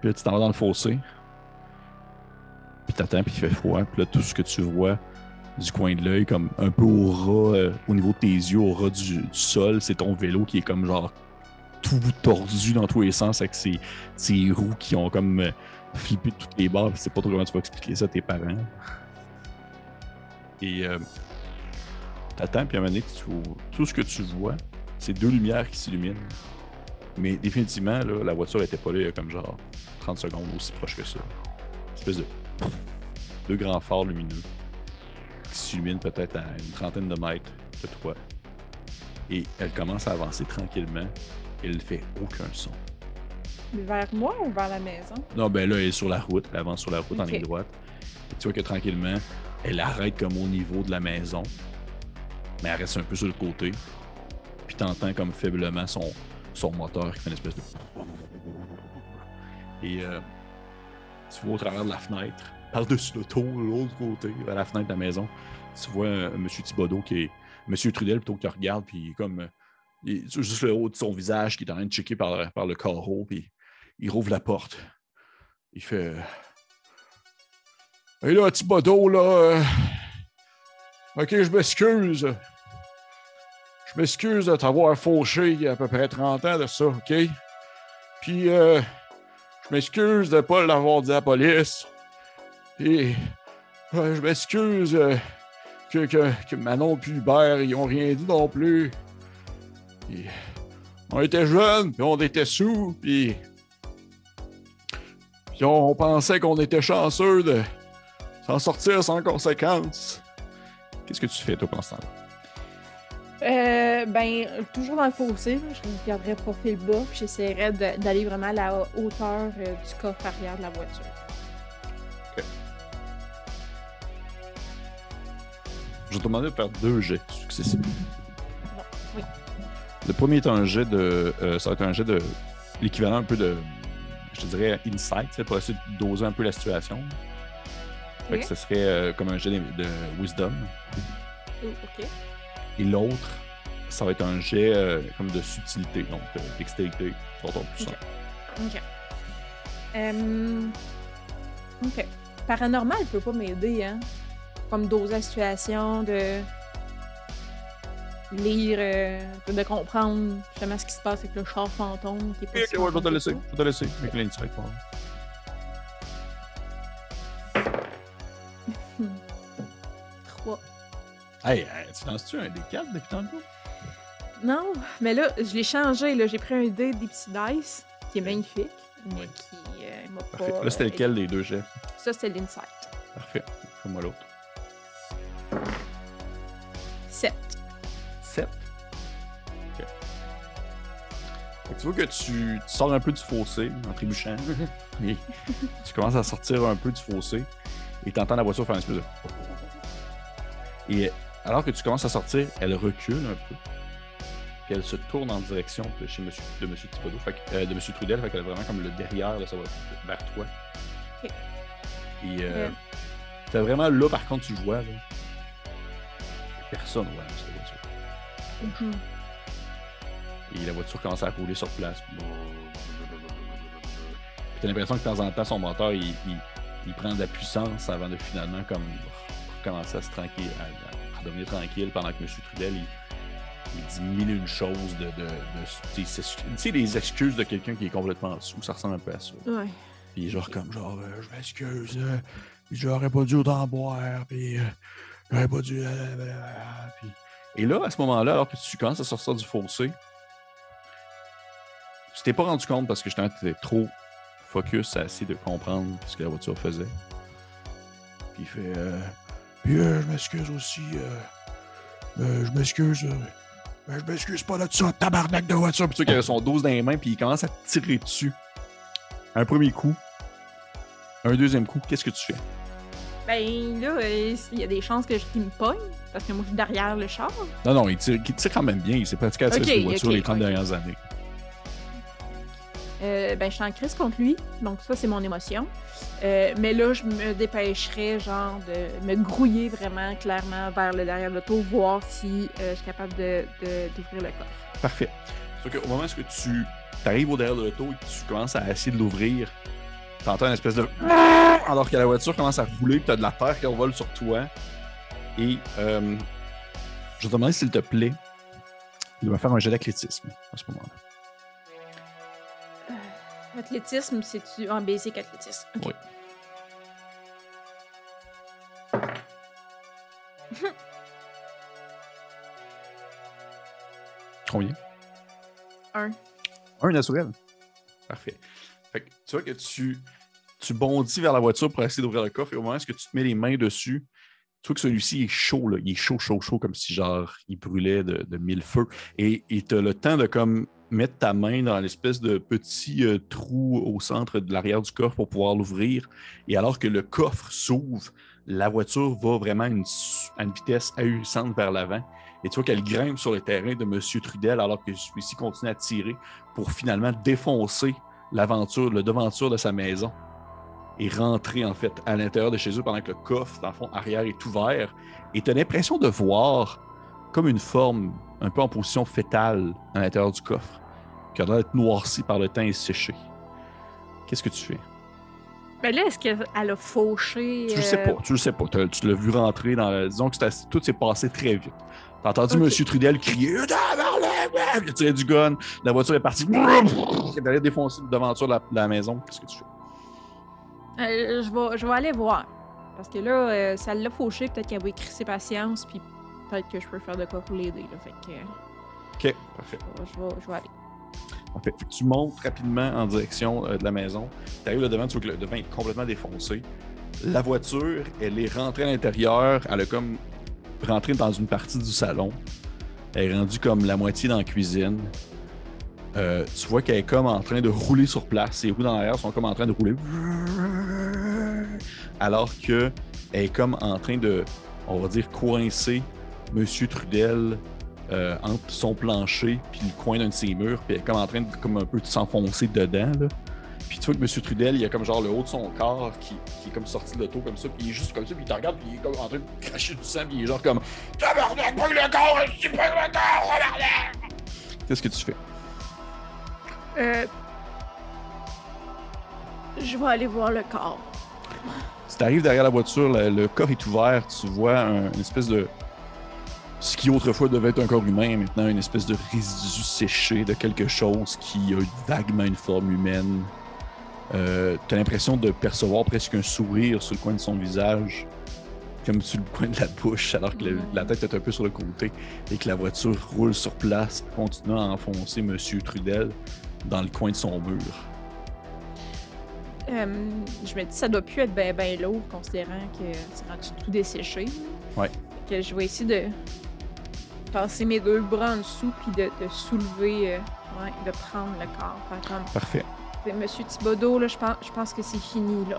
Puis là, tu t'en vas dans le fossé. Puis t'attends, puis il fait froid. Puis là, tout ce que tu vois du coin de l'œil, comme un peu au ras, euh, au niveau de tes yeux, au ras du, sol, c'est ton vélo qui est comme genre tout tordu dans tous les sens avec ses, roues qui ont comme euh, flippé toutes les barres. Tu sais pas trop comment tu vas expliquer ça à tes parents. Et euh, t'attends, puis à un moment donné, tout ce que tu vois, c'est deux lumières qui s'illuminent. Mais définitivement, la voiture était pas là il y a comme genre 30 secondes aussi proche que ça. Espèce de deux grands phares lumineux qui s'illuminent peut-être à une trentaine de mètres de toi. Et elle commence à avancer tranquillement. Elle fait aucun son. Vers moi ou vers la maison? Non, ben là, elle est sur la route. Elle avance sur la route en ligne droite. Et tu vois que tranquillement, elle arrête comme au niveau de la maison. Mais elle reste un peu sur le côté. Puis t'entends comme faiblement son, son moteur qui fait une espèce de. Et euh, tu vois au travers de la fenêtre, par-dessus le tour, l'autre côté, vers la fenêtre de la maison, tu vois un, monsieur Thibodeau qui est. Monsieur Trudel plutôt que tu regardes, puis il est comme. euh, il juste le haut de son visage qui est en train de checker par, par le carreau, puis il rouvre la porte. Il fait. Hé là, Thibodeau, là. euh, Ok, je m'excuse. Je m'excuse de t'avoir fauché il y a à peu près 30 ans de ça, OK? Puis, euh, je m'excuse de pas l'avoir dit à la police. Puis, euh, je m'excuse euh, que, que, que Manon et Hubert, ils ont rien dit non plus. Puis, on était jeunes, puis on était sous, puis... Puis on, pensait qu'on était chanceux de s'en sortir sans conséquence. Qu'est-ce que tu fais, toi, pendant? Euh, ben, toujours dans le fossé, je regarderais profil bas, puis j'essaierais d'aller vraiment à la hauteur euh, du coffre arrière de la voiture. Je vais te demander de faire deux jets successifs. oui. Le premier est un jet de. euh, ça va être un jet de. L'équivalent un peu de. Je te dirais insight, c'est pour essayer de doser un peu la situation. Fait que ce serait euh, comme un jet de, de wisdom. Oh, ok. Et l'autre, ça va être un jet euh, comme de subtilité, donc de dextérité. sur ton plus Ok. Ok. Ok. Paranormal peut pas m'aider, hein? Comme doser la situation, de. lire, euh, de comprendre justement ce qui se passe avec le char fantôme qui est Ok, ouais, je vais te laisser. Je vais te laisser. Avec l'insight, ouais. Trois. Hey, hey, tu lances-tu un des 4 depuis tantôt? Non, mais là, je l'ai changé. là. J'ai pris un dé des petits dice, qui est magnifique, mais Ouais. qui euh, pas... Parfait. Là, c'était euh, lequel des deux chefs? Ça, c'était l'insight. Parfait. Fais-moi l'autre. 7. 7. Ok. Fait que tu vois que tu, tu sors un peu du fossé en trébuchant. et tu commences à sortir un peu du fossé et tu entends la voiture faire un espèce de. Et alors que tu commences à sortir, elle recule un peu. Puis elle se tourne en direction de chez Monsieur, de M. Thibodeau, fait euh, de M. Trudel, fait qu'elle est vraiment comme le derrière de sa voiture vers toi. Ok. Et euh, Euh. t'as vraiment là, par contre, tu le vois. Là. Personne ouais, dans cette voiture. Et la voiture commence à rouler sur place. Puis t'as l'impression que de temps en temps, son moteur, il, il- il prend de la puissance avant de finalement comme recommencer à se tranquille, à, à redevenir tranquille pendant que M. Trudel, il, il dit mille une choses de... de, de- tu sais, des excuses de quelqu'un qui est complètement sous. Ça ressemble un peu à ça. Ouais. Puis genre comme genre, euh, je m'excuse, euh, j'aurais pas dû autant boire, puis euh, j'aurais pas dû... euh, euh, puis- Et là, à ce moment-là, alors que tu commences à sortir du fossé, tu t'es pas rendu compte parce que justement, tu étais trop focus à essayer de comprendre ce que la voiture faisait. Puis il fait... euh, puis euh, je m'excuse aussi, euh, euh, je m'excuse... euh, ben, je m'excuse pas là de ça, tabarnak de voiture. Puis tu qu'il avait son 12 dans les mains, puis il commence à te tirer dessus. Un premier coup. Un deuxième coup, qu'est-ce que tu fais? Ben là, euh, il y a des chances que je qu'il me pogne, parce que moi, je suis derrière le char. Non, non, il tire, il tire quand même bien. Il s'est pratiqué à tirer Ok, sur les voitures les 30 ok. dernières années. Euh, ben, je suis en crise contre lui, donc ça, c'est mon émotion. Euh, mais là, je me dépêcherais, genre, de me grouiller vraiment clairement vers le derrière de l'auto, voir si euh, je suis capable de, de- d'ouvrir le coffre. Parfait. Sauf qu'au moment où tu arrives au derrière de l'auto et que tu commences à essayer de l'ouvrir, tu entends une espèce de. Alors que la voiture commence à rouler, tu as de la terre qui envole sur toi. Et euh, je te demander s'il te plaît de me faire un jet d'athlétisme à ce moment-là. Athlétisme, c'est-tu? En basic athlétisme? Oui. Combien? Un. Un naturel. Parfait. Fait que tu vois que tu, tu bondis vers la voiture pour essayer d'ouvrir le coffre et au moment où tu te mets les mains dessus, tu vois que celui-ci est chaud, là. il est chaud, chaud, chaud, comme si genre il brûlait de, de mille feux. Et tu as le temps de comme mettre ta main dans l'espèce de petit euh, trou au centre de l'arrière du coffre pour pouvoir l'ouvrir. Et alors que le coffre s'ouvre, la voiture va vraiment à une, à une vitesse ahurissante vers l'avant. Et tu vois qu'elle grimpe sur le terrain de M. Trudel alors que celui-ci continue à tirer pour finalement défoncer l'aventure, le devanture de sa maison et rentrer en fait à l'intérieur de chez eux pendant que le coffre, dans le fond, arrière est ouvert. Et tu as l'impression de voir comme une forme un peu en position fétale à l'intérieur du coffre, qui a l'air d'être noirci par le temps et séché. Qu'est-ce que tu fais? Ben là, est-ce qu'elle a fauché? Tu le sais euh, pas, tu le sais pas. Tu l'as vu rentrer dans la... Disons que tout s'est passé très vite. T'as entendu Ok. M. Trudel crier « Tabarnak! Il a tiré du gun, la voiture est partie. Il est allé défoncer le devanture de la, de la maison. Qu'est-ce que tu fais? Euh, je, vais, je vais aller voir. Parce que là, euh, ça l'a fauché, peut-être qu'elle va écrire ses patience, puis peut-être que je peux faire de quoi pour l'aider. Fait que euh, OK, parfait. je, vais, je vais aller. Parfait. Fait que tu montes rapidement en direction euh, de la maison. Tu arrives là devant, tu vois que le devant est complètement défoncé. La voiture, elle est rentrée à l'intérieur. Elle a comme rentré dans une partie du salon. Elle est rendue comme la moitié dans la cuisine. Euh, tu vois qu'elle est comme en train de rouler sur place. Ses roues dans l'arrière sont comme en train de rouler. Alors que elle est comme en train de, on va dire, coincer Monsieur Trudel euh, entre son plancher puis le coin d'un de ses murs, puis elle est comme en train de comme un s'enfoncer dedans. Puis tu vois que M. Trudel, il a comme genre le haut de son corps qui, qui est comme sorti de l'auto comme ça, puis il est juste comme ça, puis il te regarde, puis il est comme en train de cracher du sang, puis il est genre comme Tabarnak, brûle le corps, je brûle le corps, tabarnak! Qu'est-ce que tu fais? Euh, je vais aller voir le corps. Si tu arrives derrière la voiture, le, le coffre est ouvert, tu vois un- une espèce de. Ce qui autrefois devait être un corps humain maintenant une espèce de résidu séché de quelque chose qui a vaguement une forme humaine. Euh, tu as l'impression de percevoir presque un sourire sur le coin de son visage, comme sur le coin de la bouche, alors que le- la tête est un peu sur le côté et que la voiture roule sur place, continuant à enfoncer Monsieur Trudel dans le coin de son mur. Euh, je me dis, ça doit plus être bien ben lourd, considérant que c'est rendu tout desséché. Ouais. Que je vais essayer de passer mes deux bras en dessous, puis de, de soulever, euh, ouais, de prendre le corps. Comme, Parfait. Monsieur Thibodeau, là, je pense, je pense que c'est fini, là.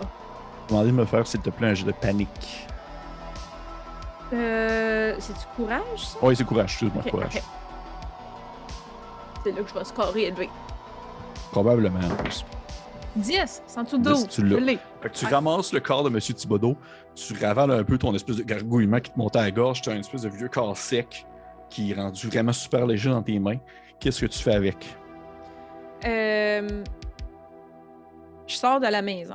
Demandez de me faire, s'il te plaît, un jeu de panique. Euh, c'est du courage, ça? Oui, c'est courage, excuse-moi, Ok, courage. C'est là que je vais scorer élevé. Probablement en plus. 10, sans tout 10, dos. tu l'as. Je l'ai. Fait que tu ramasses le corps de M. Thibodeau, tu ravales un peu ton espèce de gargouillement qui te montait à la gorge, tu as une espèce de vieux corps sec qui est rendu vraiment super léger dans tes mains. Qu'est-ce que tu fais avec? Euh, je sors de la maison.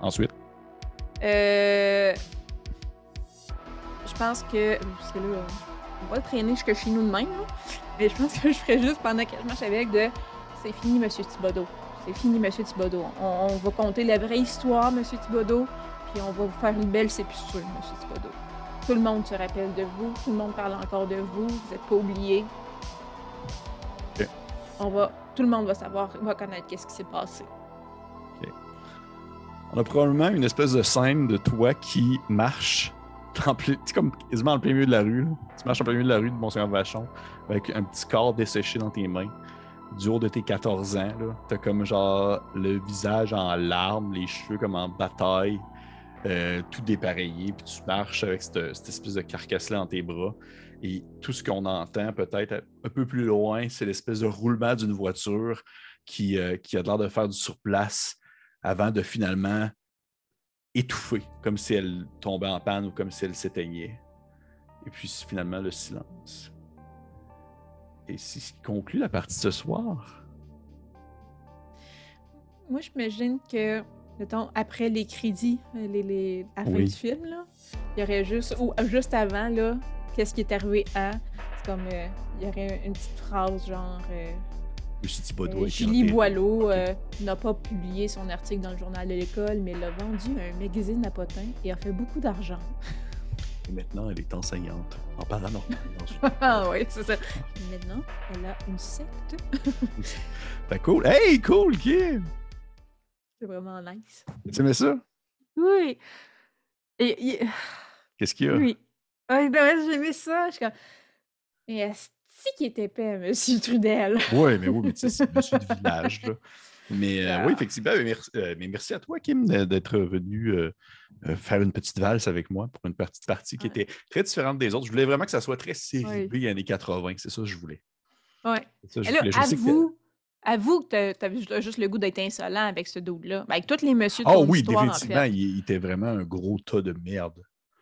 Ensuite, Euh, je pense que. Parce que là, on va le traîner jusque chez nous de même, là. Mais je pense que je ferais juste pendant que je marche avec de. C'est fini, Monsieur Thibodeau. C'est fini, Monsieur Thibodeau. On, on va compter la vraie histoire, Monsieur Thibodeau. Puis on va vous faire une belle sépulture, Monsieur Thibodeau. Tout le monde se rappelle de vous. Tout le monde parle encore de vous. Vous n'êtes pas oublié. Ok. On va. Tout le monde va savoir, va connaître qu'est-ce qui s'est passé. on a probablement une espèce de scène de toi qui marche en plein- comme quasiment en plein milieu de la rue. là. Tu marches en plein milieu de la rue de Monseigneur Vachon avec un petit corps desséché dans tes mains. Du haut de tes 14 ans, t'as comme genre le visage en larmes, les cheveux comme en bataille, euh, tout dépareillé, puis tu marches avec cette, cette espèce de carcasse-là dans tes bras. Et tout ce qu'on entend peut-être un peu plus loin, c'est l'espèce de roulement d'une voiture qui, euh, qui a l'air de faire du surplace avant de finalement étouffer, comme si elle tombait en panne ou comme si elle s'éteignait. Et puis finalement le silence. Et c'est ce qui conclut la partie ce soir. Moi, j'imagine que, mettons, après les crédits, euh, les, les, à la fin Oui. du film, là, il y aurait juste, ou euh, juste avant, là, qu'est-ce qui est arrivé à? C'est comme, euh, il y aurait une petite phrase genre. euh, euh, Julie. Boileau euh, n'a pas publié son article dans le journal de l'école, mais l'a vendu à un magazine à potin et a fait beaucoup d'argent. Et maintenant, elle est enseignante en paranormal. une- ah oui, c'est ça. Maintenant, elle a une secte. Fait cool. Hey, cool, Kim! C'est vraiment nice. Tu aimais ça? Oui. Et, et- Qu'est-ce qu'il y a? Oui. Ah, non, j'ai aimé ça. Je suis comme. Mais est-ce qui était épais, Monsieur Trudel? Oui, mais oui, mais tu sais, c'est monsieur de village. Là. Mais euh, Ah. oui, effectivement, mais merci, euh, mais merci à toi, Kim, d'être venu euh, faire une petite valse avec moi pour une petite partie qui Ouais. était très différente des autres. Je voulais vraiment que ça soit très série Oui. B années 80. C'est ça que je voulais. Ouais. Et là, voulais. Je sais que- avoue, avoue que t'as- t'avais ju- juste le goût d'être insolent avec ce dude-là. Ben, avec tous les messieurs de Ah oui, en définitivement, fait. il, il était vraiment un gros tas de merde.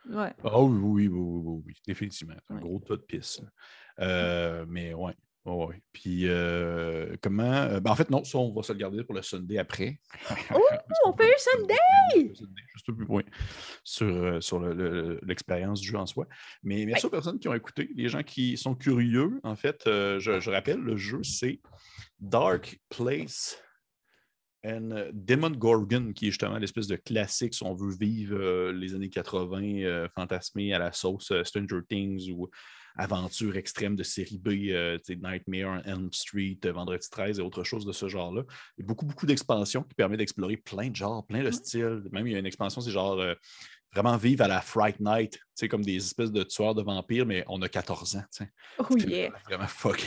Ouais. Ah oui, oui, oui, oui, oui, oui, définitivement. Un gros tas de pisse. Euh, mais ouais. ouais. Puis euh, comment. euh, ben, en fait, non, ça, on va se le garder pour le Sunday après. on fait un Sunday! Juste un peu oui, sur, sur le- le- l'expérience du jeu en soi. Mais merci aux personnes qui ont écouté, les gens qui sont curieux. En fait, euh, je, je rappelle, le jeu, c'est Dark Place and euh, Demon Gorgon, qui est justement l'espèce de classique si on veut vivre euh, les années 80 euh, fantasmés à la sauce euh, Stranger Things ou aventure extrême de série B, Nightmare on Elm Street, Vendredi 13 et autre chose de ce genre-là. Il y a beaucoup, beaucoup d'expansions qui permettent d'explorer plein de genres, plein de Ouais. styles. Même il y a une expansion, c'est genre vraiment vivre à la Fright Night, tu sais, comme des espèces de tueurs de vampires, mais on a 14 ans. tu sais. Oh C'est yeah. Vraiment fucking.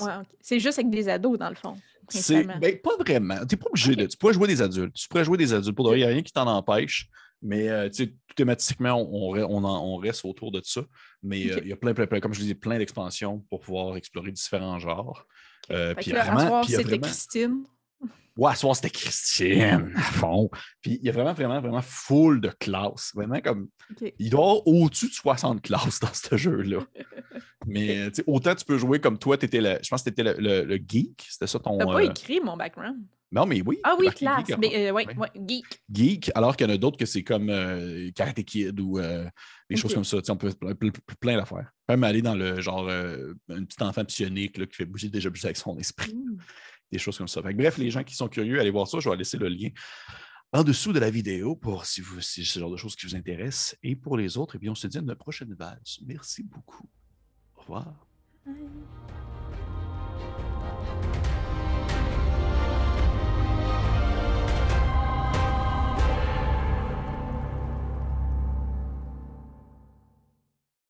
Ouais. C'est juste avec des ados, dans le fond. C'est ben, pas vraiment. Tu pas obligé de. Tu pourrais jouer des adultes. Tu pourrais jouer des adultes. Pour il n'y a rien qui t'en empêche. Mais euh, tu sais, thématiquement, on, on re- on en- on reste autour de ça. Mais euh, il y a plein, plein, plein, comme je disais, plein d'expansions pour pouvoir explorer différents genres. Euh, puis vraiment- Christine. Ouais, ce soir, c'était Christiane à fond. Puis il y a vraiment, vraiment, vraiment full de classes. Vraiment comme. Il doit y avoir au-dessus de 60 classes dans ce jeu-là. Mais sais, autant tu peux jouer comme toi, étais le, je pense que tu étais le, le- le geek. C'était ça ton. T'as pas euh, écrit mon background. Non, mais oui. Ah oui, classe. geek, Mais, euh, ouais, Ouais. geek. geek, alors qu'il y en a d'autres que c'est comme euh, Karate Kid ou euh, des choses comme ça. Tu sais, on peut ple- ple- ple- plein d'affaires. Même aller dans le genre euh, un petit enfant psionique là, qui fait bouger déjà plus avec son esprit. Mm. Des choses comme ça. Bref, les gens qui sont curieux, allez voir ça. Je vais laisser le lien en dessous de la vidéo pour si, vous, si ce genre de choses qui vous intéressent. Et pour les autres, eh bien, on se dit à une prochaine valse. Merci beaucoup. Au revoir. Bye.